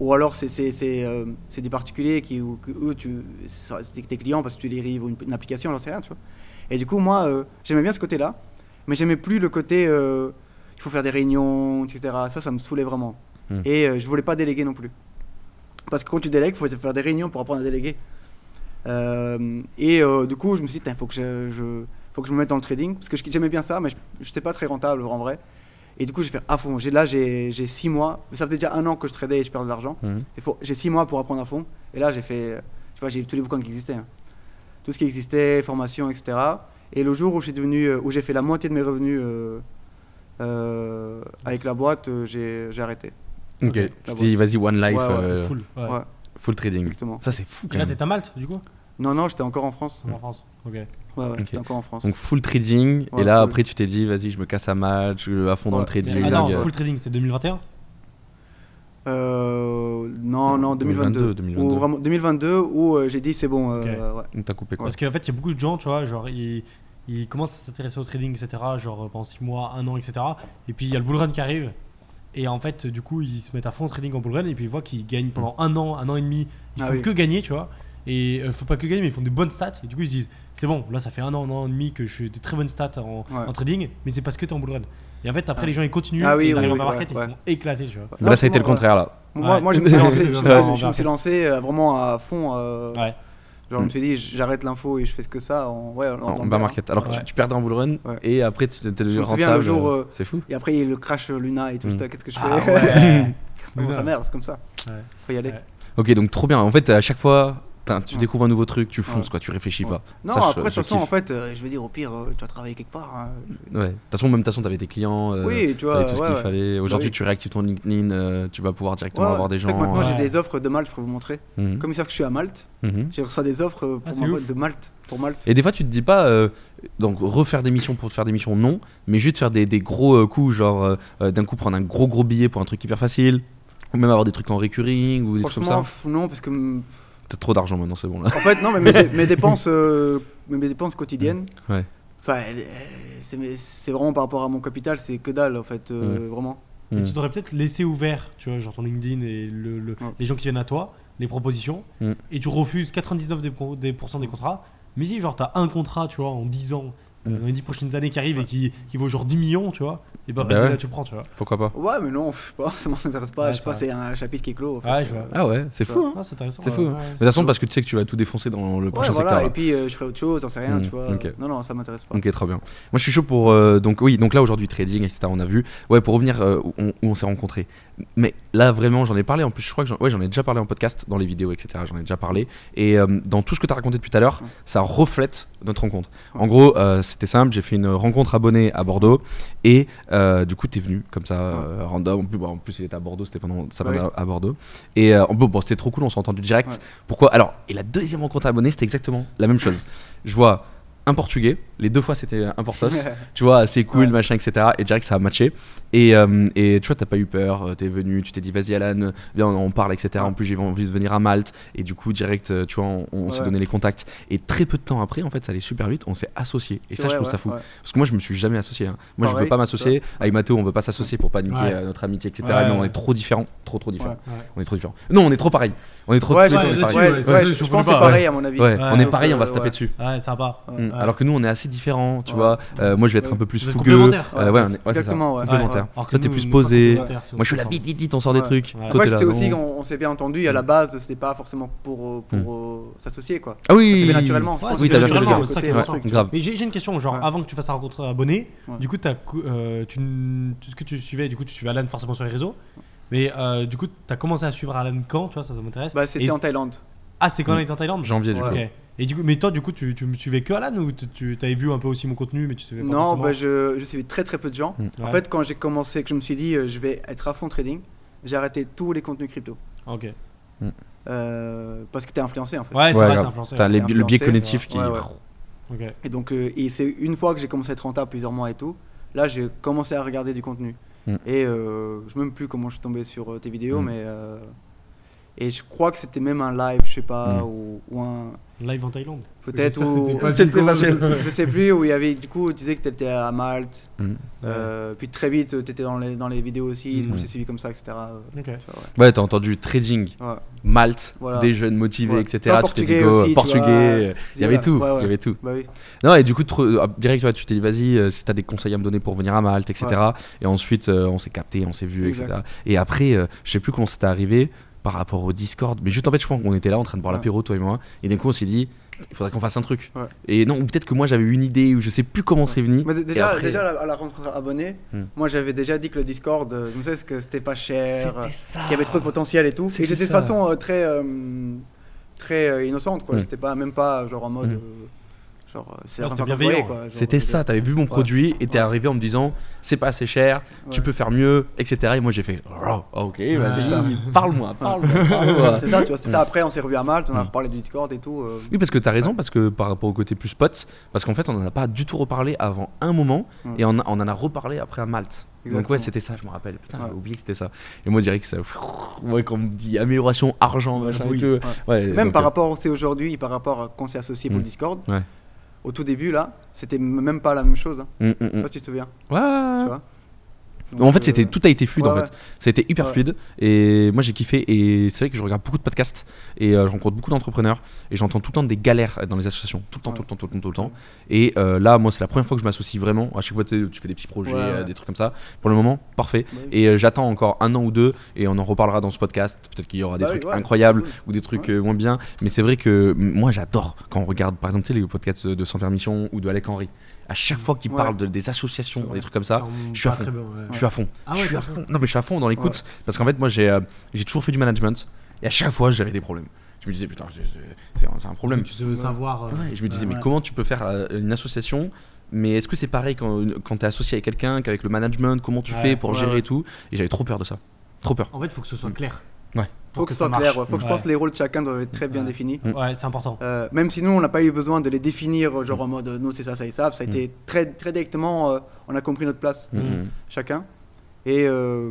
ou alors, c'est des particuliers qui, ou, que eux, tu, tes clients parce que tu délivres une, une application, j'en sais rien, tu vois. Et du coup, moi, j'aimais bien ce côté-là, mais j'aimais plus le côté il faut faire des réunions, etc. Ça, ça me saoulait vraiment. Mm. Et je voulais pas déléguer non plus. Parce que quand tu délègues, il faut faire des réunions pour apprendre à déléguer. Euh, et euh, du coup, je me suis dit, il faut, que je, je- faut que je me mette dans le trading. Parce que je- j'aimais bien ça, mais je n'étais pas très rentable en vrai. Et du coup, j'ai fait à fond. J'ai- Là, j'ai j'ai six mois. Ça faisait déjà un an que je tradais et je perdais de l'argent. Il faut- J'ai six mois pour apprendre à fond. Et là, j'ai fait. euh, Je sais pas, j'ai eu tous les bouquins qui existaient. hein. Tout ce qui existait, formation, etc. Et le jour où j'ai devenu, où j'ai fait la moitié de mes revenus euh, euh, avec la boîte, j'ai j'ai arrêté. Ok. Tu dit, vas-y, one life, Ouais, ouais, euh, Full. Ouais. Full trading. Exactement. Ça, c'est fou Et quand là, même. t'es à Malte, du coup Non, non, j'étais encore en France. En France. Ok. Ouais, ouais, Ok. j'étais encore en France. Donc, full trading. Ouais, et là, full. après, tu t'es dit, vas-y, je me casse à Malte, je vais à fond dans le Ouais. trading. Mais Attends, full trading, c'est 2021 Euh, non, non, 2022. 2022, Ou vraiment 2022 où euh, j'ai dit c'est bon. euh, ouais. Donc, t'as coupé quoi Parce qu'en fait, il y a beaucoup de gens, tu vois, genre, ils, ils commencent à s'intéresser au trading, etc., genre pendant 6 mois, 1 an, etc. Et puis, il y a le bull run qui arrive. Et en fait, du coup, ils se mettent à fond au trading en bull run et puis ils voient qu'ils gagnent pendant un an, un an et demi. Ils Ah font oui. que gagner, tu vois. Et euh, faut pas que gagner, mais ils font des bonnes stats. Et du coup, ils se disent, c'est bon, là, ça fait un an, un an et demi que je fais des très bonnes stats en, Ouais. en trading, mais c'est parce que t'es en bull run. Et en fait, après, Ah. les gens, ils continuent, Ah oui, ils oui, arrivent oui, en market ouais, et ils ouais. sont éclatés, tu vois. Là, ça a été le contraire là. Moi, Ouais. moi, je me suis lancé, je me suis- Ouais. je me suis lancé euh, vraiment à fond. euh, Ouais. Genre, je me suis dit, j'arrête l'info et je fais ce que ça. En, ouais, en- bas bear. market. Alors que tu, tu perdais en bull run Ouais. et après tu t'es devenu Je rentable. souviens le jour, euh, euh, C'est fou. Et après, il y a eu le crash euh, Luna et tout. Mm. j'étais, Qu'est-ce que je fais? Ah ouais. Bon, ça merde, c'est comme ça. Ouais. Faut y aller. Ouais. Ok, donc trop bien. En fait, à chaque fois, tu Ouais. découvres un nouveau truc, tu fonces Ouais. quoi, tu réfléchis Ouais. pas. Non, Ça, après, de je toute façon, en fait, euh, je veux dire, au pire, euh, tu vas travailler quelque part. hein. Ouais. De toute façon, même de toute façon, t'avais tes clients. euh, Oui, tu vois. tout ce qu'il ouais. fallait. Aujourd'hui, oui. tu réactives ton LinkedIn, euh, tu vas pouvoir directement Ouais, avoir des en fait, gens. maintenant, j'ai des offres de Malte, je peux vous montrer. Mhm. Comme ils savent que je suis à Malte, Mhm. j'ai reçu des offres euh, Ah, pour ma boîte de Malte. Pour Malte. Et des fois, tu te dis pas, euh, donc refaire des missions pour te faire des missions, non, mais juste faire des, des gros euh, coups, genre euh, euh, d'un coup prendre un gros gros billet pour un truc hyper facile, ou même avoir des trucs en recurring ou des trucs comme ça. non, parce que. Mm, T'as trop d'argent maintenant, c'est bon là. En fait, non, mais mes, dé- mes dépenses, euh, mes dépenses quotidiennes. Ouais. Enfin, c'est vraiment par rapport à mon capital, c'est que dalle en fait, euh, vraiment. Mais Mhm. tu devrais peut-être laisser ouvert, tu vois, genre ton LinkedIn et le, le- Ouais. les gens qui viennent à toi, les propositions, Mm. et tu refuses 99% des, pro- des, pourcents des contrats. Mais si, genre, t'as un contrat, tu vois, en 10 ans, Mm. dans les 10 prochaines années qui arrivent et qui, qui vaut genre 10 millions, tu vois, Et bah, Bah vas-y, ouais. là, tu prends, tu vois. Pourquoi pas Ouais, mais non, je sais pas, ça m'intéresse pas. Ouais, je sais pas, c'est un chapitre qui est clos. en fait. Ouais, je vois. Ah ouais, c'est fou. Hein. Ah, c'est intéressant. C'est fou. De c'est toute façon, parce que tu sais que tu vas tout défoncer dans le Ouais, prochain voilà, secteur. et puis euh, je ferai autre chose, t'en sais rien, Mm, tu vois. Non, non, ça m'intéresse pas. Ok, très bien. Moi, je suis chaud pour. euh, donc, oui, donc là, aujourd'hui, trading, etc., on a vu. Ouais, pour revenir euh, où on, où on s'est rencontrés. Mais là, vraiment, j'en ai parlé. En plus, je crois que j'en ouais, j'en ai déjà parlé en podcast, dans les vidéos, etc. J'en ai déjà parlé. Et euh, dans tout ce que tu as raconté depuis tout à l'heure, ça reflète notre rencontre. En gros, c'était simple. J'ai fait une rencontre abonnée à Bordeaux. Et euh, du coup, tu es venu comme ça, euh, random. En plus, bon, en plus, il était à Bordeaux. C'était pendant sa Ouais. à, à Bordeaux. Et euh, bon, bon, c'était trop cool. On s'est entendu direct. Ouais. Pourquoi? Alors, et la deuxième rencontre abonnée, c'était exactement la même chose. Je vois un portugais. Les deux fois, c'était un portos. tu vois, c'est cool, Ouais. machin, etc. Et direct, ça a matché. Et, euh, et tu vois, t'as pas eu peur, euh, t'es venu, tu t'es dit, vas-y, Alan, viens, on, on parle, etc. Ouais. En plus, j'ai envie de venir à Malte. Et du coup, direct, euh, tu vois, on, on s'est Ouais. donné les contacts. Et très peu de temps après, en fait, ça allait super vite, on s'est associés. Et ça, je trouve ouais, ça fou. ouais. Parce que moi, je me suis jamais associé. hein. Moi, je veux Pareil, pas m'associer. Avec Mathéo, on veut pas s'associer pour pas niquer Ouais. notre amitié, etc. Ouais, mais on est trop différents. Trop, trop différents. Ouais. Ouais. On est trop différents. Non, on est trop pareil. On est trop. Ouais, pareil. Je, pense que c'est pareil à mon avis. On est pareil, on va se taper dessus. Ouais, sympa. Ouais. Alors que nous, on est assez différents, tu Ouais. vois. Euh, moi, je vais être Ouais. un peu plus fougueux. Euh, ouais, on est- ça. Exactement, ouais. Complémentaires. Ouais. Alors que Toi, t'es plus posé. Moi, je suis là, vite, vite, vite, on sort des trucs. Là, sais aussi on s'est bien entendu. À la base, c'était pas forcément pour, euh, pour euh, s'associer, quoi. Ah oui, Ça naturellement. Oui, t'as c'est bien ça. Mais j'ai une question, genre avant que tu fasses ta rencontre abonnée, Ouais. du coup, tu, ce que tu suivais, du coup, tu suivais Alan forcément sur les réseaux. Mais euh, du coup, t'as commencé à suivre Alan quand, tu vois, ça, ça m'intéresse. Bah, c'était Et- en Thaïlande. Ah, c'était quand on était en Thaïlande? Janvier, du Ouais. coup. Et du coup, mais toi, du coup, tu, tu me suivais que Alan ou tu- tu avais vu un peu aussi mon contenu, mais tu suivais pas Non, bah, je, je suivais très très peu de gens. Mm. En Ouais. fait, quand j'ai commencé, que je me suis dit, euh, je vais être à fond trading, j'ai arrêté tous les contenus crypto. Ok. Euh, parce que t'es influencé en fait. Ouais, c'est Ouais, vrai, t'es influencé. T'as le biais cognitif ouais. qui. Ouais, ouais. Ok. Et donc, euh, et c'est une fois que j'ai commencé à être rentable plusieurs mois et tout, là j'ai commencé à regarder du contenu. Mm. Et euh, je sais même plus comment je suis tombé sur tes vidéos, mais. euh, et je crois que c'était même un live, je sais pas, ou, ou un. Live en Thaïlande. Peut-être pas- je sais plus, où il y avait. Du coup, tu disais que tu étais à Malte. Mm. euh, puis très vite, tu étais dans les, dans les vidéos aussi. Du Mm. coup, j'ai suivi comme ça, etc. euh, Ok. tu vois, ouais. Ouais, t'as entendu trading, Ouais. Malte, Voilà. des jeunes motivés, Ouais. etc. Tu t'es dit portugais go, portugais. vois. Il y avait tout. Ouais, ouais. Il y avait tout. Bah oui. Non, et du coup, trop- ah, direct, tu t'es dit, vas-y, euh, si t'as des conseils à me donner pour venir à Malte, etc. Et ensuite, euh, on s'est capté, on s'est vu, Exact. etc. Et après, euh, je sais plus comment c'était arrivé par rapport au Discord. Mais juste en fait, je crois qu'on était là en train de boire Ouais. l'apéro, toi et moi. Et d'un coup, on s'est dit, il faudrait qu'on fasse un truc. Ouais. Et non, ou peut-être que moi j'avais eu une idée, ou je sais plus comment c'est venu. Mais déjà, après- déjà à la- rencontre abonnée, Hmm. moi j'avais déjà dit que le Discord, euh, je me disais que c'était pas cher, euh, qu'il y avait trop de potentiel et tout. Et j'étais de façon euh, très, euh, très euh, innocente, quoi. Hmm. C'était pas même pas genre en mode. Hmm. Euh, genre, euh, c'est c'était bienveillant. quoi. Genre, ça, t'avais vu mon produit et t'es Ouais. arrivé en me disant c'est pas assez cher, tu peux faire mieux, etc. Et moi j'ai fait oh, ok, vas-y, c'est ça. parle-moi, parle-moi, parle-moi. C'est ça, tu vois. C'était. Après, on s'est revu à Malte, on a reparlé du Discord et tout. euh, Oui, parce que t'as raison, parce que par rapport au côté plus potes, parce qu'en fait on en a pas du tout reparlé avant un moment Ouais. et on, a- on en a reparlé après à Malte. Donc ouais, c'était ça, je me rappelle. Putain, Ouais. j'ai oublié que c'était ça. Et moi je dirais que ça. Ouais, quand on me dit amélioration, argent, machin et oui. tout. Ouais. Ouais, Même donc, par euh, rapport où c'est aujourd'hui, par rapport à quand on s'est associé pour le Discord, Ouais. Au tout début là, c'était même pas la même chose. Hein. sais hum. pas si tu te souviens? Ouais. Tu vois? En fait, c'était euh, tout a été fluide ouais, en fait. ouais. Ça a été hyper fluide et moi j'ai kiffé et c'est vrai que je regarde beaucoup de podcasts et euh, je rencontre beaucoup d'entrepreneurs et j'entends tout le temps des galères dans les associations, tout le temps, tout le temps, tout le temps, tout le temps. Et euh, là, moi c'est la première fois que je m'associe vraiment. À chaque fois, tu sais, tu fais des petits projets, euh, des trucs comme ça. Pour le moment, parfait. Bah. Et j'attends encore un an ou deux et on en reparlera dans ce podcast. Peut-être qu'il y aura des Bah trucs incroyables cool. ou des trucs moins bien. Mais c'est vrai que moi j'adore quand on regarde par exemple les podcasts de Sans Permission ou de Alec Henry. À chaque fois qu'ils Ouais. parlent de, des associations, des trucs comme ça, je suis à fond. très bien, ouais. je suis à fond. Ah je suis à fond. Non, mais je suis à fond dans l'écoute parce qu'en fait, moi, j'ai euh, j'ai toujours fait du management et à chaque fois, j'avais des problèmes. Je me disais, putain, c'est- un, problème. Tu veux savoir. euh, et je me disais, ouais, mais comment tu peux faire euh, une association mais est-ce que c'est pareil quand, quand tu es associé avec quelqu'un qu'avec le management Comment tu Ouais. fais pour Ouais, gérer ouais. et tout? Et j'avais trop peur de ça. Trop peur. En fait, il faut que ce soit clair. Faut que ce soit clair. ouais. Faut que je pense que les rôles de chacun doivent être très bien Ouais. définis. Mm. Ouais, c'est important. Euh, même si nous, on n'a pas eu besoin de les définir, euh, genre en mode euh, nous c'est ça, ça et ça. Ça a Mm. été très, très directement, euh, on a compris notre place, Mm, mm. chacun. Et, euh,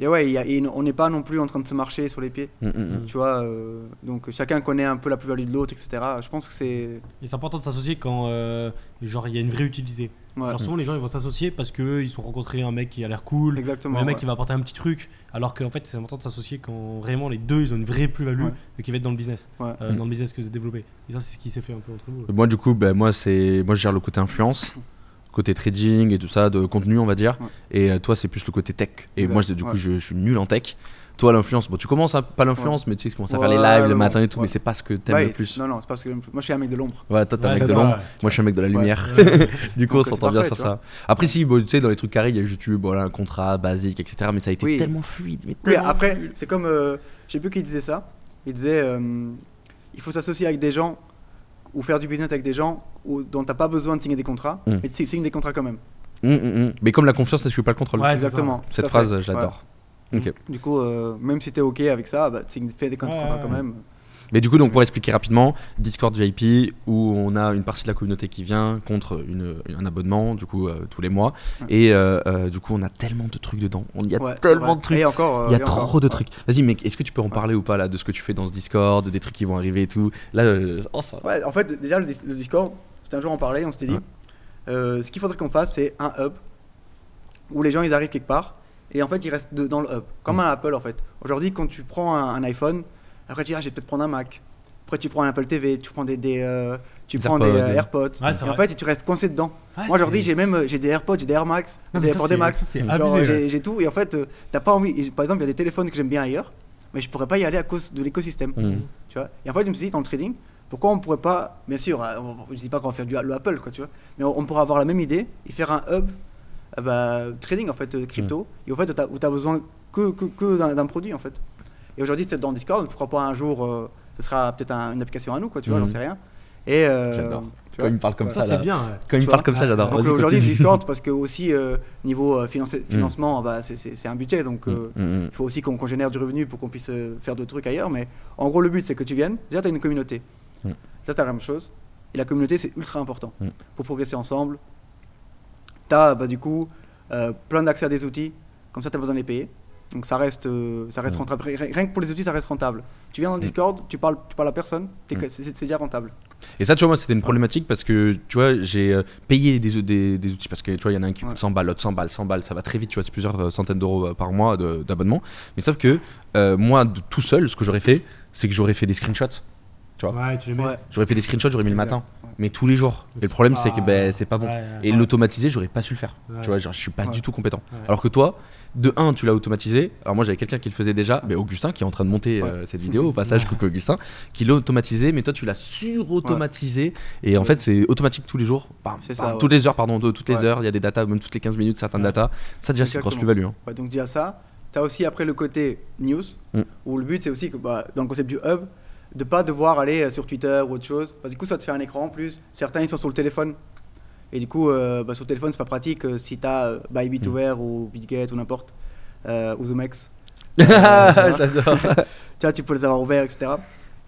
et ouais, il y a- et on n'est pas non plus en train de se marcher sur les pieds, Mm, mm, mm. tu vois. euh, donc chacun connaît un peu la plus-value de l'autre, etc. Je pense que c'est. C'est important de s'associer quand euh, genre il y a une vraie utilité. Ouais, Genre souvent les gens ils vont s'associer parce que ils sont rencontrés un mec qui a l'air cool, ou un mec ouais. qui va apporter un petit truc, alors qu'en fait c'est important de s'associer quand vraiment les deux ils ont une vraie plus-value Ouais. et qui va être dans le business, Ouais. euh, Mm. dans le business que vous avez développé. Et ça c'est ce qui s'est fait un peu entre vous. Moi, du coup, ben, moi, c'est moi, je gère le côté influence. côté trading et tout ça, de contenu, on va dire. Ouais. Et euh, toi, c'est plus le côté tech. Et Exact, moi, du coup, ouais. je, je suis nul en tech. Toi, l'influence, bon, tu commences à pas l'influence, mais tu sais, tu commences à faire les Ouais, lives le matin et tout, mais c'est pas ce que t'aimes Ouais, le plus. Non, non, c'est pas parce que moi je suis un mec de l'ombre. Ouais, toi, t'es un mec de l'ombre. Moi, je suis un mec de la lumière. Ouais. du coup, on Donc, s'entend bien sur ça. Après, si, bon, tu sais, dans les trucs carrés, il y a YouTube, voilà, un contrat basique, etc. Mais ça a été Oui. tellement fluide. Mais Oui, après, c'est comme. euh, je sais plus qui disait ça. Il disait euh, il faut s'associer avec des gens ou faire du business avec des gens où, dont t'as pas besoin de signer des contrats, Mm. mais tu signes des contrats quand même. Hum, hum. Mais comme la confiance, ça suit pas le contrôle. Exactement. Cette phrase, fait. Ok. Du coup, euh, même si t'es ok avec ça, bah, signe- fais des contrats Ouais, quand même. Mais du coup, donc pour expliquer rapidement, Discord VIP où on a une partie de la communauté qui vient contre une, un abonnement, du coup euh, tous les mois, et euh, euh, du coup on a tellement de trucs dedans. On y a Ouais, c'est tellement de trucs. Et encore, euh, Il y a et encore. trop de Ouais. trucs. Vas-y, mec, est-ce que tu peux en parler ou pas là de ce que tu fais dans ce Discord, des trucs qui vont arriver et tout? Là, euh, oh, ça- Ouais, en fait, déjà, le, le Discord, c'était un jour on parlait, on s'était dit, Ouais. euh, ce qu'il faudrait qu'on fasse, c'est un hub où les gens ils arrivent quelque part et en fait ils restent de- dans le hub, comme Mm. un Apple en fait. Aujourd'hui, quand tu prends un, un iPhone, après tu dis, ah, je vais peut-être prendre un Mac. Après, tu prends un Apple TV, tu prends des, des, euh, tu Des prends des AirPods. euh, AirPods. Ouais, et en fait, tu restes coincé dedans. Ouais, Moi, aujourd'hui, j'ai même euh, j'ai des AirPods, j'ai des Air Max, Non, des AirPods Max. ça, c'est Genre, abusé, ouais. j'ai j'ai tout et en fait, euh, t'as pas envie. et Par exemple, il y a des téléphones que j'aime bien ailleurs, mais je pourrais pas y aller à cause de l'écosystème. Hum. Tu vois? Et en fait, je me suis dit, dans le trading, pourquoi on pourrait pas, bien sûr, on- je dis pas qu'on va faire du le Apple, quoi, tu vois, mais on, on pourrait avoir la même idée et faire un hub bah, trading, en fait, euh, crypto, et en fait, où tu as besoin que, que, que d'un produit, en fait. Et aujourd'hui, c'est dans Discord, pourquoi pas un jour, euh, ce sera peut-être un- une application à nous, quoi, tu vois, Mhm. j'en sais rien. Et euh, J'adore. Quand il me parle comme Ouais. ça, c'est bien. ouais. Quand il me parle comme ça, j'adore. Donc aujourd'hui. Discord, parce que aussi, euh, niveau euh, financi- financement, bah, c'est- un budget, donc. euh, hum. il faut aussi qu'on qu'on génère du revenu pour qu'on puisse faire d'autres trucs ailleurs. Mais en gros, le but, c'est que tu viennes. Déjà, tu as une communauté. Mm. Ça, c'est la même chose. Et la communauté, c'est ultra important Mm. pour progresser ensemble. Tu as du coup euh, plein d'accès à des outils. Comme ça, tu as besoin de les payer. Donc ça reste, euh, ça reste Mm. rentable. Rien que pour les outils, ça reste rentable. Tu viens dans le Discord, tu parles, tu parles à personne, Mm. c'est déjà rentable. Et ça, tu vois, moi, c'était une problématique parce que, tu vois, j'ai euh, payé des, des, des outils parce que, tu vois, il y en a un qui coûte Ouais. 100 balles, l'autre 100 balles, 100 balles, ça va très vite, tu vois, c'est plusieurs centaines d'euros par mois d'abonnement. Mais sauf que, euh, moi, de- tout seul, ce que j'aurais fait, c'est que j'aurais fait des screenshots. Ouais, tu les mets. Ouais. J'aurais fait des screenshots, j'aurais mis le matin. Ouais. Mais tous les jours. Mais Et le problème, pas- c'est que ben, c'est pas bon. Ouais, ouais. Et l'automatiser, j'aurais pas su le faire. Ouais. Tu vois, genre, je suis pas Ouais. du tout compétent. Ouais. Alors que toi, de 1, tu l'as automatisé. Alors moi, j'avais quelqu'un qui le faisait déjà, mais Augustin, qui est en train de monter euh, cette vidéo, au passage, coucou Augustin, qui l'a automatisé, mais toi, tu l'as sur-automatisé. Et en fait, c'est automatique tous les jours. Bam, C'est bam, ça, ouais. Toutes les heures, pardon, de- toutes les heures, il y a des datas, même toutes les 15 minutes, certaines Ouais. datas. Ça, déjà, c'est une grosse plus-value. hein. Ouais, donc déjà ça. Tu as aussi après le côté news, Mm. où le but c'est aussi que bah, dans le concept du hub, de pas devoir aller euh, sur Twitter ou autre chose. Parce que du coup ça te fait un écran en plus. Certains ils sont sur le téléphone. Et du coup euh, bah, sur le téléphone c'est pas pratique euh, si tu as Bybit Mm. ouvert ou BitGet ou n'importe. euh, ou Zomex. J'adore. Tu vois, tu peux les avoir ouverts, etc.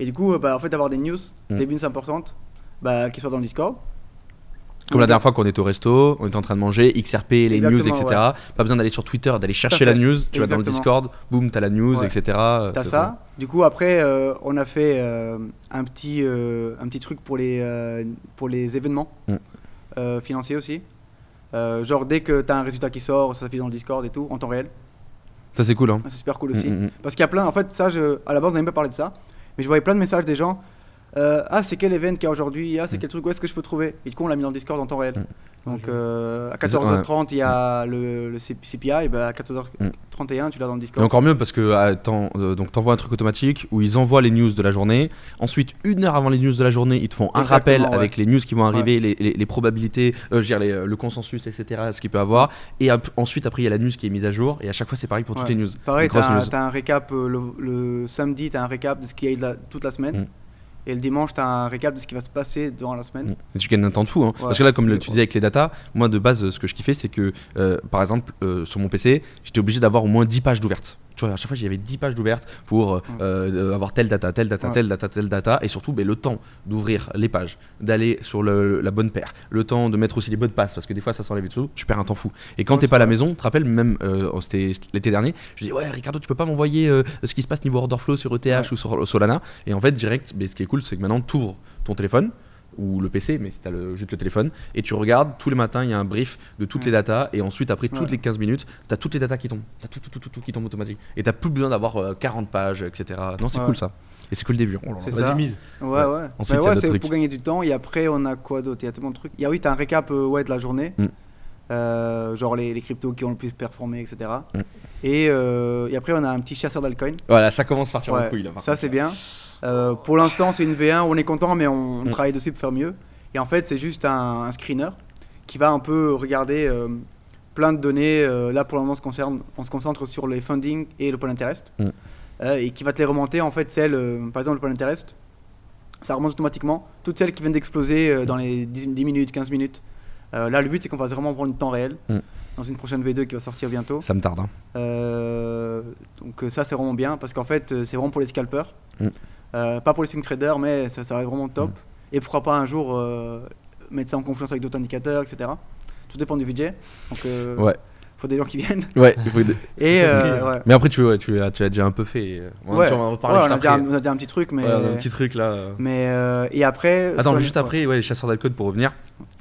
Et du coup, euh, bah, en fait, d'avoir des news, Mm. des news importantes, bah, qui soient dans le Discord. Comme la dernière fois qu'on était au resto, on était en train de manger, XRP, les news, etc. Pas besoin d'aller sur Twitter, d'aller chercher la news. Tu vas dans le. Discord, boum, t'as la news, Ouais. etc. T'as ça. Du coup, après, euh, on a fait euh, un, petit, euh, un petit truc pour les, pour les événements Mm. financiers aussi. Genre, dès que tu as un résultat qui sort, ça s'affiche dans le Discord et tout, en temps réel. Ça, c'est cool. Hein. C'est super cool aussi. Mm, mm, mm. Parce qu'il y a plein, en fait, ça, je, à la base, on n'avait pas parlé de ça, mais je voyais plein de messages des gens. Euh, ah, c'est quel event qu'il y a aujourd'hui? Ah, c'est Mm. quel truc? Où est-ce que je peux trouver? Et du coup, on l'a mis dans le Discord en temps réel. Mm. Donc, euh, à C'est ça, 14h30, il y a le, le C- CPI, et bah, à 14h31, tu l'as dans le Et Discord. encore mieux parce que ah, euh, donc t'envoies un truc automatique où ils envoient les news de la journée. Ensuite, une heure avant les news de la journée, ils te font un Exactement, rappel ouais. avec les news qui vont arriver, les, les- les probabilités, euh, je veux dire, les- le consensus, etc. Ce qu'il peut avoir. Et ap- ensuite, après, il y a la news qui est mise à jour. Et à chaque fois, c'est pareil pour toutes les news. Pareil, t'as un, un récap euh, le, le samedi, t'as un récap de ce qu'il y a eu toute la semaine. Mm. Et le dimanche, t'as un récap de ce qui va se passer durant la semaine. Et tu gagnes un temps de fou. hein. Ouais. Parce que là, comme le- tu disais avec les datas, moi de base, ce que je kiffais, c'est que euh, par exemple, euh, sur mon PC, j'étais obligé d'avoir au moins 10 pages d'ouvertes. Tu vois, à chaque fois, j'avais 10 pages d'ouvertes pour euh, euh, avoir telle data, telle data, Ouais. telle data, telle data. Et surtout, ben, le temps d'ouvrir les pages, d'aller sur le- la bonne paire, le temps de mettre aussi les bonnes passes, parce que des fois, ça s'enlève et tout, tu perds un temps fou. Et quand Ouais, t'es pas à la maison, tu te rappelles, même euh, c'était l'été dernier, je dis ouais, Ricardo, tu peux pas m'envoyer euh, ce qui se passe niveau order flow sur ETH Ouais. ou sur Solana? Et en fait, direct, ben, ce qui est cool, c'est que maintenant, tu ouvres ton téléphone ou le PC, mais si tu as juste le téléphone, et tu regardes, tous les matins, il y a un brief de toutes Ouais. les datas, et ensuite, après toutes Ouais. les 15 minutes, tu as toutes les datas qui tombent. Tu as tout, tout, tout, tout, tout qui tombe automatique. Et tu plus besoin d'avoir euh, 40 pages, etc. Non, c'est Ouais. cool ça. Et c'est que le début. Oh. C'est ça. mise. Ouais, Ouais. ouais. Ensuite, Bah ouais, d'autres c'est pour gagner du temps. Et après, on a quoi d'autre? Il y a tellement de trucs. Il y a oui, t'as un récap euh, ouais, de la journée. Mm. Euh, genre les, les cryptos qui ont le plus performé, etc. Mm. Et, euh, et après, on a un petit chasseur d'alcoin. Voilà, ça commence à partir en couille là. par ça c'est bien. Euh, pour l'instant, c'est une V1, on est content, mais on, on Mm. travaille dessus pour faire mieux. Et en fait, c'est juste un, un screener qui va un peu regarder euh, plein de données. Euh, là, pour le moment, on se, concerne, on se concentre sur les funding et l'open interest. Mm. Et qui va te les remonter, en fait, celles, par exemple, l'open interest, ça remonte automatiquement. Toutes celles qui viennent d'exploser euh, dans les 10, 10 minutes, 15 minutes. Euh, là, le but, c'est qu'on va vraiment prendre du temps réel. Mm. Dans une prochaine V2 qui va sortir bientôt. Ça me tarde. hein. Euh, donc ça c'est vraiment bien parce qu'en fait c'est vraiment pour les scalpers, Mm. Euh, pas pour les swing traders mais ça, ça va être vraiment top. Mm. Et pourquoi pas un jour euh, mettre ça en confiance avec d'autres indicateurs, etc. Tout dépend du budget. Donc euh, Ouais. faut des gens qui viennent. Ouais, il faut- Et euh, ouais. Mais après, tu, ouais, tu, l'as- tu l'as déjà un peu fait. On, Ouais. tu- on en a déjà, on a déjà un petit truc mais Ouais, on a un petit truc là. mais euh, et après. Attends, mais juste après, ouais, les chasseurs d'alcool pour revenir.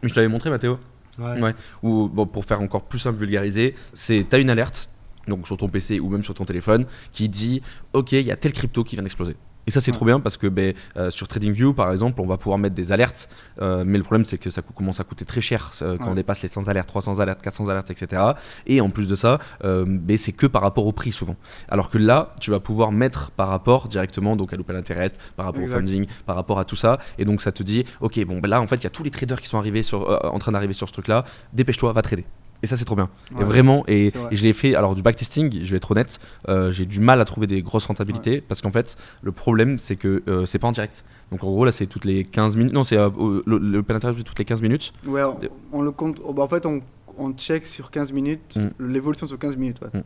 Je t'avais montré, Mathéo. Ouais. Ouais. Ou bon, pour faire encore plus simple, vulgariser, c'est t'as une alerte, donc sur ton PC ou même sur ton téléphone, qui dit OK, il y a tel crypto qui vient d'exploser. Et ça c'est Ouais. trop bien parce que ben, euh, sur TradingView par exemple on va pouvoir mettre des alertes euh, mais le problème c'est que ça commence à coûter très cher euh, quand Ouais. on dépasse les 100 alertes, 300 alertes, 400 alertes etc. Et en plus de ça ben, c'est que par rapport au prix souvent. Alors que là tu vas pouvoir mettre par rapport directement donc à l'open interest, par rapport Exact. au funding, par rapport à tout ça et donc ça te dit ok bon ben là en fait il y a tous les traders qui sont arrivés sur, en train d'arriver sur ce truc là, dépêche-toi, va trader. Et ça c'est trop bien. Et vraiment, et, C'est vrai. et je l'ai fait, alors du backtesting, je vais être honnête, euh, j'ai du mal à trouver des grosses rentabilités parce qu'en fait, le problème c'est que euh, c'est pas en direct. Donc en gros, là c'est toutes les 15 minutes, non, c'est euh, le, le open interest toutes les 15 minutes. Ouais, on, on le compte. oh, bah, en fait on, on check sur 15 minutes Mm. l'évolution sur 15 minutes. Ouais.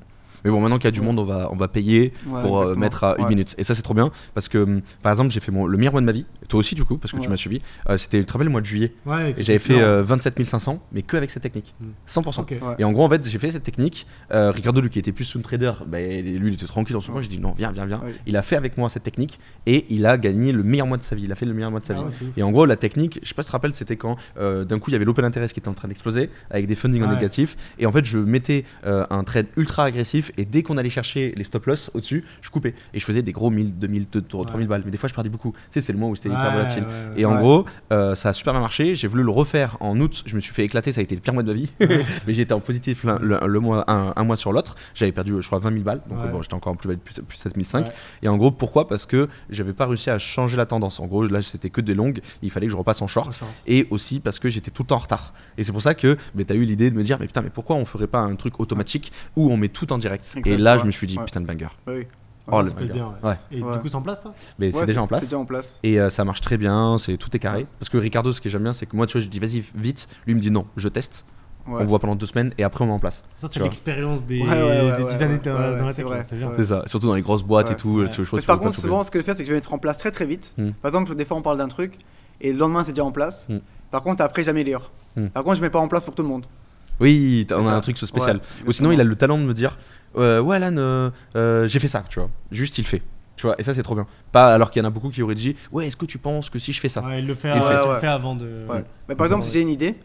Mais bon, maintenant qu'il y a du monde, on va, on va payer Ouais, pour euh, exactement. mettre à une Ouais. minute. Et ça c'est trop bien parce que, hum, par exemple, j'ai fait mon, le meilleur mois de ma vie, toi aussi du coup, parce que tu m'as suivi. Euh, C'était, tu te rappelles, le mois de juillet Ouais, Et j'avais fait non. euh, 27 500, mais que avec cette technique. Mm. 100%. Ok. Ouais. Et en gros, en fait, j'ai fait cette technique. Euh, Ricardo, lui, qui était plus sous trader, bah, lui, il était tranquille dans son coin. J'ai dit non, viens, viens, viens. Ouais. Il a fait avec moi cette technique et il a gagné le meilleur mois de sa vie. Il a fait le meilleur mois de sa Ah vie. Et en gros, la technique, je sais pas si tu te rappelles, c'était quand euh, d'un coup il y avait l'open interest qui était en train d'exploser avec des funding en négatif. Et en fait, je mettais euh, un trade ultra agressif et dès qu'on allait chercher les stop loss au-dessus, je coupais. Et je faisais des gros 1000, 2000, 3000 balles. Mais des fois, je perdais beaucoup. Tu sais, c'est le mois où c'était hyper volatile. ouais. Et en gros, euh, ça a super bien marché. J'ai voulu le refaire en août. Je me suis fait éclater. Ça a été le pire mois de ma vie. Mais été en positif le, le mois, un, un mois sur l'autre. J'avais perdu, je crois, 20 000 balles. Donc bon, j'étais encore en plus, plus, plus 7005. Ouais. Et en gros, pourquoi? Parce que j'avais pas réussi à changer la tendance. En gros, là, c'était que des longues. Il fallait que je repasse en short. Et aussi parce que j'étais tout le temps en retard. Et c'est pour ça que tu as eu l'idée de me dire, mais putain, mais pourquoi on ferait pas un truc automatique où on met tout en direct? Et Exactement, là, je me suis dit, Ouais. putain de banger. Ouais, oui. Oh, le banger. bien. Et Ouais. du coup, c'est en place ça Mais c'est déjà en C'est place. déjà en place. Et euh, ça marche très bien, c'est tout est carré. Parce que Ricardo, ce que j'aime bien, c'est que moi, tu vois, je dis vas-y vite. Lui me dit non, je teste. Ouais. On voit pendant deux semaines et après on met en place. Ça, Tu c'est l'expérience des, Ouais, ouais, ouais, des ouais, 10 années ouais, dans, la tech. c'est ça. Surtout dans les grosses boîtes et tout. Ouais. Tu, je crois Mais que tu par contre, souvent, ce que je fais, c'est que je vais mettre en place très très vite. Hmm. Par exemple, des fois, on parle d'un truc et le lendemain, c'est déjà en place. Hmm. Par contre, après, j'améliore. Hmm. Par contre, je mets pas en place pour tout le monde. Oui, on a ça. un truc spécial. Ouais, Ou sinon, il a le talent de me dire euh, Ouais, Alan, euh, euh, j'ai fait ça, tu vois. Juste, il fait. Tu vois, et ça, c'est trop bien. Pas alors qu'il y en a beaucoup qui auraient dit Ouais, est-ce que tu penses que si je fais ça Ouais, il le fait, Il le fait. le Ouais, avant de. Ouais. Mais par exemple, si j'ai une idée,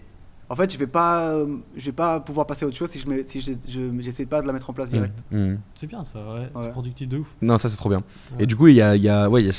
en fait, je vais pas, euh, je vais pas pouvoir passer à autre chose si je mets- si je- je- j'essaie pas de la mettre en place direct. Mm, mm. C'est bien ça, ouais. Ouais. C'est productif de ouf. Non, ça c'est trop bien. Ouais. Et du coup, il y a, il y a- ouais, il y a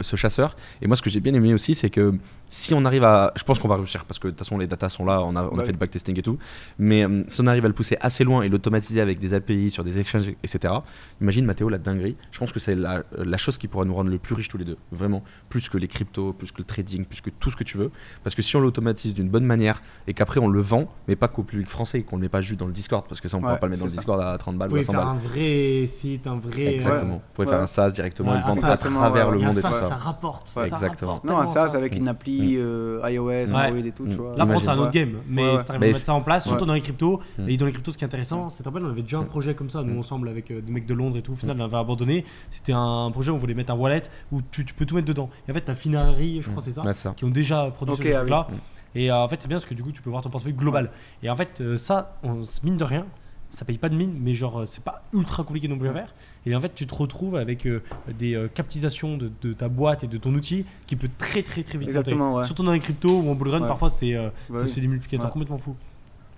ce chasseur. Et moi, ce que j'ai bien aimé aussi, c'est que si on arrive à. Je pense qu'on va réussir parce que de toute façon, les datas sont là, on a, on a fait oui. du backtesting et tout. Mais euh, si on arrive à le pousser assez loin et l'automatiser avec des API sur des exchanges, etc. Imagine, Mathéo, la dinguerie. Je pense que c'est la, la chose qui pourra nous rendre le plus riches tous les deux. Vraiment. Plus que les cryptos, plus que le trading, plus que tout ce que tu veux. Parce que si on l'automatise d'une bonne manière et qu'après on le vend, mais pas qu'au public français, qu'on le met pas juste dans le Discord, parce que ça, on pourra Ouais, pas le mettre dans le. Discord à 30 balles ou Oui, à 100 faire balles. un vrai site, un vrai. Exactement. Vous pouvez Ouais. faire un SaaS directement Ouais, et le vendre à travers ouais, le Et un monde et tout ça. ça rapporte. Ouais, ça exactement. rapporte Non, un SaaS avec une appli euh, iOS, Android et tout, Mm. tu vois. Là, par contre, c'est un autre game. Mais Mais à mettre ça en place, surtout Ouais. dans les cryptos, Mm. et dans les cryptos, ce qui est intéressant, c'est rappelle, on avait déjà un projet comme ça, nous ensemble, avec euh, des mecs de Londres et tout. Au final, on avait abandonné. C'était un projet où on voulait mettre un wallet où tu, tu peux tout mettre dedans. Et en fait, t'as Finari, je crois, c'est ça, c'est qui ont déjà produit ce ah truc-là. Et euh, en fait, c'est bien parce que du coup, tu peux voir ton portefeuille global. Et en fait, euh, ça, on, mine de rien, ça paye pas de mine, mais genre, c'est pas ultra compliqué non plus à faire. Et en fait, tu te retrouves avec euh, des euh, captisations de, de ta boîte et de ton outil qui peut très très très vite. Exactement, ouais. Surtout dans les cryptos ou en bull run, Ouais. parfois c'est, euh, Bah ça oui. se fait des multiplicateurs Ouais. complètement fous.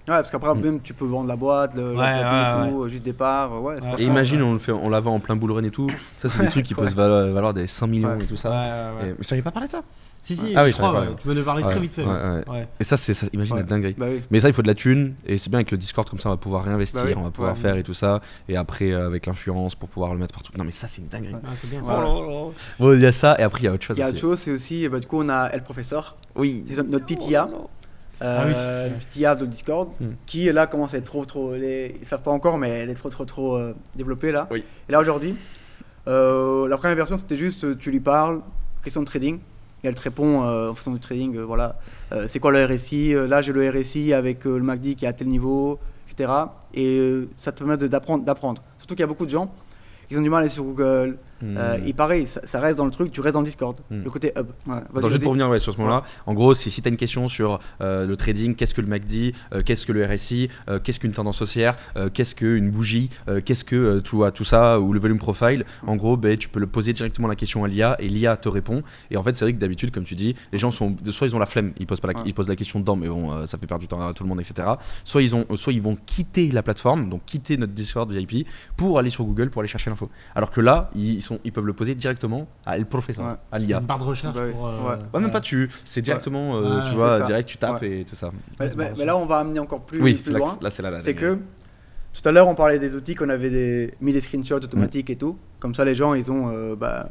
Ouais, parce qu'après, Mm. même tu peux vendre la boîte, le, Ouais, la copie et ouais, tout, euh, juste départ. Ouais, c'est Ouais. Et imagine, ouais. on le fait, on la vend en plein bull run et tout. Ça, c'est des trucs qui peuvent valoir, valoir des 100 millions Ouais. et tout ça. Ouais, ouais, ouais. Et- je t'avais pas parlé de ça? Si, si, Ah oui, je crois, avais ouais. tu m'en as parlé Ouais, très vite fait. ouais, ouais. ouais. Ouais. Et ça, c'est ça, imagine Ouais. la dinguerie. Bah oui. Mais ça, il faut de la thune. Et c'est bien avec le Discord, comme ça, on va pouvoir réinvestir, Bah oui, on va pouvoir ouais. faire et tout ça. Et après, euh, avec l'influence pour pouvoir le mettre partout. Non, mais ça, c'est une dinguerie. Ah, c'est bien Ouais. ça. Bon, il y a ça, et après, il y a autre chose. Il y a autre chose, c'est aussi, bah, du coup, on a El Professeur, Oui. c'est notre, petite IA. Ah oui. Euh, une petite IA de Discord Mm. qui là commence à être trop trop les, ils savent pas encore mais elle est trop trop trop euh, développée là Oui. et là aujourd'hui euh, la première version c'était juste euh, tu lui parles question de trading et elle te répond euh, en fonction du trading euh, voilà Euh, c'est quoi le RSI là j'ai le RSI avec le MACD qui est à tel niveau etc et ça te permet d'apprendre d'apprendre. Surtout qu'il y a beaucoup de gens qui ont du mal à aller sur Google Hmm. Euh, et pareil ça, ça reste dans le truc tu restes dans le Discord Mm. le côté hub Ouais. Attends, juste pour revenir ouais, sur ce moment-là, en gros, si, si tu as une question sur euh, le trading, qu'est-ce que le MACD, euh, qu'est-ce que le RSI, euh, qu'est-ce qu'une tendance haussière, euh, qu'est-ce qu'une bougie, qu'est-ce que tout, tout ça, ou le volume profile, en gros, ben, tu peux le poser directement la question à l'IA et l'IA te répond. Et en fait, c'est vrai que d'habitude, comme tu dis, les gens sont soit ils ont la flemme, ils posent, pas la, ils posent la question dedans, mais bon, ça fait perdre du temps à tout le monde, etc. Soit ils, ont, soit ils vont quitter la plateforme, donc quitter notre Discord VIP, pour aller sur Google pour aller chercher l'info. Alors que là, ils, sont, ils peuvent le poser directement à le professeur, Ouais. à Il y l'IA. a une barre de recherche Bah pour. euh, Ouais. Ouais, même pas tu, c'est directement, euh, Ouais, tu vois, ça. direct, tu tapes et tout ça. Mais- là on va amener encore plus, Oui, plus c'est là, loin là, c'est là la c'est que tout à l'heure on parlait des outils qu'on avait des, mis des screenshots automatiques et tout. Comme ça les gens ils ont, euh, bah,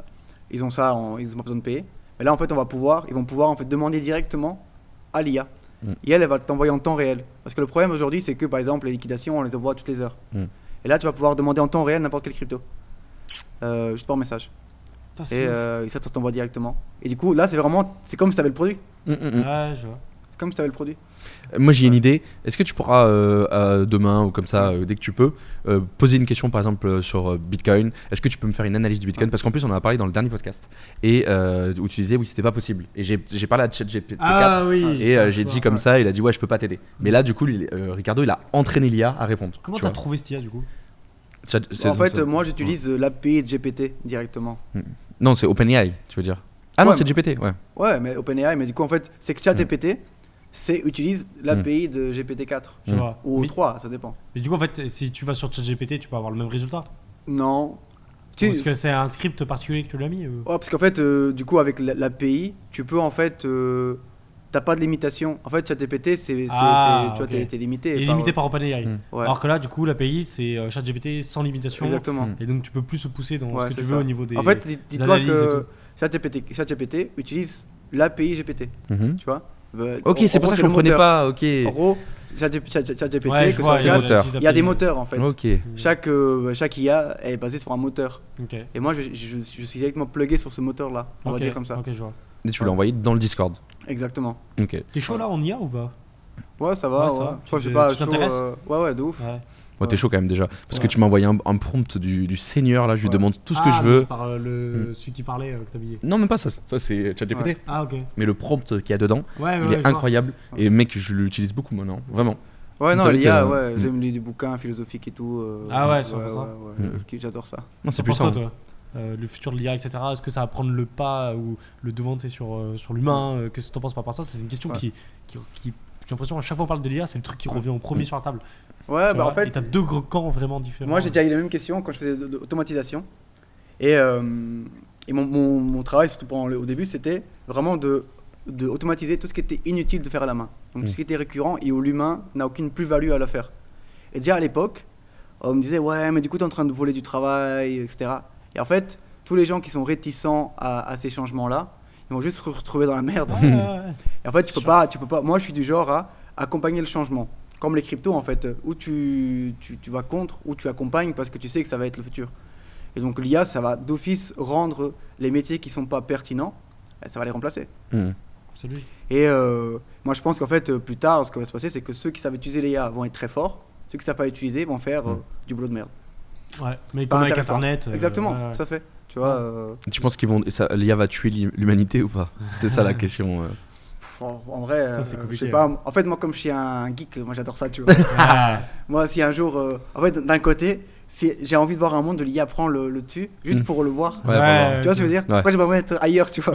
ils ont ça, en- ils ont pas besoin de payer. Mais là en fait on va pouvoir, ils vont pouvoir en fait demander directement à l'IA. Mm. Et elle, elle va t'envoyer en temps réel. Parce que le problème aujourd'hui c'est que par exemple les liquidations on les envoie toutes les heures. Mm. Et là tu vas pouvoir demander en temps réel n'importe quelle crypto. Euh, juste par message. Putain, c'est Et, ouf. euh, et ça t'envoie directement. Et du coup là c'est vraiment, c'est comme si tu avais le produit. Mm, mm, mm. Ouais, je vois. C'est comme si tu avais le produit. Euh, Moi j'ai une idée. Est-ce que tu pourras euh, euh, demain ou comme ça, euh, dès que tu peux, euh, poser une question par exemple sur euh, Bitcoin? Est-ce que tu peux me faire une analyse du Bitcoin? Ouais. Parce qu'en plus on en a parlé dans le dernier podcast et euh, où tu disais oui c'était pas possible. Et j'ai j'ai parlé à ChatGPT 4 Ah oui. et euh, j'ai dit comme ouais. ça, il a dit ouais je peux pas t'aider. Mais là du coup il- euh, Ricardo il a entraîné l'IA à répondre. Comment tu t'as vois. trouvé cette IA du coup? En fait c'est- moi j'utilise l'API de GPT directement. Non c'est OpenAI tu veux dire Ah non c'est GPT ouais. Ouais, mais OpenAI, mais du coup, en fait, c'est que ChatGPT, c'est utilise l'API de GPT-4 Je Mm. vois. ou mais, 3, ça dépend. mais du coup, en fait, si tu vas sur ChatGPT, tu peux avoir le même résultat. Non. Tu- Parce que c'est un script particulier que tu l'as mis ou- Ouais, parce qu'en fait, euh, du coup, avec la- l'API, tu peux en fait. euh, T'as pas de limitation. En fait, ChatGPT, c'est. c'est- Ah, c'est- Tu vois, ok. t'es- limité. Il est par- limité par OpenAI. Mm. Ouais, Alors que là, du coup, l'API, c'est euh, ChatGPT sans limitation. exactement. Mm. Et donc, tu peux plus se pousser dans Ouais, ce que tu ça. veux au niveau des. En fait, dis- dis-toi que. ChatGPT, ChatGPT utilise l'API GPT. Mhm. Tu vois? Euh, Ok en- c'est pour ça que je comprenais moteur. pas ok. En gros, ChatGPT, ChatGPT, Ouais, il y a des moteurs. il y a des moteurs en fait. Ok. Chaque, euh, chaque IA est basée sur un moteur. Ok. Et moi, je, je- je suis directement plugué sur ce moteur-là, on Ok, va dire comme ça. Ok, je vois. Et tu l'as envoyé dans le Discord. Exactement. Ok. T'es chaud là en IA ou pas? Ouais, ça va. Ouais, Ouais, ça va. Je te- pas tu chaud, t'intéresses? euh, Ouais, ouais, de ouf. Ouais. Moi, t'es Ouais. chaud quand même déjà. Parce que Ouais. tu m'as envoyé un, un prompt du, du seigneur là, je lui Ouais. demande tout ce Ah, que je mais veux. Par euh, le... celui qui parlait euh, que t'as habillé. Non, même pas ça. Ça, c'est ChatGPT. Ouais. Ah, ok. Mais le prompt qu'il y a dedans, Ouais, ouais, il ouais, est je vois. incroyable. Et mec, je l'utilise beaucoup maintenant. Vraiment. Ouais, non, l'IA, ouais, Mm. j'aime lire des bouquins philosophiques et tout. euh, Ah ouais, c'est ça. ouais, Mm. ok, J'adore ça. Non, c'est ça. quoi, toi? Euh, le futur de l'IA, etc. Est-ce que ça va prendre le pas ou le devant tu sur, euh, sur l'humain Euh, Qu'est-ce que t'en penses par rapport à ça? C'est une question Ouais. qui, qui, qui- j'ai l'impression à chaque fois qu'on parle de l'IA, c'est le truc qui revient en premier Mm. sur la table. Ouais, Tu bah en vois, et fait, t'as deux gros camps vraiment différents. moi j'ai déjà eu la même question quand je faisais de, de- automatisation. Et, euh, et mon, mon, mon travail, surtout pendant le- au début, c'était vraiment de, de automatiser tout ce qui était inutile de faire à la main. Donc Mm. tout ce qui était récurrent et où l'humain n'a aucune plus-value à le faire. Et déjà à l'époque, on me disait, ouais, mais du coup, tu es en train de voler du travail, etc. Et en fait, tous les gens qui sont réticents à, à ces changements-là, ils vont juste se retrouver dans la merde. Ouais, ouais, ouais. Et en fait, tu peux pas, tu peux pas. Moi, je suis du genre à accompagner le changement, comme les cryptos en fait, où tu, tu, tu vas contre, ou tu accompagnes parce que tu sais que ça va être le futur. Et donc l'IA, ça va d'office rendre les métiers qui sont pas pertinents, eh, ça va les remplacer. Hmm. Logique. Et euh, moi, je pense qu'en fait, euh, plus tard, ce qui va se passer, c'est que ceux qui savent utiliser l'IA vont être très forts, ceux qui savent pas utiliser vont faire euh, Mm. du boulot de merde. Ouais, mais comme avec. Internet. euh, Exactement, ouais, ouais. ça fait. Tu vois. euh, Tu penses qu'ils vont. ça- L'IA va tuer l'humanité ou pas? C'était ça la question. euh. en, en vrai, Ça, euh, je compliqué, sais pas. En fait, moi, comme je suis un geek, moi, j'adore ça, tu vois. Ah, Moi, si un jour, euh, en fait, d'un côté, si j'ai envie de voir un monde de l'IA prend le, le dessus, juste Mm. pour le voir. Ouais. Tu vois ce que je veux dire? Ouais. Après, je vais me mettre ailleurs, tu vois.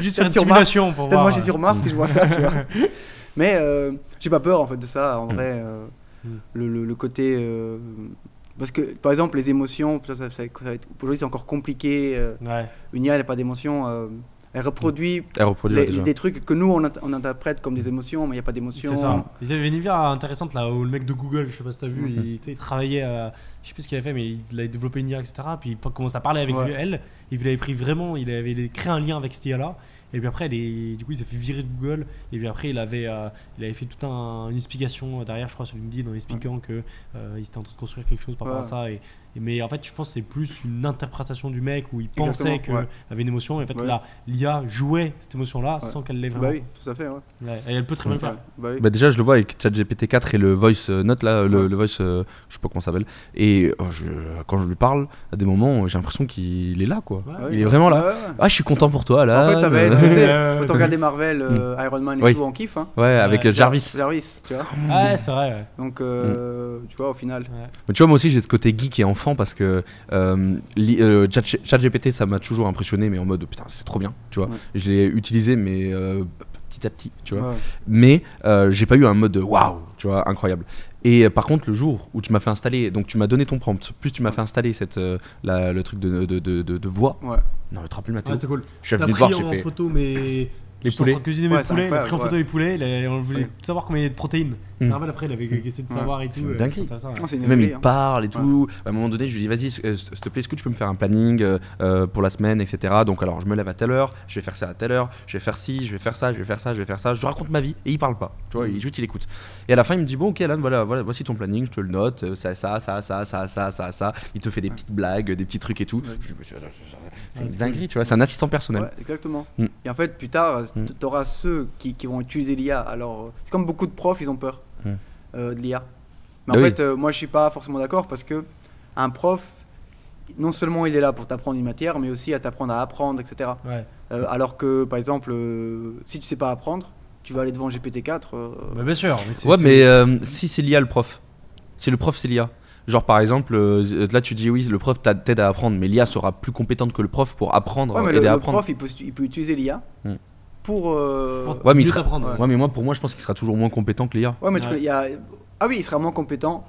Juste faire une Sur simulation pour Peut-être voir. moi, suis sur Mars si je vois ça, tu vois. Mais euh, j'ai pas peur en fait de ça, en Mm. vrai. euh, Mm. le, le- le côté. euh, parce que par exemple, les émotions, ça, ça- ça- ça va être- aujourd'hui c'est encore compliqué. euh, Ouais. une IA, elle n'a pas d'émotions. euh, elle reproduit Elle reproduit les- déjà. des trucs que nous on, int- on interprète comme des émotions, mais il n'y a pas d'émotions. C'est ça. Il y avait une idée intéressante là où le mec de Google, je sais pas si t'as vu, Mhm. il, tu travaillait, à- je sais plus ce qu'il avait fait, mais il a développé une IA, etc. Puis il commence à parler avec Ouais. elle, et puis il avait pris vraiment, il avait créé un lien avec cette IA là. Et puis après, les- du coup, il s'est fait virer de Google. Et puis après, il avait, euh, il avait fait toute un- une explication derrière, je crois, sur LinkedIn, en expliquant que euh, il était en train de construire quelque chose par rapport à ça. Et- mais en fait, je pense que c'est plus une interprétation du mec où il pensait qu'il ouais. avait une émotion. Et en fait, Ouais. là, l'IA jouait cette émotion-là Ouais. sans qu'elle l'ait Bah vraiment. oui, tout à fait. Ouais. Ouais. Et elle peut très bien le faire. Bah oui. Bah déjà, je le vois avec ChatGPT 4 et le voice euh, note là, le, Ouais. le voice, euh, je sais pas comment ça s'appelle. Et je- quand je lui parle, à des moments, j'ai l'impression qu'il est là, quoi. Il est vraiment là. ouais, ouais. Ah, je suis content pour toi là. En fait, ça va être. tu sais, Ouais, Quand on regarde les Marvel, euh, Iron Man et Oui. tout, on kiffe. Hein. Ouais, avec Ouais. euh, Jarvis. Jarvis, tu vois. Ouais, c'est vrai. Donc, euh, tu vois, au final. Tu vois, moi aussi, j'ai ce côté geek et enfant parce que euh, euh, Chat- ChatGPT, ça m'a toujours impressionné, mais en mode putain, c'est trop bien, tu vois. Ouais. Je l'ai utilisé, mais euh, petit à petit, tu vois. Ouais. mais euh, j'ai pas eu un mode de waouh, tu vois, incroyable. Et par contre, le jour où tu m'as fait installer, donc tu m'as donné ton prompt, plus tu m'as fait installer cette, euh, la- le truc de, de, de, de- de voix. Ouais. Non, mais te rappelles, Mathéo Ouais, c'était cool. Je suis venu te voir, j'ai en fait. photo mes. Les J'étais en train poulets. de cuisiner mes poulets, a pris en photo poulets, on voulait Ouais. savoir combien il y a de protéines. Te rappelles après, il avait essayé de Ouais. savoir et tout. C'est euh, c'est intéressant, ouais. Même il hein. parle et tout. À un moment donné, je lui dis vas-y, euh, s'il te plaît, est-ce que tu peux me faire un planning euh, pour la semaine, etc. Donc alors, je me lève à telle heure, je vais faire ça à telle heure, je vais faire ci, je vais faire ça, je vais faire ça, je vais faire ça. Je raconte ma vie et il parle pas. Tu vois, il, juste il écoute. Et à la fin, il me dit bon, ok, Alan, voilà, voilà, voici ton planning, je te le note, ça, ça, ça, ça, ça, ça, ça, ça. Il te fait des petites blagues, des petits trucs et tout. C'est une dinguerie, tu vois. C'est un assistant personnel. Ouais, exactement. Mm. Et en fait, plus tard, Mm. tu auras ceux qui, qui vont utiliser l'IA. Alors, c'est comme beaucoup de profs, ils ont peur Mm. Euh, de l'IA. Mais Bah en oui. fait, euh, moi, je suis pas forcément d'accord parce que un prof, non seulement il est là pour t'apprendre une matière, mais aussi à t'apprendre à apprendre, etc. Ouais. Euh, alors que, par exemple, euh, si tu sais pas apprendre, tu vas aller devant GPT-4. euh, Bah, bien sûr. Mais c'est- Ouais, mais euh, si c'est l'IA le prof, si le prof c'est l'IA, genre par exemple, là tu dis oui, le prof t'a- t'aide à apprendre, mais l'IA sera plus compétente que le prof pour apprendre, Ouais, mais aider le, à le apprendre. prof, il peut, il peut utiliser l'IA Mm. Pour. euh, Ouais, mais il mieux sera- t'apprendre, ouais. Ouais, mais moi pour moi, je pense qu'il sera toujours moins compétent que l'IA. Ouais, mais tu Ouais. peux- il y a... Ah oui, il sera moins compétent,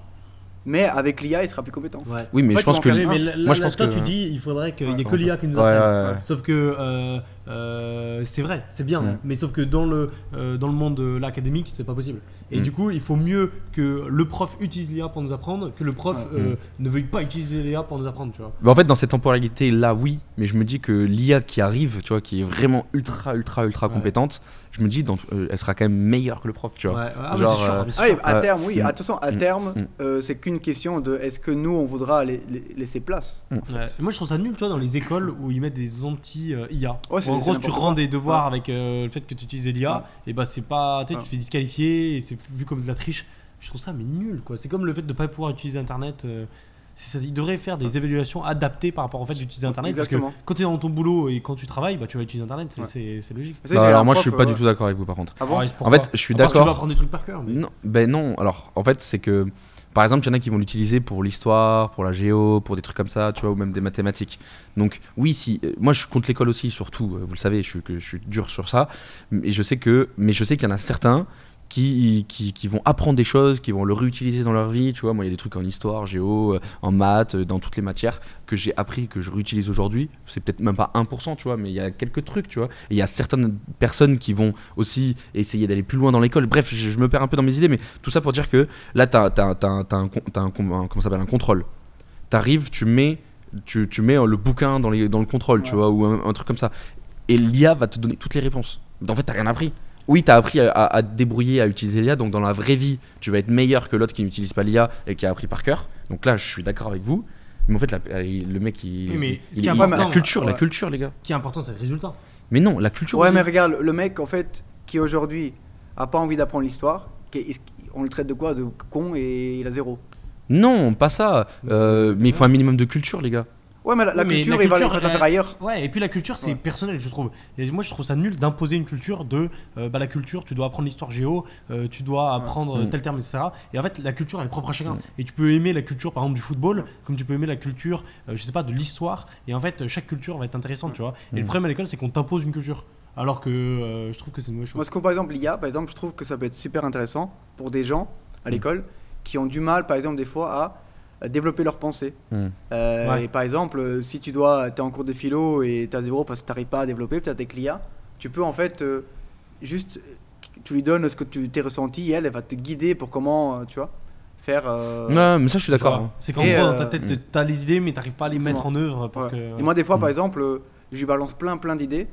mais avec l'IA, il sera plus compétent. Ouais. Oui, mais En fait, je pense que mais là, Moi, je pense toi, que- tu dis il faudrait qu'il n'y Ouais, ait que l'IA qui nous Ouais, apprenne. ouais, ouais. Sauf que euh, euh, c'est vrai, c'est bien, Ouais. mais sauf que dans le, euh, dans le monde de l'académique, c'est pas possible. Et Mm. du coup, il faut mieux que le prof utilise l'IA pour nous apprendre que le prof Ouais. euh, ne veuille pas utiliser l'IA pour nous apprendre, tu vois. Mais en fait, dans cette temporalité là, oui, mais je me dis que l'IA qui arrive, tu vois, qui est vraiment ultra, ultra, ultra Ouais. compétente, je me dis, dans- euh, elle sera quand même meilleure que le prof, tu vois. Ouais, ouais. Ah, Genre, sûr, euh, Ah oui, à Ouais. terme, oui. Mm. Attention, à Mm. terme, Mm. euh, c'est qu'une question de est-ce que nous, on voudra les- les- laisser place Mm. Moi je trouve ça nul tu vois dans les écoles où ils mettent des anti-IA. Ouais, c'est- en gros si tu rends quoi. des devoirs Ouais. avec euh, le fait que tu utilises l'IA, Ouais. et bah c'est pas. Tu sais, Ouais. tu te fais disqualifier et c'est vu comme de la triche. Je trouve ça mais nul quoi. C'est comme le fait de pas pouvoir utiliser internet. Ils devraient faire des évaluations adaptées par rapport au fait d'utiliser internet. Exactement. Parce que quand tu es dans ton boulot et quand tu travailles, bah, tu vas utiliser internet, c'est Ouais. logique. Bah, alors moi, je prof, suis pas euh, du tout d'accord avec vous, par contre. Ah bon c'est En fait, je suis que Tu vas d'accord. apprendre des trucs par cœur. mais- Non, ben non. Alors, en fait, c'est que, par exemple, il y en a qui vont l'utiliser pour l'histoire, pour la géo, pour des trucs comme ça, tu vois, ou même des mathématiques. Donc, oui, si, euh, moi, je contre l'école aussi, surtout. euh, Vous le savez, je suis, que je suis dur sur ça. Mais je sais que, mais je sais qu'il y en a certains qui, qui, qui vont apprendre des choses, qui vont le réutiliser dans leur vie. Tu vois, moi, il y a des trucs en histoire, géo, euh, en maths, euh, dans toutes les matières que j'ai appris, que je réutilise aujourd'hui. C'est peut-être même pas 1%, tu vois, mais il y a quelques trucs, tu vois. Et il y a certaines personnes qui vont aussi essayer d'aller plus loin dans l'école. Bref, je, je me perds un peu dans mes idées, mais tout ça pour dire que là, tu as, un, t'as un, t'as un, un- comment ça un contrôle. Tu arrives, tu mets, tu, tu mets euh, le bouquin dans, les, dans le contrôle, tu vois, ou un, un truc comme ça. Et l'IA va te donner toutes les réponses. En fait, tu rien appris. Oui, tu as appris à, à- à te débrouiller, à utiliser l'IA, donc dans la vraie vie, tu vas être meilleur que l'autre qui n'utilise pas l'IA et qui a appris par cœur. Donc là, je suis d'accord avec vous. Mais en fait, la- le mec, il. Oui, mais ce il- qui est il- important- la culture, la culture, les gars. Ce qui est important, c'est le résultat. Mais non, la culture. Ouais, mais regarde, le mec, en fait, qui aujourd'hui a pas envie d'apprendre l'histoire, on le traite de quoi? De con et il a zéro. Non, pas ça. Euh, mais il faut un minimum de culture, les gars. Ouais, mais la, la Oui, mais culture, la il va culture, il va la faire elle- ailleurs. Ouais, et puis la culture, c'est Ouais. personnel, je trouve. Et moi, je trouve ça nul d'imposer une culture de euh, bah, la culture, tu dois apprendre l'histoire géo, euh, tu dois apprendre Mm. tel terme, etc. Et en fait, la culture, elle est propre à chacun. Mm. Et tu peux aimer la culture, par exemple, du football, comme tu peux aimer la culture, euh, je sais pas, de l'histoire. Et en fait, chaque culture va être intéressante, tu vois. Et le Mm. problème à l'école, c'est qu'on t'impose une culture. Alors que euh, je trouve que c'est une mauvaise Moi, chose. ce que par exemple l'IA, par exemple, je trouve que ça peut être super intéressant pour des gens à l'école qui ont du mal, par exemple, des fois à développer leurs pensées. Mm. Euh, Ouais. Et par exemple, euh, si tu dois, es en cours de philo et tu as zéro parce que tu n'arrives pas à développer, peut-être avec l'IA, tu peux en fait euh, juste, tu lui donnes ce que tu t'es ressenti et elle, elle va te guider pour comment, tu vois, faire. euh, Non, mais ça, je suis d'accord. Hein. C'est gros, dans ta tête, t'as les idées, mais t'arrives pas à les mettre en œuvre pour Ouais. que. Et moi, des fois, par exemple, euh, je lui balance plein, plein d'idées.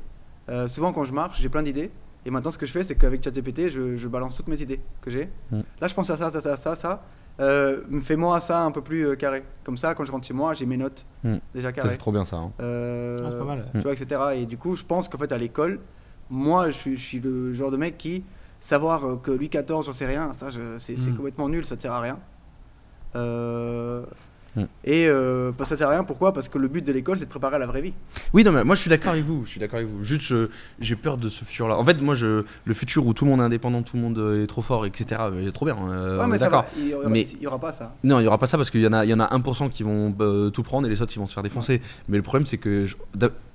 Euh, souvent, quand je marche, j'ai plein d'idées. Et maintenant, ce que je fais, c'est qu'avec ChatGPT, je, je balance toutes mes idées que j'ai. Là, je pense à ça, ça, ça, ça, ça. Euh, Fais-moi ça un peu plus euh, carré. Comme ça, quand je rentre chez moi, j'ai mes notes Mm. déjà Ça, carrées. c'est trop bien ça. hein. Euh, Ah, c'est pas mal. Tu vois, etc. Et du coup, je pense qu'en fait, à l'école, moi, je suis, je suis le genre de mec qui, savoir que lui 14, j'en sais rien, ça, je- c'est c'est Mm. complètement nul, ça ne sert à rien. Euh, Mm. Et euh, bah, ça sert à rien, pourquoi? Parce que le but de l'école, c'est de préparer à la vraie vie. Oui, non, mais moi je suis d'accord avec vous. Je suis d'accord avec vous. Juste, j'ai peur de ce futur-là. En fait, moi, je, le futur où tout le monde est indépendant, tout le monde euh, est trop fort, etc. euh, trop bien. euh, ouais, on mais d'accord. il y aura, Mais- il y aura pas ça. Non, il y aura pas ça parce qu'il y en a, il y en a 1% qui vont euh, tout prendre et les autres qui vont se faire défoncer. Mais le problème, c'est que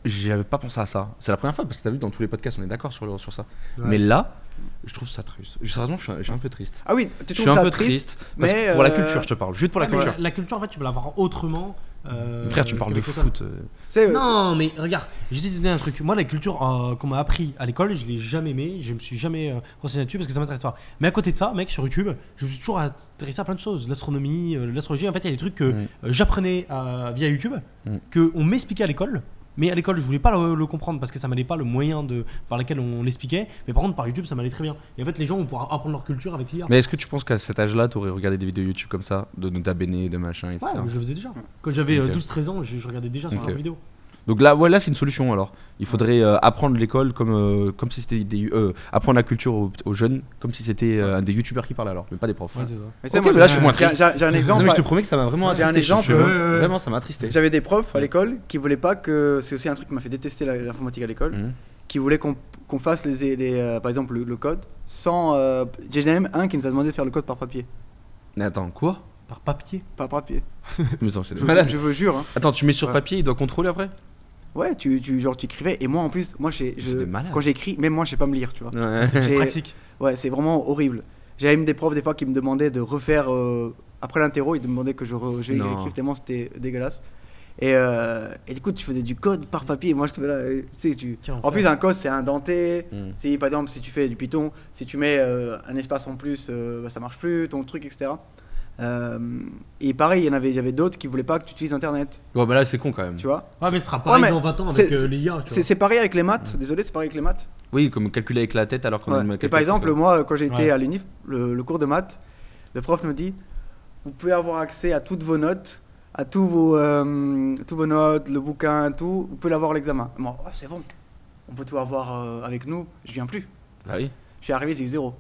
j'avais pas pensé à ça. C'est la première fois parce que t'as vu dans tous les podcasts, on est d'accord sur, le- sur ça. Ouais. Mais là, je trouve ça triste. Sérieusement, je suis, un- je suis un peu triste. Ah oui, tu Je trouves suis un ça peu triste, triste. parce mais, que pour la euh, culture, je te parle. Juste pour la Ah, mais culture. La culture, en fait, tu peux l'avoir autrement. euh, Frère, tu parles de foot. euh. Non, mais regarde, je vais te donner un truc. Moi, la culture euh, qu'on m'a appris à l'école, je l'ai jamais aimé. Je me suis jamais euh, renseigné là-dessus parce que ça m'intéresse pas. Mais à côté de ça, mec, sur YouTube, je me suis toujours intéressé à plein de choses. L'astronomie, euh, l'astrologie. En fait, il y a des trucs que Mm. euh, j'apprenais euh, via YouTube, Mm. que on m'expliquait à l'école. Mais à l'école, je voulais pas le, le comprendre parce que ça m'allait pas le moyen de, par lequel on l'expliquait. Mais par contre, par YouTube, ça m'allait très bien. Et en fait, les gens vont pouvoir apprendre leur culture avec l'IA. Mais est-ce que tu penses qu'à cet âge-là, tu aurais regardé des vidéos YouTube comme ça, de Nota Bene, de machin, etc. Ouais, je le faisais déjà. Quand j'avais euh, Ok. 12-13 ans, je, je regardais déjà sur Ok. leurs vidéos. Donc là, ouais, là c'est une solution alors. Il faudrait euh, apprendre l'école comme, euh, comme si c'était des, euh, apprendre la culture aux, aux jeunes comme si c'était euh, des youtubeurs qui parlaient alors, mais pas des profs. Ouais, c'est ça. Mais moi, là, je suis moins j'ai- triste. J'ai j'ai un non, exemple. mais je te promets que ça m'a vraiment J'ai un attristé. je exemple. Vraiment, ça m'a attristé. J'avais des profs à l'école qui voulaient pas que. C'est aussi un truc qui m'a fait détester l'informatique à l'école. Mhm. Qui voulaient qu'on qu'on fasse, les, les, euh, par exemple, le, le code sans. euh, J'ai même un qui nous a demandé de faire le code par papier. Mais attends, quoi? Par papier? Par papier. Je, vous jure. hein. Attends, tu mets sur Ouais. papier, il doit contrôler après? Ouais, tu, tu, genre, tu écrivais. Et moi, en plus, moi, je- C'est quand j'écris, même moi, je sais pas me lire, tu vois. Ouais. J'ai- Praxique. Ouais, c'est vraiment horrible. J'avais même des profs, des fois, qui me demandaient de refaire. euh, après l'interro, ils me demandaient que je re- je Non. écrive tellement c'était dégueulasse. Et, euh, et du coup, tu faisais du code par papier. Et moi, je te là. euh, Tu sais, tu... Tiens, En plus, un code, c'est indenté. Mm. Si, par exemple, si tu fais du Python, si tu mets euh, un espace en plus, euh, bah, ça marche plus, ton truc, etc. Euh, et pareil, il y en avait, il y avait d'autres qui voulaient pas que tu utilises Internet, Bon, bah là, c'est con quand même. tu vois. Ouais, mais ce sera pareil Ouais, mais dans 20 ans c'est- avec euh, c'est- l'IA. tu C'est vois. c'est pareil avec les maths, désolé, c'est pareil avec les maths. Oui, comme calculer avec la tête alors qu'on Ouais. a une Et calculatrice, par exemple, quoi. moi, quand j'étais Ouais. à l'UNIF, le, le cours de maths, le prof me dit Vous pouvez avoir accès à toutes vos notes, à tous vos, euh, tous vos notes, le bouquin, tout, vous pouvez l'avoir à l'examen. Moi, Oh, c'est bon, on peut tout avoir euh, avec nous, je viens plus. Bah oui. Je suis arrivé, j'ai eu zéro.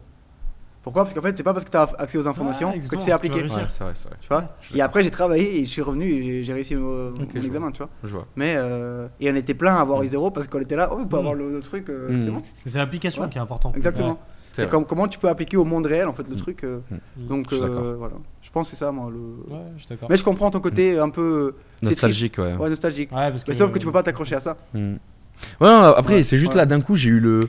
Pourquoi? Parce qu'en fait, c'est pas parce que tu as accès aux informations que tu sais tu appliquer. Ouais, c'est vrai, c'est vrai. Tu vois? Et après, j'ai travaillé et je suis revenu et j'ai- réussi mon, examen, tu vois. Je vois. Mais, euh, et on était plein à avoir eu zéro parce qu'on était là, oh, on peut Mm. avoir le, le truc, euh, Mm. c'est bon. C'est l'application Ouais. qui est importante. Exactement. C'est C'est vrai. comme, comment tu peux appliquer au monde réel, en fait, le Mm. truc. euh, donc, Je euh, voilà. Je pense que c'est ça, moi. Le... Ouais, je suis d'accord. Mais je comprends ton côté un peu. Nostalgique, ouais. nostalgique. Mais sauf que tu peux pas t'accrocher à ça. Ouais, après, c'est juste là, d'un coup, j'ai eu le.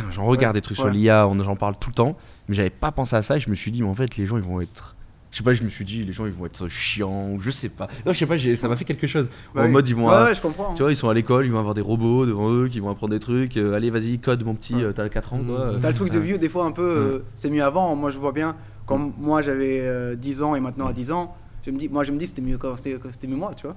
Putain, j'en regarde Ouais, des trucs sur l'IA, on- j'en parle tout le temps, mais j'avais pas pensé à ça et je me suis dit, mais en fait, les gens, ils vont être. Je sais pas, je me suis dit, les gens, ils vont être chiants, ou je sais pas. Non, je sais pas, ça m'a fait quelque chose. Bah en oui. mode, ils vont. Ouais, à- ouais, je comprends. Tu vois, ils sont à l'école, ils vont avoir des robots devant eux qui vont apprendre des trucs. euh, allez, vas-y, code, mon petit, euh, t'as 4 ans, Mm. quoi. T'as le truc de vieux, des fois, un peu. euh, c'est mieux avant. Moi, je vois bien. Quand moi, j'avais euh, 10 ans et maintenant à 10 ans, je me dis, moi, je me dis, c'était mieux quand c'était quand c'était mieux moi, tu vois.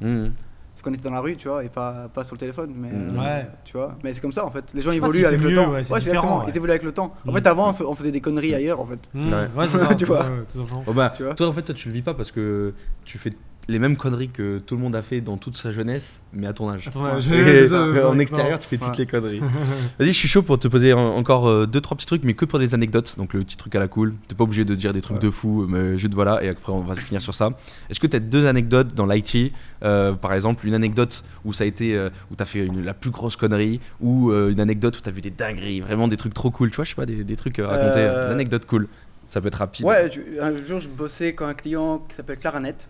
Parce qu'on était dans la rue, tu vois, et pas, pas sur le téléphone. Mais, Mm. euh, Ouais. Tu vois. Mais c'est comme ça, en fait. Les gens évoluent si avec c'est le temps. ouais, c'est exactement. différent, ouais. Ils évoluent avec le temps. En Mm. fait, avant, on fa- on faisait des conneries ailleurs, en fait. Mmh, Ouais. Ouais, c'est ça. Tu vois. Ouais, ouais, tout simplement. Bon, bah, Tu vois toi, en fait, toi, tu le vis pas parce que tu fais les mêmes conneries que tout le monde a fait dans toute sa jeunesse, mais à ton âge. Et ça, ça. en extérieur, tu fais toutes Ouais. les conneries. Vas-y, je suis chaud pour te poser en- encore euh, deux trois petits trucs, mais que pour des anecdotes. Donc le petit truc à la cool. T'es pas obligé de dire des trucs Ouais. de fou, mais juste voilà. Et après, on va finir sur ça. Est-ce que tu as deux anecdotes dans l'IT euh, Par exemple, une anecdote où ça a été, euh, où t'as fait une- la plus grosse connerie, ou euh, une anecdote où t'as vu des dingueries, vraiment des trucs trop cool. Tu vois, je sais pas, des, des trucs à raconter, Euh, une anecdote cool. Ça peut être rapide. Ouais, tu- un jour, je bossais quand un client qui s'appelle Claranet.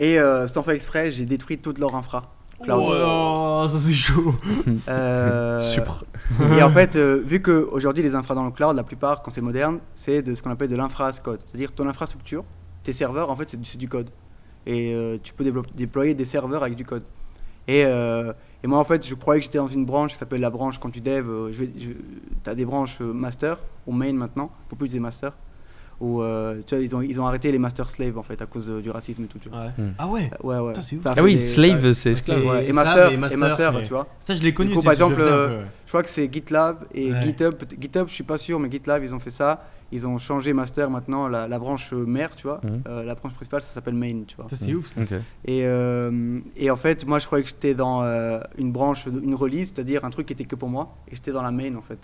Et euh, sans faire exprès, j'ai détruit toute leur infra. Cloud. Oh, ça c'est chaud. Euh, Supre. Et en fait, euh, vu qu'aujourd'hui, les infras dans le cloud, la plupart, quand c'est moderne, c'est de ce qu'on appelle de l'infra as code. C'est-à-dire ton infrastructure, tes serveurs, en fait, c'est du, code. Et euh, tu peux déployer des serveurs avec du code. Et, euh, et moi, en fait, je croyais que j'étais dans une branche qui s'appelle la branche quand tu dev. euh, je- T'as des branches master ou main maintenant. Faut plus utiliser master. Ou euh, tu vois, ils ont, ils ont arrêté les master slaves en fait à cause euh, du racisme et tout. Tu vois. Ouais. Hmm. Ah ouais. Ouais, ouais. Putain, c'est ouf. Ah oui, des- slave, ça- c'est esclave. Ouais, et master, et et master, tu vois. Ça je l'ai connu. Du coup, c'est par exemple, euh. Je crois que c'est GitLab et Ouais. GitHub. GitHub, je suis pas sûr, mais GitLab, ils ont fait ça. Ils ont changé master maintenant, la, la branche euh, mère, tu vois. Euh, la branche principale, ça s'appelle main, tu vois. Ça c'est ouf. ça. Ok. Et, euh, et en fait, moi, je croyais que j'étais dans euh, une branche, une release, c'est-à-dire un truc qui était que pour moi. Et j'étais dans la main, en fait.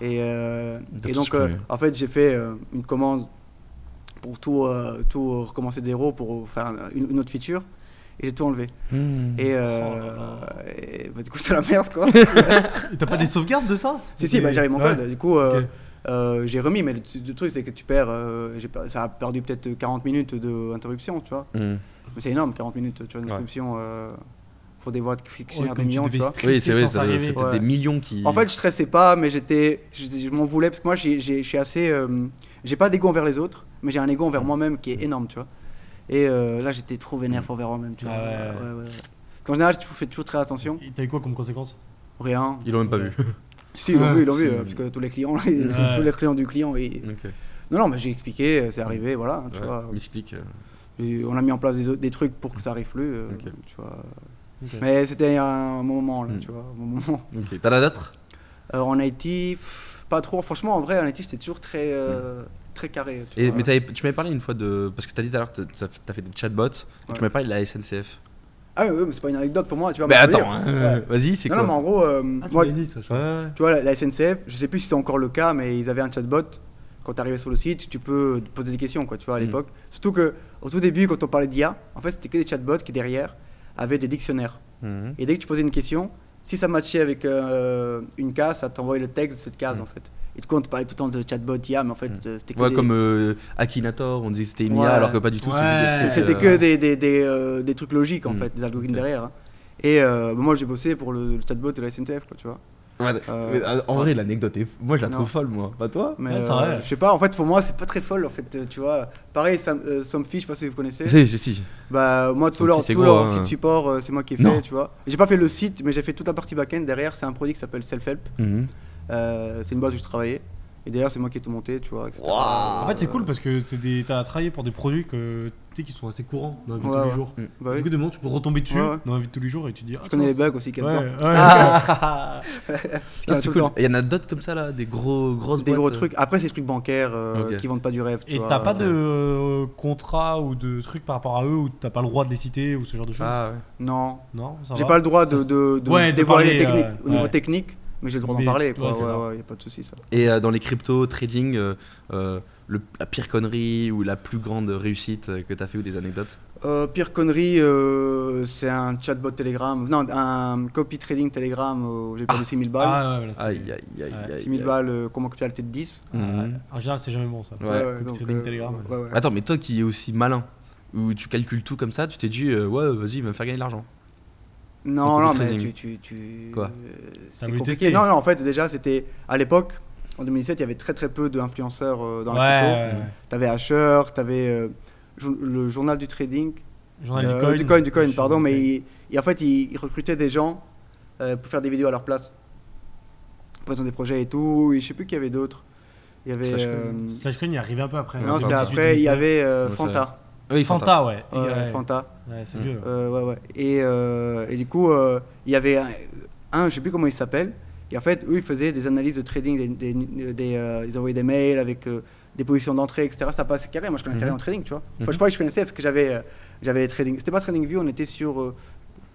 Et, euh, et donc, euh, en fait, j'ai fait euh, une commande pour tout, euh, tout recommencer de zéro pour faire un- une, une autre feature. Et j'ai tout enlevé. Hmm. Et, euh, Oh là là. et, bah, du coup, c'est la merde, quoi. Et T'as pas des sauvegardes de ça? Si, si, bah, j'avais mon Ouais. code. Du coup, euh, euh, j'ai remis, mais le, le truc, c'est que tu perds. euh, ça a perdu peut-être 40 minutes d'interruption, tu vois. Hmm. Mais c'est énorme, 40 minutes, Ouais. Pour des boîtes Ouais, fictionnaires comme des millions, tu vois. Oui, c'est vrai, c'était Ouais. des millions qui. En fait, je stressais pas, mais j'étais, je, je m'en voulais parce que moi, j'ai, j'ai- je suis assez, euh, j'ai pas d'ego envers les autres, mais j'ai un ego envers moi-même qui est énorme, tu vois. Et euh, là, j'étais trop vénère envers moi-même, tu vois. Ah ouais. Ouais, ouais, ouais. Qu'en général, tu fais toujours très attention. Et T'as eu quoi comme conséquence? Rien. Ils l'ont même pas Ouais. vu. Si, ils l'ont Ouais. vu, ils l'ont vu, Si. euh, parce que tous les clients, tous Ouais. les clients du client, ils... Non, non, mais j'ai expliqué, c'est arrivé, voilà, tu Ouais. vois. M'explique. euh, Et on a mis en place des, autres- des trucs pour que ça arrive plus, euh, tu vois. Mais c'était un moment, là, Mm. tu vois, un moment. Ok. T'en as d'autres Euh, en Haïti, pff, pas trop. Franchement, en vrai, en Haïti, j'étais toujours très, euh, très carré. tu Et, vois. mais tu m'avais parlé une fois de. Parce que t'as dit tout à l'heure que t'as fait des chatbots. Et Ouais. tu m'avais parlé de la SNCF. Ah oui, mais c'est pas une anecdote pour moi, tu vois. Mais attends, euh, Ouais. vas-y, c'est quoi non, mais en gros, euh, Ah, tu moi, m'avais dit ça. je crois. Ouais. tu vois, la, la SNCF, je sais plus si c'est encore le cas, mais ils avaient un chatbot. Quand tu arrivais sur le site, tu peux te poser des questions, quoi, tu vois, à Mm. l'époque. Surtout que au tout début, quand on parlait d'IA, en fait, c'était que des chatbots qui derrière avaient des dictionnaires. Mhm. Et dès que tu posais une question, si ça matchait avec euh, une case, ça t'envoyait le texte de cette case, Mm. en fait. Et du coup, on te parlait tout le temps de chatbot IA, mais en fait, euh, c'était que Ouais, des- comme euh, Akinator, on disait que c'était une Ouais. IA alors que pas du tout. Ouais. c'était que des, des, des, euh, des trucs logiques, en fait, des algorithmes derrière. hein. Et euh, moi, j'ai bossé pour le, le chatbot de la SNCF, quoi, tu vois. Ouais, Euh, mais, euh, en vrai, l'anecdote est. Moi, je la Non. trouve folle, moi. Pas toi Mais euh, je sais pas, en fait, pour moi, c'est pas très folle, en fait, tu vois. Pareil, Sam, euh, Somfy, je sais pas si vous connaissez. Si, si, si. Bah, moi, tout Somfy, leur, c'est tout gros, leur hein. site support, euh, c'est moi qui ai Non. fait, tu vois. J'ai pas fait le site, mais j'ai fait toute la partie back-end. Derrière, c'est un produit qui s'appelle Self-Help. Mhm. Euh, c'est une base où je travaillais. Et derrière, c'est moi qui ai tout monté, tu vois, etc. En fait, c'est cool parce que c'est des... t'as travaillé pour des produits que, tu sais, qui sont assez courants dans la vie de Ouais, tous les jours. Bah oui. Du coup, de moment, tu peux retomber dessus Ouais, ouais. dans la vie de tous les jours et tu te dis. Je connais les bugs aussi a Ouais. Ah, Il y en a c'est cool. il y en a d'autres comme ça, là Des gros, grosses Des gros boîtes, euh. trucs. Après, c'est des trucs bancaires euh, Ok. qui vendent pas du rêve. tu Et vois. t'as pas de euh, contrat ou de trucs par rapport à eux où t'as pas le droit de les citer ou ce genre de choses? Ah, ouais. Non. Non, ça J'ai va pas le droit de, Ça, de, de Ouais, de dévoiler les techniques euh, au niveau ouais. technique, mais j'ai le droit d'en parler. Quoi. ouais, Ouais, c'est ça. ouais, y a pas de souci ça. Et euh, dans les crypto trading, euh, euh, le- la pire connerie ou la plus grande réussite que t'as fait ou des anecdotes? Euh, pire connerie, euh, c'est un chatbot Telegram, non, un copy trading Telegram où j'ai perdu 6000 balles. Ah ouais, voilà, c'est- Aïe, aïe, aïe, Ouais, aïe. 6000 aïe. balles, euh, comment copier la tête 10 Ah, ouais. En général, c'est jamais bon ça. Ouais. Copy donc, trading euh, Telegram. ouais, ouais. Attends, mais toi qui es aussi malin, où tu calcules tout comme ça, tu t'es dit, euh, ouais, vas-y, va me faire gagner de l'argent. Non, non, mais tu. tu, tu Quoi euh, C'est compliqué. tester Non, non, en fait, déjà, c'était à l'époque, en 2017, il y avait très très peu d'influenceurs euh, dans Ouais, la crypto. ouais, ouais. T'avais Asher, t'avais euh, le journal du trading. Journal Euh, du coin. du coin, du coin, pardon, mais il- en fait, ils il recrutaient des gens euh, pour faire des vidéos à leur place. Pour présenter des projets et tout. Et je sais plus qu'il y avait d'autres. Il y avait. Slash euh, Coin, il est arrivé un peu après. non, hein, c'était 2018, après, il y 2019. avait euh, Fanta. Oui, Fanta, ouais. Ouais, Ouais, Fanta. Ouais, c'est vieux. Euh, ouais, ouais. Et, euh, et du coup, euh, il y avait un, un, je sais plus comment il s'appelle. Et en fait, eux, ils faisaient des analyses de trading. Des, des- des, euh, ils envoyaient des mails avec euh, des positions d'entrée, etc. Ça passait carré. Moi, je connaissais Mhm. rien en trading, tu vois. Enfin, Mhm. je crois que je connaissais parce que j'avais euh, j'avais trading. C'était pas TradingView, on était sur.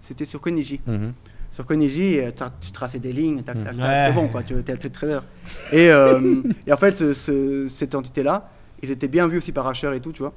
c'était sur Koniji. Mhm. Sur tu traçais des lignes, tac, tac, tac, Ouais. c'est bon, quoi, tu étais le trader. Et, et en fait, ce- cette entité-là, ils étaient bien vus aussi par Asher et tout, tu vois.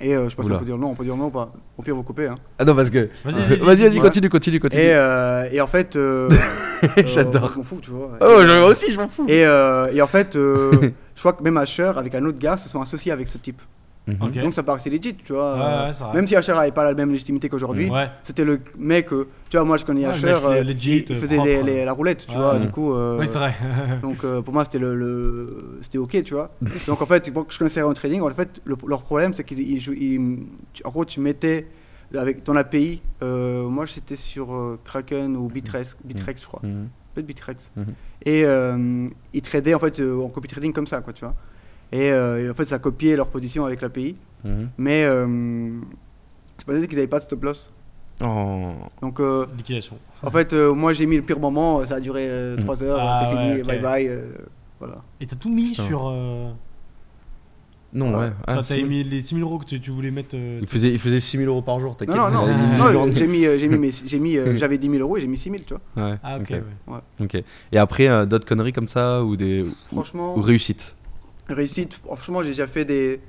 Et euh, je sais pas si Oula. on peut dire non, on peut dire non ou pas. Au pire, vous coupez. Hein. Ah non, parce que. Vas-y, Vas-y, vas-y, vas-y, dis-moi. continue, continue, continue. Et, euh, et en fait, euh, euh, J'adore. Je m'en fous, tu vois. Oh, je- moi aussi, je m'en fous. Et, euh, et en fait, euh, je crois que même Asher, avec un autre gars, se sont associés avec ce type. Mhm. Donc ça paraissait legit, tu vois. Ouais, euh, ouais. Même si Asher avait pas la même légitimité qu'aujourd'hui, Ouais. c'était le mec, euh, tu vois, moi je connais Asher, euh, legit, il faisait propre. les- les- la roulette, tu Ouais. vois, Mhm. du coup. euh, Oui, c'est vrai. donc euh, pour moi c'était le, le- c'était ok tu vois donc en fait moi, je connaissais Ryan Trading en fait le- leur problème c'est qu'ils en gros tu mettais avec ton API euh, moi j'étais sur euh, Kraken ou Bitrex Bitrex je crois Mhm. peut-être Bitrex Mhm. et euh, ils tradaient en fait euh, en copy trading comme ça quoi tu vois et, euh, et en fait ça copiait leur position avec l'API Mhm. mais euh, c'est pas dire qu'ils avaient pas de stop loss Oh. donc euh, Liquidation. en fait euh, moi j'ai mis le pire moment ça a duré Mhm. 3 heures Ah, c'est fini ouais, ok. bye bye euh, voilà Et t'as tout mis Putain. sur. euh, Non, ouais. Ouais. Ah, Enfin, t'avais si. mis les 6000 euros que tu, tu voulais mettre. euh, Il faisait, il faisait 6000 euros par jour, t'inquiète. Non, non, non, non, journée. j'ai mis, euh, j'ai mis, mes- j'ai mis, euh, j'avais 10 000 euros et j'ai mis 6 000, tu vois. Ouais, Ah, ok. ok. ouais. ok. Et après, euh, d'autres conneries comme ça ou des ou, Franchement, ou réussites? Réussite, franchement, j'ai déjà fait des,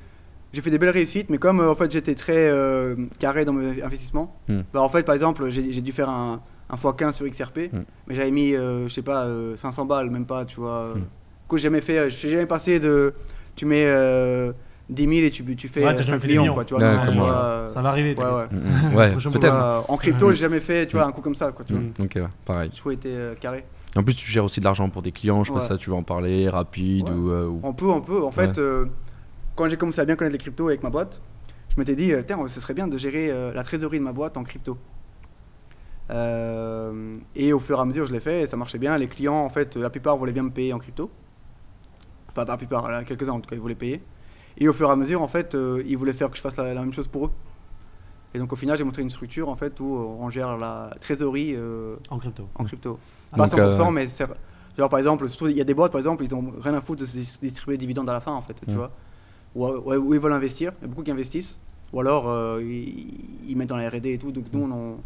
j'ai fait des belles réussites, mais comme euh, en fait j'étais très euh, carré dans mes investissements, Hmm. bah, en fait, par exemple, j'ai dû faire un, un x15 sur XRP, Hmm. mais j'avais mis, euh, je sais pas, euh, 500 balles, même pas, tu vois. Hmm. Du coup, j'ai jamais fait, je suis jamais passé de, tu mets euh, 10 000 et tu, tu fais Ouais, euh, t'as jamais 5 fait des millions, millions. quoi, tu vois. Ouais, tu vois, euh, Ça va arriver. Ouais, ouais. Mhm. Ouais, Prochain peut-être. Euh, en crypto, j'ai jamais fait, tu vois, un coup comme ça, quoi, tu vois. Ok, ouais, pareil. J'ai toujours été euh, carré. En plus, tu gères aussi de l'argent pour des clients, je sais pas Ouais. si ça, tu veux en parler, rapide Ouais. ou. euh, ou- On peut, on peut. En fait, euh, quand j'ai commencé à bien connaître les cryptos avec ma boîte, je m'étais dit, euh, tiens, ce serait bien de gérer euh, la trésorerie de ma boîte en crypto. Euh, et au fur et à mesure, je l'ai fait et ça marchait bien. Les clients, en fait, la plupart voulaient bien me payer en crypto. Pas la plupart, quelques-uns en tout cas, ils voulaient payer. Et au fur et à mesure, en fait, euh, ils voulaient faire que je fasse la, la même chose pour eux. Et donc au final, j'ai montré une structure en fait où on gère la trésorerie euh, En crypto. en crypto. Pas donc, 100%, euh, mais. Genre par exemple, il y a des boîtes par exemple, ils ont rien à foutre de distribuer des dividendes à la fin en fait, tu Mm. vois. Ou, ou- ou ils veulent investir, il y a beaucoup qui investissent. Ou alors euh, ils, ils mettent dans la R&D et tout, donc nous on,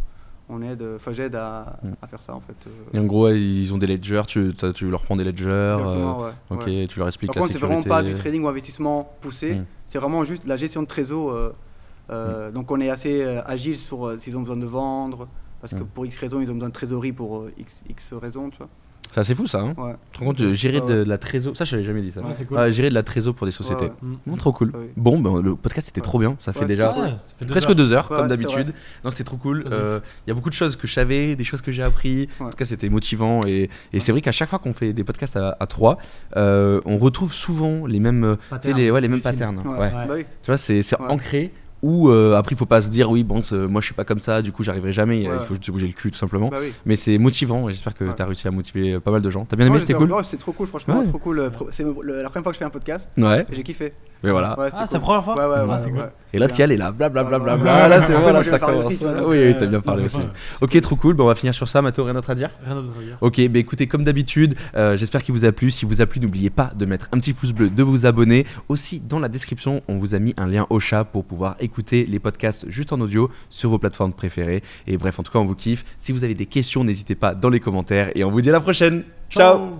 on aide, enfin j'aide à, Mm. à faire ça en fait. euh, Et en gros, ils ont des ledgers, tu, leur prends des ledgers. euh, ouais. ok, ouais. tu leur expliques Par contre, c'est vraiment pas du trading ou investissement poussé, Mm. c'est vraiment juste la gestion de trésor. euh, Mm. Donc on est assez agile sur s'ils ont besoin de vendre, parce que Mm. pour X raisons, ils ont besoin de trésorerie pour euh, X, X raisons, tu vois. C'est assez fou ça, hein Ouais. Tu te rends compte gérer Ouais, de, la trésor Ça, je l'avais jamais dit ça. Ouais, c'est cool. Ouais, gérer de la trésor pour des sociétés. ouais. Non, trop cool. Ouais. Bon, ben, le podcast c'était Ouais. trop bien. Ça fait déjà c'était Ouais, ça fait deux presque heures. deux heures, Ouais, comme c'est d'habitude. Non, c'était trop cool. Vas-y. Euh, Il y a beaucoup de choses que je savais, des choses que j'ai appris. En tout cas, c'était motivant. Et, et c'est vrai qu'à chaque fois qu'on fait des podcasts à, à trois, euh, on retrouve souvent les mêmes, les, mêmes patterns. Bah. Tu vois, c'est c'est ancré. Ou euh, après, il faut pas se dire, oui, bon, moi je suis pas comme ça, du coup j'arriverai jamais. Ouais. Il faut juste se bouger le cul, tout simplement. Bah oui. Mais c'est motivant et j'espère que Ouais. tu as réussi à motiver pas mal de gens. T'as bien aimé, c'était cool? c'est trop cool, franchement, Ouais. trop cool. Euh, C'est la première fois que je fais un podcast Ouais, et j'ai kiffé. mais voilà. Ah, c'est la première fois? Ouais, ouais, Ah, ouais. c'est ouais. cool. Et là, C'était Tial est là, blablabla. Bla, là, c'est ouais. bon, là, ça commence. oui, oui, euh, t'as bien parlé aussi. Ok, trop cool. Bon, on va finir sur ça, Mathéo, rien d'autre à dire? Rien d'autre à dire. Ok, bah écoutez, comme d'habitude, j'espère qu'il vous a plu. Si vous a plu, n'oubliez pas de mettre un petit pouce bleu, de vous abonner. Aussi, dans la description, on vous a mis un lien au chat pour pouvoir écouter les podcasts juste en audio sur vos plateformes préférées. Et bref, en tout cas, on vous kiffe. Si vous avez des questions, n'hésitez pas dans les commentaires. Et on vous dit à la prochaine. Ciao